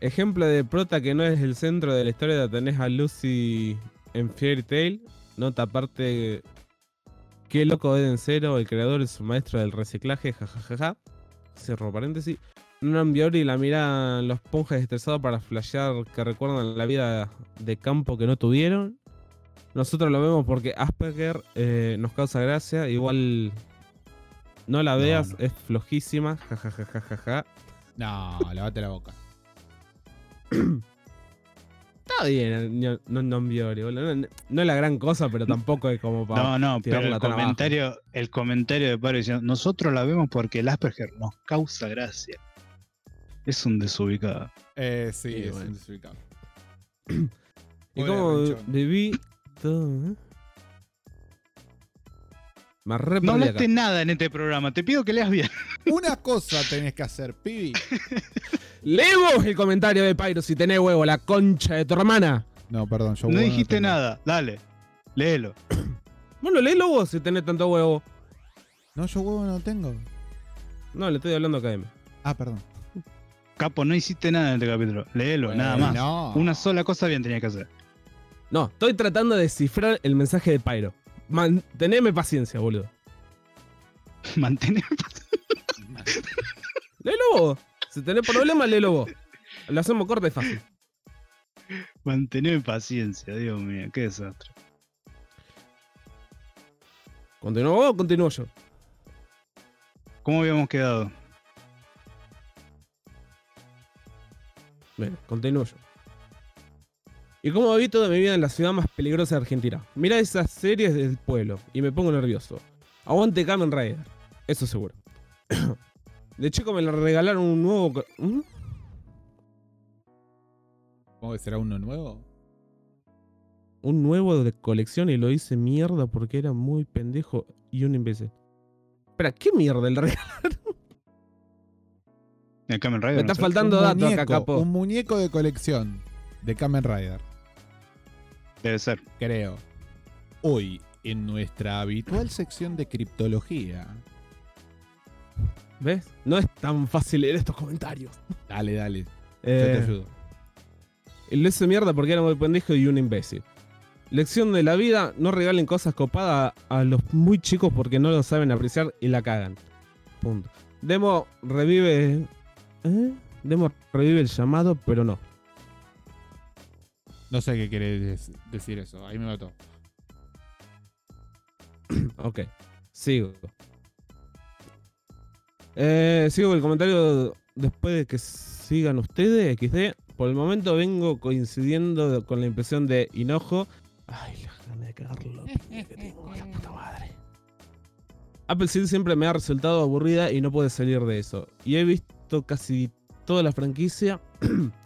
Ejemplo de prota que no es el centro de la historia, tenés a Lucy en Fairy Tail. Nota aparte. Qué loco Eden Zero, el creador es su maestro del reciclaje, jajajaja. Cerro paréntesis. Nunan Biori la miran los ponjas estresados para flashear que recuerdan la vida de campo que no tuvieron. Nosotros lo vemos porque Asperger eh, nos causa gracia. Igual no la veas, no. es flojísima. Jajajajaja. No, lavate la boca. Está bien, no, no. No, no es la gran cosa, pero tampoco es como para. No, no, pero el abajo. comentario, el comentario de Pablo diciendo, nosotros la vemos porque el Asperger nos causa gracia. Es un desubicado. Eh, sí, Sí, es bueno. un desubicado. Y Rinchón. viví todo. ¿eh? No hablaste acá. nada en este programa, te pido que leas bien. Una cosa tenés que hacer, pibi. Leemos el comentario de Pyro si tenés huevo, la concha de tu hermana. No, perdón, yo No huevo dijiste nada, dale, léelo. Bueno, léelo vos si tenés tanto huevo. No, yo huevo no tengo. No, le estoy hablando a KM. Ah, perdón. Capo, no hiciste nada en este capítulo, léelo, nada más. No. Una sola cosa bien tenía que hacer. No, estoy tratando de descifrar el mensaje de Pyro. Man, teneme paciencia, boludo. Mantener. Léelo vos. Si tenés problemas, léelo vos. Lo hacemos corto y fácil. Mantener paciencia, Dios mío, qué desastre. ¿Continúo vos o continúo yo? ¿Cómo habíamos quedado? Bueno, continúo yo. Y como viví toda mi vida en la ciudad más peligrosa de Argentina. Mirá esas series del pueblo y me pongo nervioso. Aguante Kamen Rider. Eso seguro. De chico me le regalaron un nuevo... ¿Mm? ¿Cómo que será uno nuevo? Un nuevo de colección y lo hice mierda porque era muy pendejo y un imbécil. Espera, ¿qué mierda el regalo? El Kamen Rider. Me ¿no está faltando un datos acá, muñeco, capo. un muñeco de colección de Kamen Rider, Debe ser. creo. Hoy, en nuestra habitual sección de criptología. ¿Ves? No es tan fácil leer estos comentarios. Dale, dale, yo Eh, te ayudo. y lo hice mierda porque era muy pendejo y un imbécil. Lección de la vida, no regalen cosas copadas a los muy chicos porque no lo saben apreciar y la cagan. Punto. Demo revive... ¿eh? Demo revive el llamado, pero no. No sé qué quiere decir eso. Ahí me mató. Ok, sigo. Eh, sigo con el comentario después de que sigan ustedes, XD. Por el momento vengo coincidiendo con la impresión de enojo. Ay, la gana de cagarlo. que tengo, la puta madre. Apple Seed siempre me ha resultado aburrida y no puede salir de eso. Y he visto casi toda la franquicia.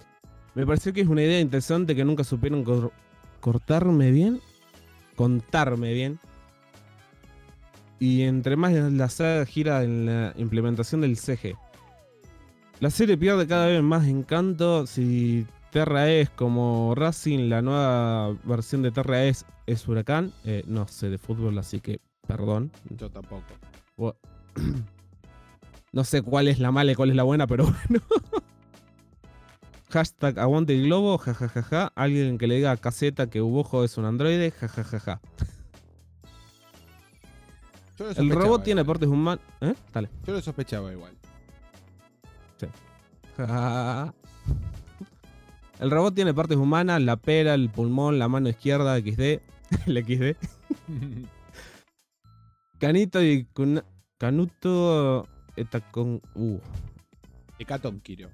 me pareció que es una idea interesante que nunca supieron cor- cortarme bien. Contarme bien. Y entre más la saga gira en la implementación del CG. La serie pierde cada vez más encanto. Si Terra es como Racing, la nueva versión de Terra es, es Huracán. Eh, no sé de fútbol, así que perdón. Yo tampoco. No sé cuál es la mala y cuál es la buena, pero bueno. Hashtag aguante el globo, jajajaja. Alguien que le diga a Caseta que Ubojo es un androide, jajajaja. Yo lo El robot tiene partes humanas. ¿Eh? Dale. Yo lo sospechaba igual. El robot tiene partes humanas, la pera, el pulmón, la mano izquierda, XD, el XD. Canito y Canuto está con... Uh, Hecaton Kiro.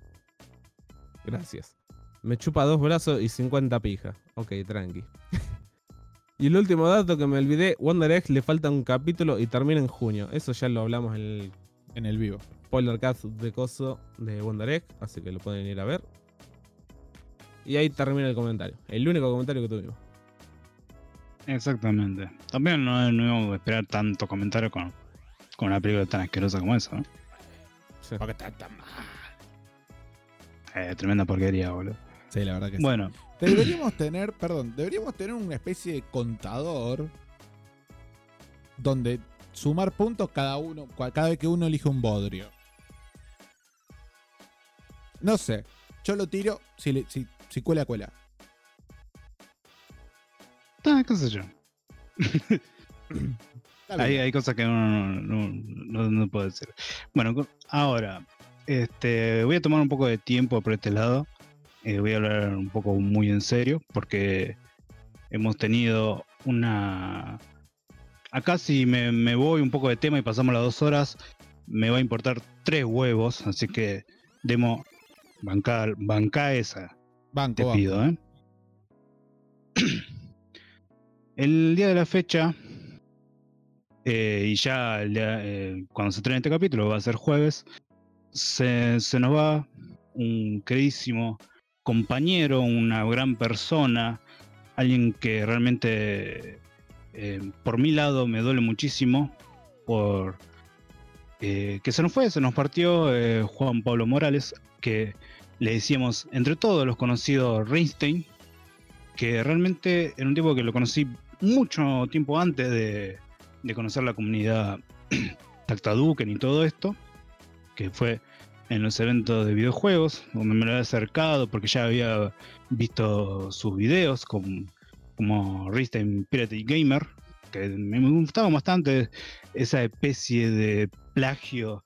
Gracias. Me chupa dos brazos y 50 pijas. Ok, tranqui. y el último dato que me olvidé, Wonder Egg le falta un capítulo y termina en junio. Eso ya lo hablamos en el En el vivo. spoiler cast de coso de Wonder Egg, así que lo pueden ir a ver. Y ahí termina el comentario. El único comentario que tuvimos. Exactamente. También no, no íbamos a esperar tanto comentario con, con una película tan asquerosa como esa, ¿no? Sí. Porque está tan mal. Eh, tremenda porquería, boludo. Sí, la verdad que sí. Bueno, Deberíamos tener, perdón, deberíamos tener una especie de contador donde sumar puntos cada uno, cada vez que uno elige un bodrio. No sé, yo lo tiro, si, si, si cuela, cuela. ah, qué sé yo. Hay, hay cosas que uno no, no, no- no puede decir. Bueno, ahora, este, voy a tomar un poco de tiempo por este lado. Eh, voy a hablar un poco muy en serio porque hemos tenido una... Acá si me, me voy un poco de tema y pasamos las dos horas, me va a importar tres huevos, así que demo, banca, banca esa Banco, te banco. pido, ¿eh? El día de la fecha, eh, y ya el día- eh, cuando se trae este capítulo, va a ser jueves, se, nos va un queridísimo compañero, una gran persona, alguien que realmente eh, por mi lado me duele muchísimo por eh, que se nos fue, se nos partió eh, Juan Pablo Morales, que le decíamos entre todos los conocidos Reinstein, que realmente era un tipo que lo conocí mucho tiempo antes de, de conocer la comunidad Tactaduken y todo esto, que fue en los eventos de videojuegos, donde me lo había acercado porque ya había visto sus videos como, como Reinstein Pirate Gamer, que me gustaba bastante esa especie de plagio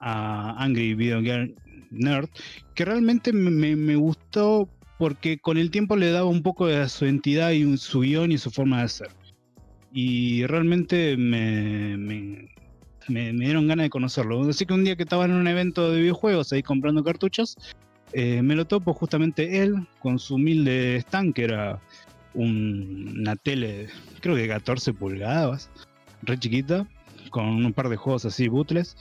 a Angry Video Game Nerd, que realmente me, gustó porque con el tiempo le daba un poco de su entidad y su guion y su forma de ser. Y realmente me, me, me- dieron ganas de conocerlo. Así que un día que estaba en un evento de videojuegos ahí comprando cartuchos, eh, me lo topo justamente él con su humilde stand, que era un- una tele, creo que 14 pulgadas, re chiquita, con un par de juegos así, bootles.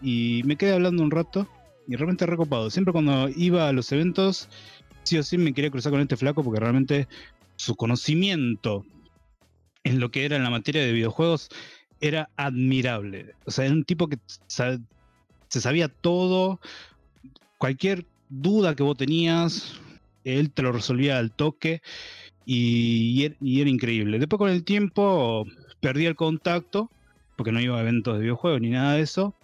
Y me quedé hablando un rato y realmente recopado. Siempre cuando iba a los eventos, sí o sí me quería cruzar con este flaco porque realmente su conocimiento en lo que era en la materia de videojuegos era admirable. O sea, era un tipo que se sabía todo, cualquier duda que vos tenías, él te lo resolvía al toque y, y er- era increíble. Después con el tiempo perdí el contacto porque no iba a eventos de videojuegos ni nada de eso.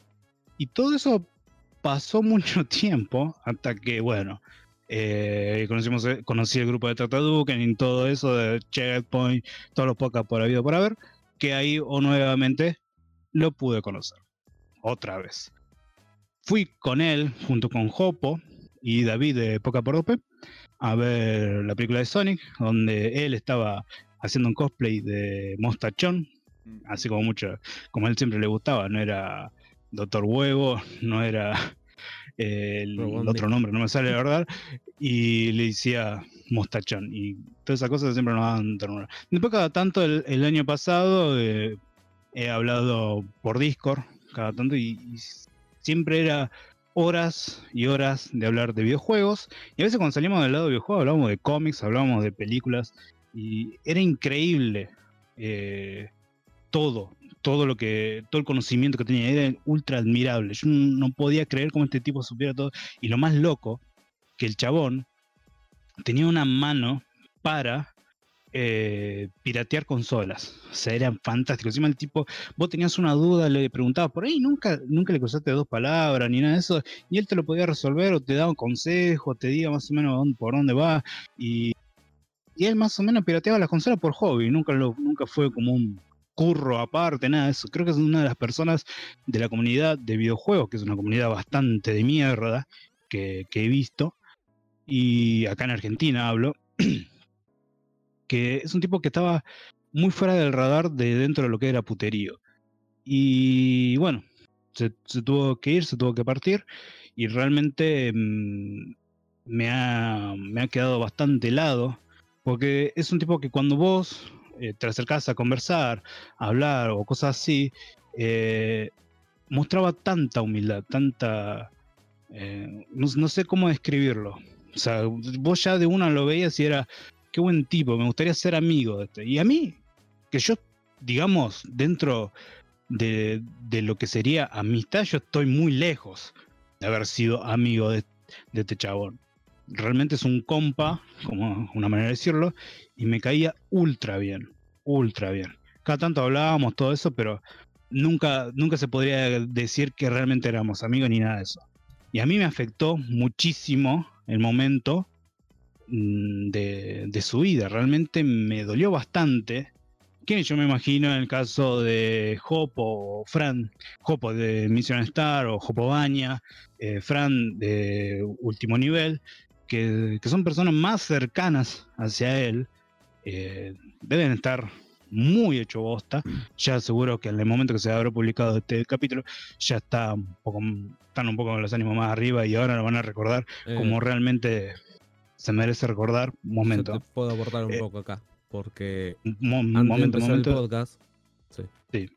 Y todo eso pasó mucho tiempo hasta que, bueno, Eh, conocimos, conocí el grupo de Tataduken y todo eso de Checkpoint, todos los podcasts por habido por haber, que ahí o nuevamente lo pude conocer. Otra vez. Fui con él, junto con Jopo y David de Poca por Ope, a ver la película de Sonic, donde él estaba haciendo un cosplay de Mostachón, así como mucho, como a él siempre le gustaba, no era Doctor Huevo, no era el Robondi. otro nombre, no me sale la verdad, y le decía Mostachón, y todas esas cosas siempre nos dan ternura. Después cada tanto, el, año pasado, eh, he hablado por Discord, cada tanto, y, y siempre era horas y horas de hablar de videojuegos, y a veces cuando salimos del lado de videojuegos hablábamos de cómics, hablábamos de películas, y era increíble eh, todo, todo lo que, todo el conocimiento que tenía, era ultra admirable. Yo no podía creer cómo este tipo supiera todo. Y lo más loco, que el chabón tenía una mano para eh, piratear consolas. O sea, eran fantásticos. Encima el tipo, vos tenías una duda, le preguntabas por ahí, nunca, nunca le cruzaste dos palabras ni nada de eso, y él te lo podía resolver o te daba un consejo, te diga más o menos por dónde va. Y, él más o menos pirateaba las consolas por hobby, nunca, lo, nunca fue como un curro aparte, nada de eso. Creo que es una de las personas de la comunidad de videojuegos, que es una comunidad bastante de mierda que he visto, y acá en Argentina hablo, que es un tipo que estaba muy fuera del radar de dentro de lo que era puterío. Y bueno, se, tuvo que ir, se tuvo que partir, y realmente mm, me, ha, me ha quedado bastante helado, porque es un tipo que cuando vos eh, te acercás a conversar, a hablar o cosas así, eh, mostraba tanta humildad, tanta... eh, no sé cómo describirlo. O sea, vos ya de una lo veías y era, qué buen tipo, me gustaría ser amigo de este. Y a mí, que yo, digamos, dentro de, de lo que sería amistad, yo estoy muy lejos de haber sido amigo de, de este chabón. Realmente es un compa, como una manera de decirlo, y me caía ultra bien, ultra bien. Cada tanto hablábamos todo eso, pero nunca, nunca se podría decir que realmente éramos amigos ni nada de eso. Y a mí me afectó muchísimo el momento mm, de, su vida. Realmente me dolió bastante. Que yo me imagino en el caso de Jopo o Fran, Jopo de Mission Star o Jopo Baña, eh, Fran de Último Nivel, que, que son personas más cercanas hacia él, eh, deben estar muy hecho bosta. Ya seguro que en el momento que se habrá publicado este capítulo, ya está un poco, están un poco con los ánimos más arriba y ahora lo van a recordar Eh, como realmente se merece recordar. Yo momento, te puedo aportar un Eh, poco acá, porque mo- antes de momento, empezar momento. el podcast, sí. Sí.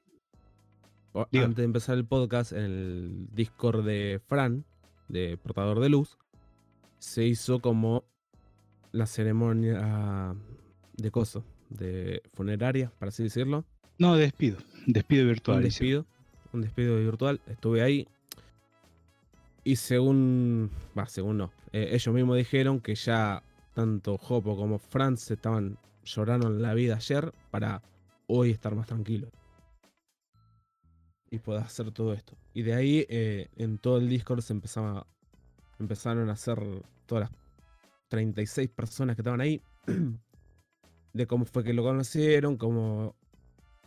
Antes de empezar el podcast, en el Discord de Fran, de Portador de Luz, se hizo como la ceremonia de coso, de funeraria, para así decirlo. No, despido, despido virtual. un despido, un despido virtual. Estuve ahí. Y según, va, según no, eh, ellos mismos dijeron que ya tanto Jopo como Franz estaban llorando en la vida ayer para hoy estar más tranquilos. Y poder hacer todo esto. Y de ahí eh, en todo el Discord se empezaba, empezaron a hacer todas las 36 personas que estaban ahí. de cómo fue que lo conocieron, cómo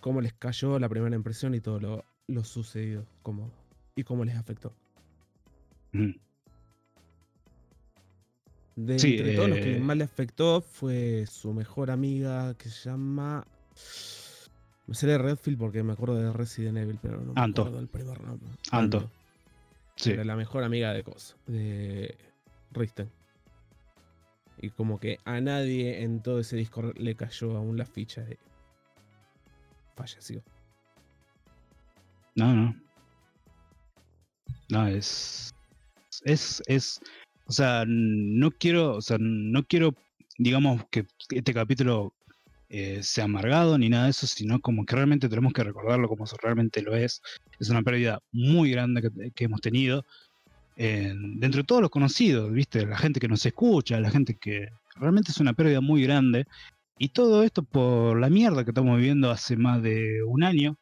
cómo les cayó la primera impresión y todo lo, lo sucedido cómo, y cómo les afectó. Ujú. De Sí, entre todos los que eh, más le afectó fue su mejor amiga que se llama. Me sale Redfield porque me acuerdo de Resident Evil, pero no me Anto. acuerdo del primer nombre. Anto. Sí. Era la mejor amiga de Cos, de Risten. Y como que a nadie en todo ese Discord le cayó aún la ficha de falleció. No, no. No, es. Es. es o sea, no quiero. O sea, no quiero, digamos, que este capítulo eh, sea amargado ni nada de eso, sino como que realmente tenemos que recordarlo como realmente lo es. Es una pérdida muy grande que hemos tenido. Eh, dentro de todos los conocidos, ¿viste? La gente que nos escucha, la gente que. Realmente es una pérdida muy grande. Y todo esto por la mierda que estamos viviendo hace más de un año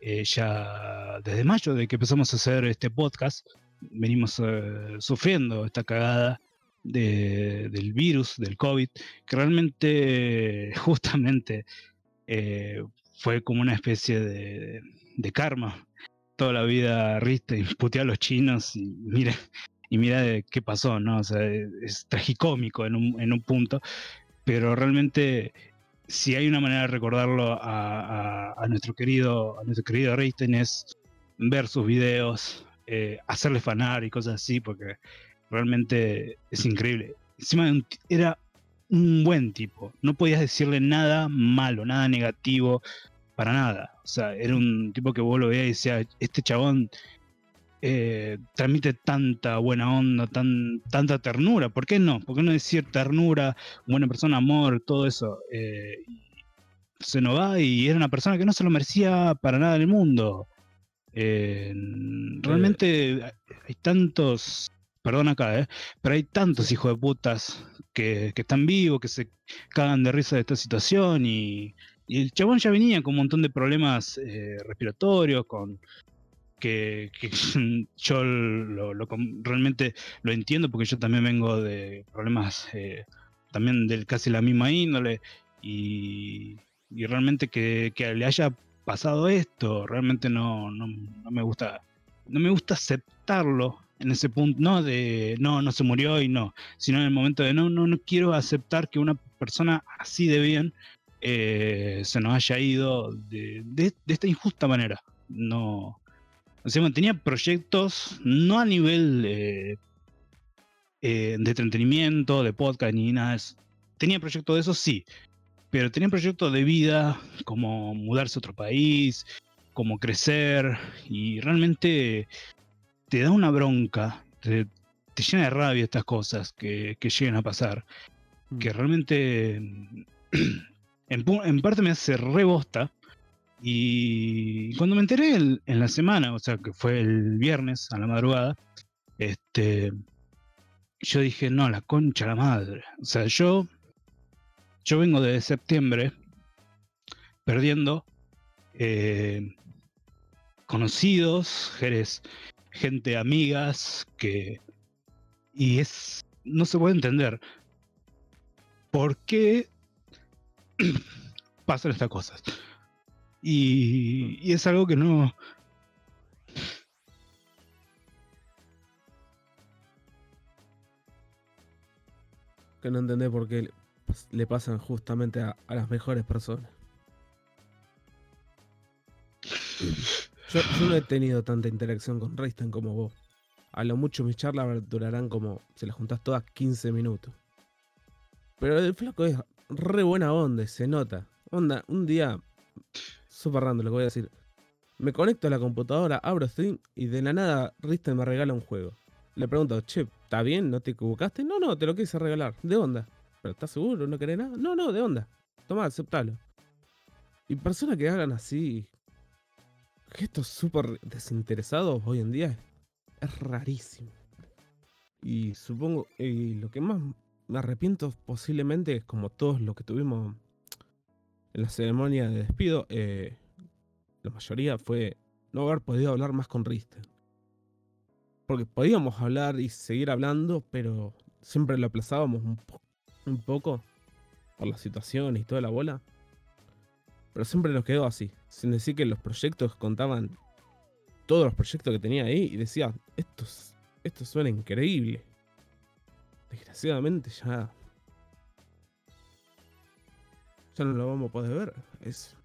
eh, ya desde mayo de que empezamos a hacer este podcast, venimos eh, sufriendo esta cagada de- del virus, del COVID, que realmente justamente eh, fue como una especie de, de karma. Toda la vida Riste puteó a los chinos y mira, y mira de qué pasó, ¿no? O sea, es, tragicómico en un, en un punto, pero realmente si hay una manera de recordarlo a, a- nuestro querido a nuestro querido Risten es ver sus videos, eh, hacerle fanar y cosas así, porque realmente es increíble. Encima era un buen tipo, no podías decirle nada malo, nada negativo, para nada. O sea, era un tipo que vos lo veías y decía, este chabón eh, transmite tanta buena onda, tan, tanta ternura. ¿Por qué no? ¿Por qué no decir ternura, buena persona, amor, todo eso? Eh, se nos va y era una persona que no se lo merecía para nada en el mundo. Eh, realmente hay tantos, perdón acá, eh, pero hay tantos hijos de putas que, que están vivos, que se cagan de risa de esta situación y, y el chabón ya venía con un montón de problemas eh, respiratorios, con que, yo lo, realmente lo entiendo porque yo también vengo de problemas eh, también del casi la misma índole y, realmente que, le haya pasado esto realmente no, no, no me gusta no me gusta aceptarlo en ese punto no de no no se murió y no sino en el momento de no no no quiero aceptar que una persona así de bien eh, se nos haya ido de, de- de esta injusta manera no o sea, tenía proyectos no a nivel eh, eh, de entretenimiento, de podcast ni nada. Tenía proyectos de eso, sí. Pero tenía proyectos de vida, como mudarse a otro país, como crecer. Y realmente te da una bronca, te, te llena de rabia estas cosas que, que llegan a pasar. Que realmente en, parte me hace rebosta. Y cuando me enteré en la semana, o sea, que fue el viernes a la madrugada, este, yo dije, no, la concha la madre. O sea, yo, yo vengo de septiembre perdiendo eh, conocidos, Jerez, gente, amigas, que... Y es... No se puede entender por qué pasan estas cosas. Y, y es algo que no... Que no entendés por qué le, le pasan justamente a, a las mejores personas. Yo, yo no he tenido tanta interacción con Reisten como vos. A lo mucho mis charlas durarán como, si las juntás todas, 15 minutos. Pero el flaco es re buena onda, se nota. Onda, un día, súper random lo que voy a decir. Me conecto a la computadora, abro Steam y de la nada Risten me regala un juego. Le pregunto, che, ¿está bien? ¿No te equivocaste? No, no, te lo quise regalar. ¿De onda? ¿Pero estás seguro? ¿No querés nada? No, no, de onda. Toma, aceptalo. Y personas que hagan así, gestos súper desinteresados hoy en día, es rarísimo. Y supongo, y lo que más me arrepiento posiblemente como todos los que tuvimos en la ceremonia de despido, eh, la mayoría fue no haber podido hablar más con Richter. Porque podíamos hablar y seguir hablando, pero siempre lo aplazábamos un, po- un poco por la situación y toda la bola. Pero siempre nos quedó así, sin decir que los proyectos contaban todos los proyectos que tenía ahí y decía, esto, es- esto suena increíble. Desgraciadamente ya... Ya no lo vamos a poder ver. Es,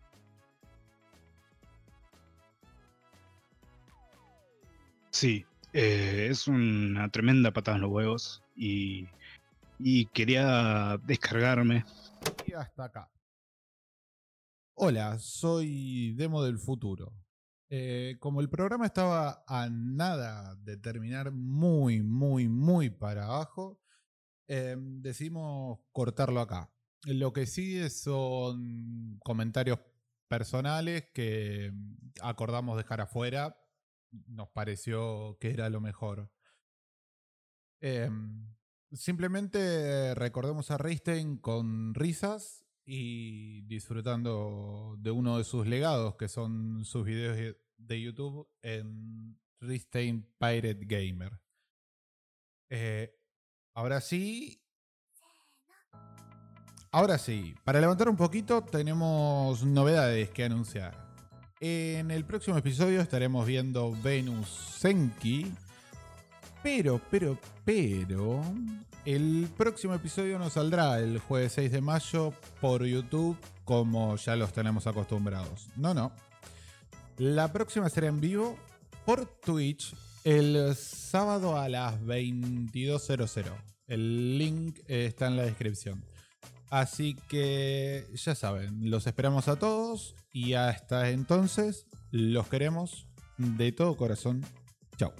Sí, eh, es una tremenda patada en los huevos y, y quería descargarme. Y hasta acá. Hola, soy Demo del Futuro. Eh, como el programa estaba a nada de terminar muy, muy, muy para abajo, eh, decidimos cortarlo acá. Lo que sigue son comentarios personales que acordamos dejar afuera. Nos pareció que era lo mejor. Em, simplemente recordemos a Reistein con risas y disfrutando de uno de sus legados, que son sus videos de- YouTube en Reistein Pirate Gamer. Eh, Ahora sí. Ahora sí, para levantar un poquito tenemos novedades que anunciar. En el próximo episodio estaremos viendo Venus Senki. Pero, pero, pero... El próximo episodio nos saldrá el jueves 6 de mayo por YouTube como ya los tenemos acostumbrados. No, no. La próxima será en vivo por Twitch el sábado a las 22.00. El link eh, está en la descripción. Así que ya saben, los esperamos a todos y hasta entonces los queremos de todo corazón. Chao.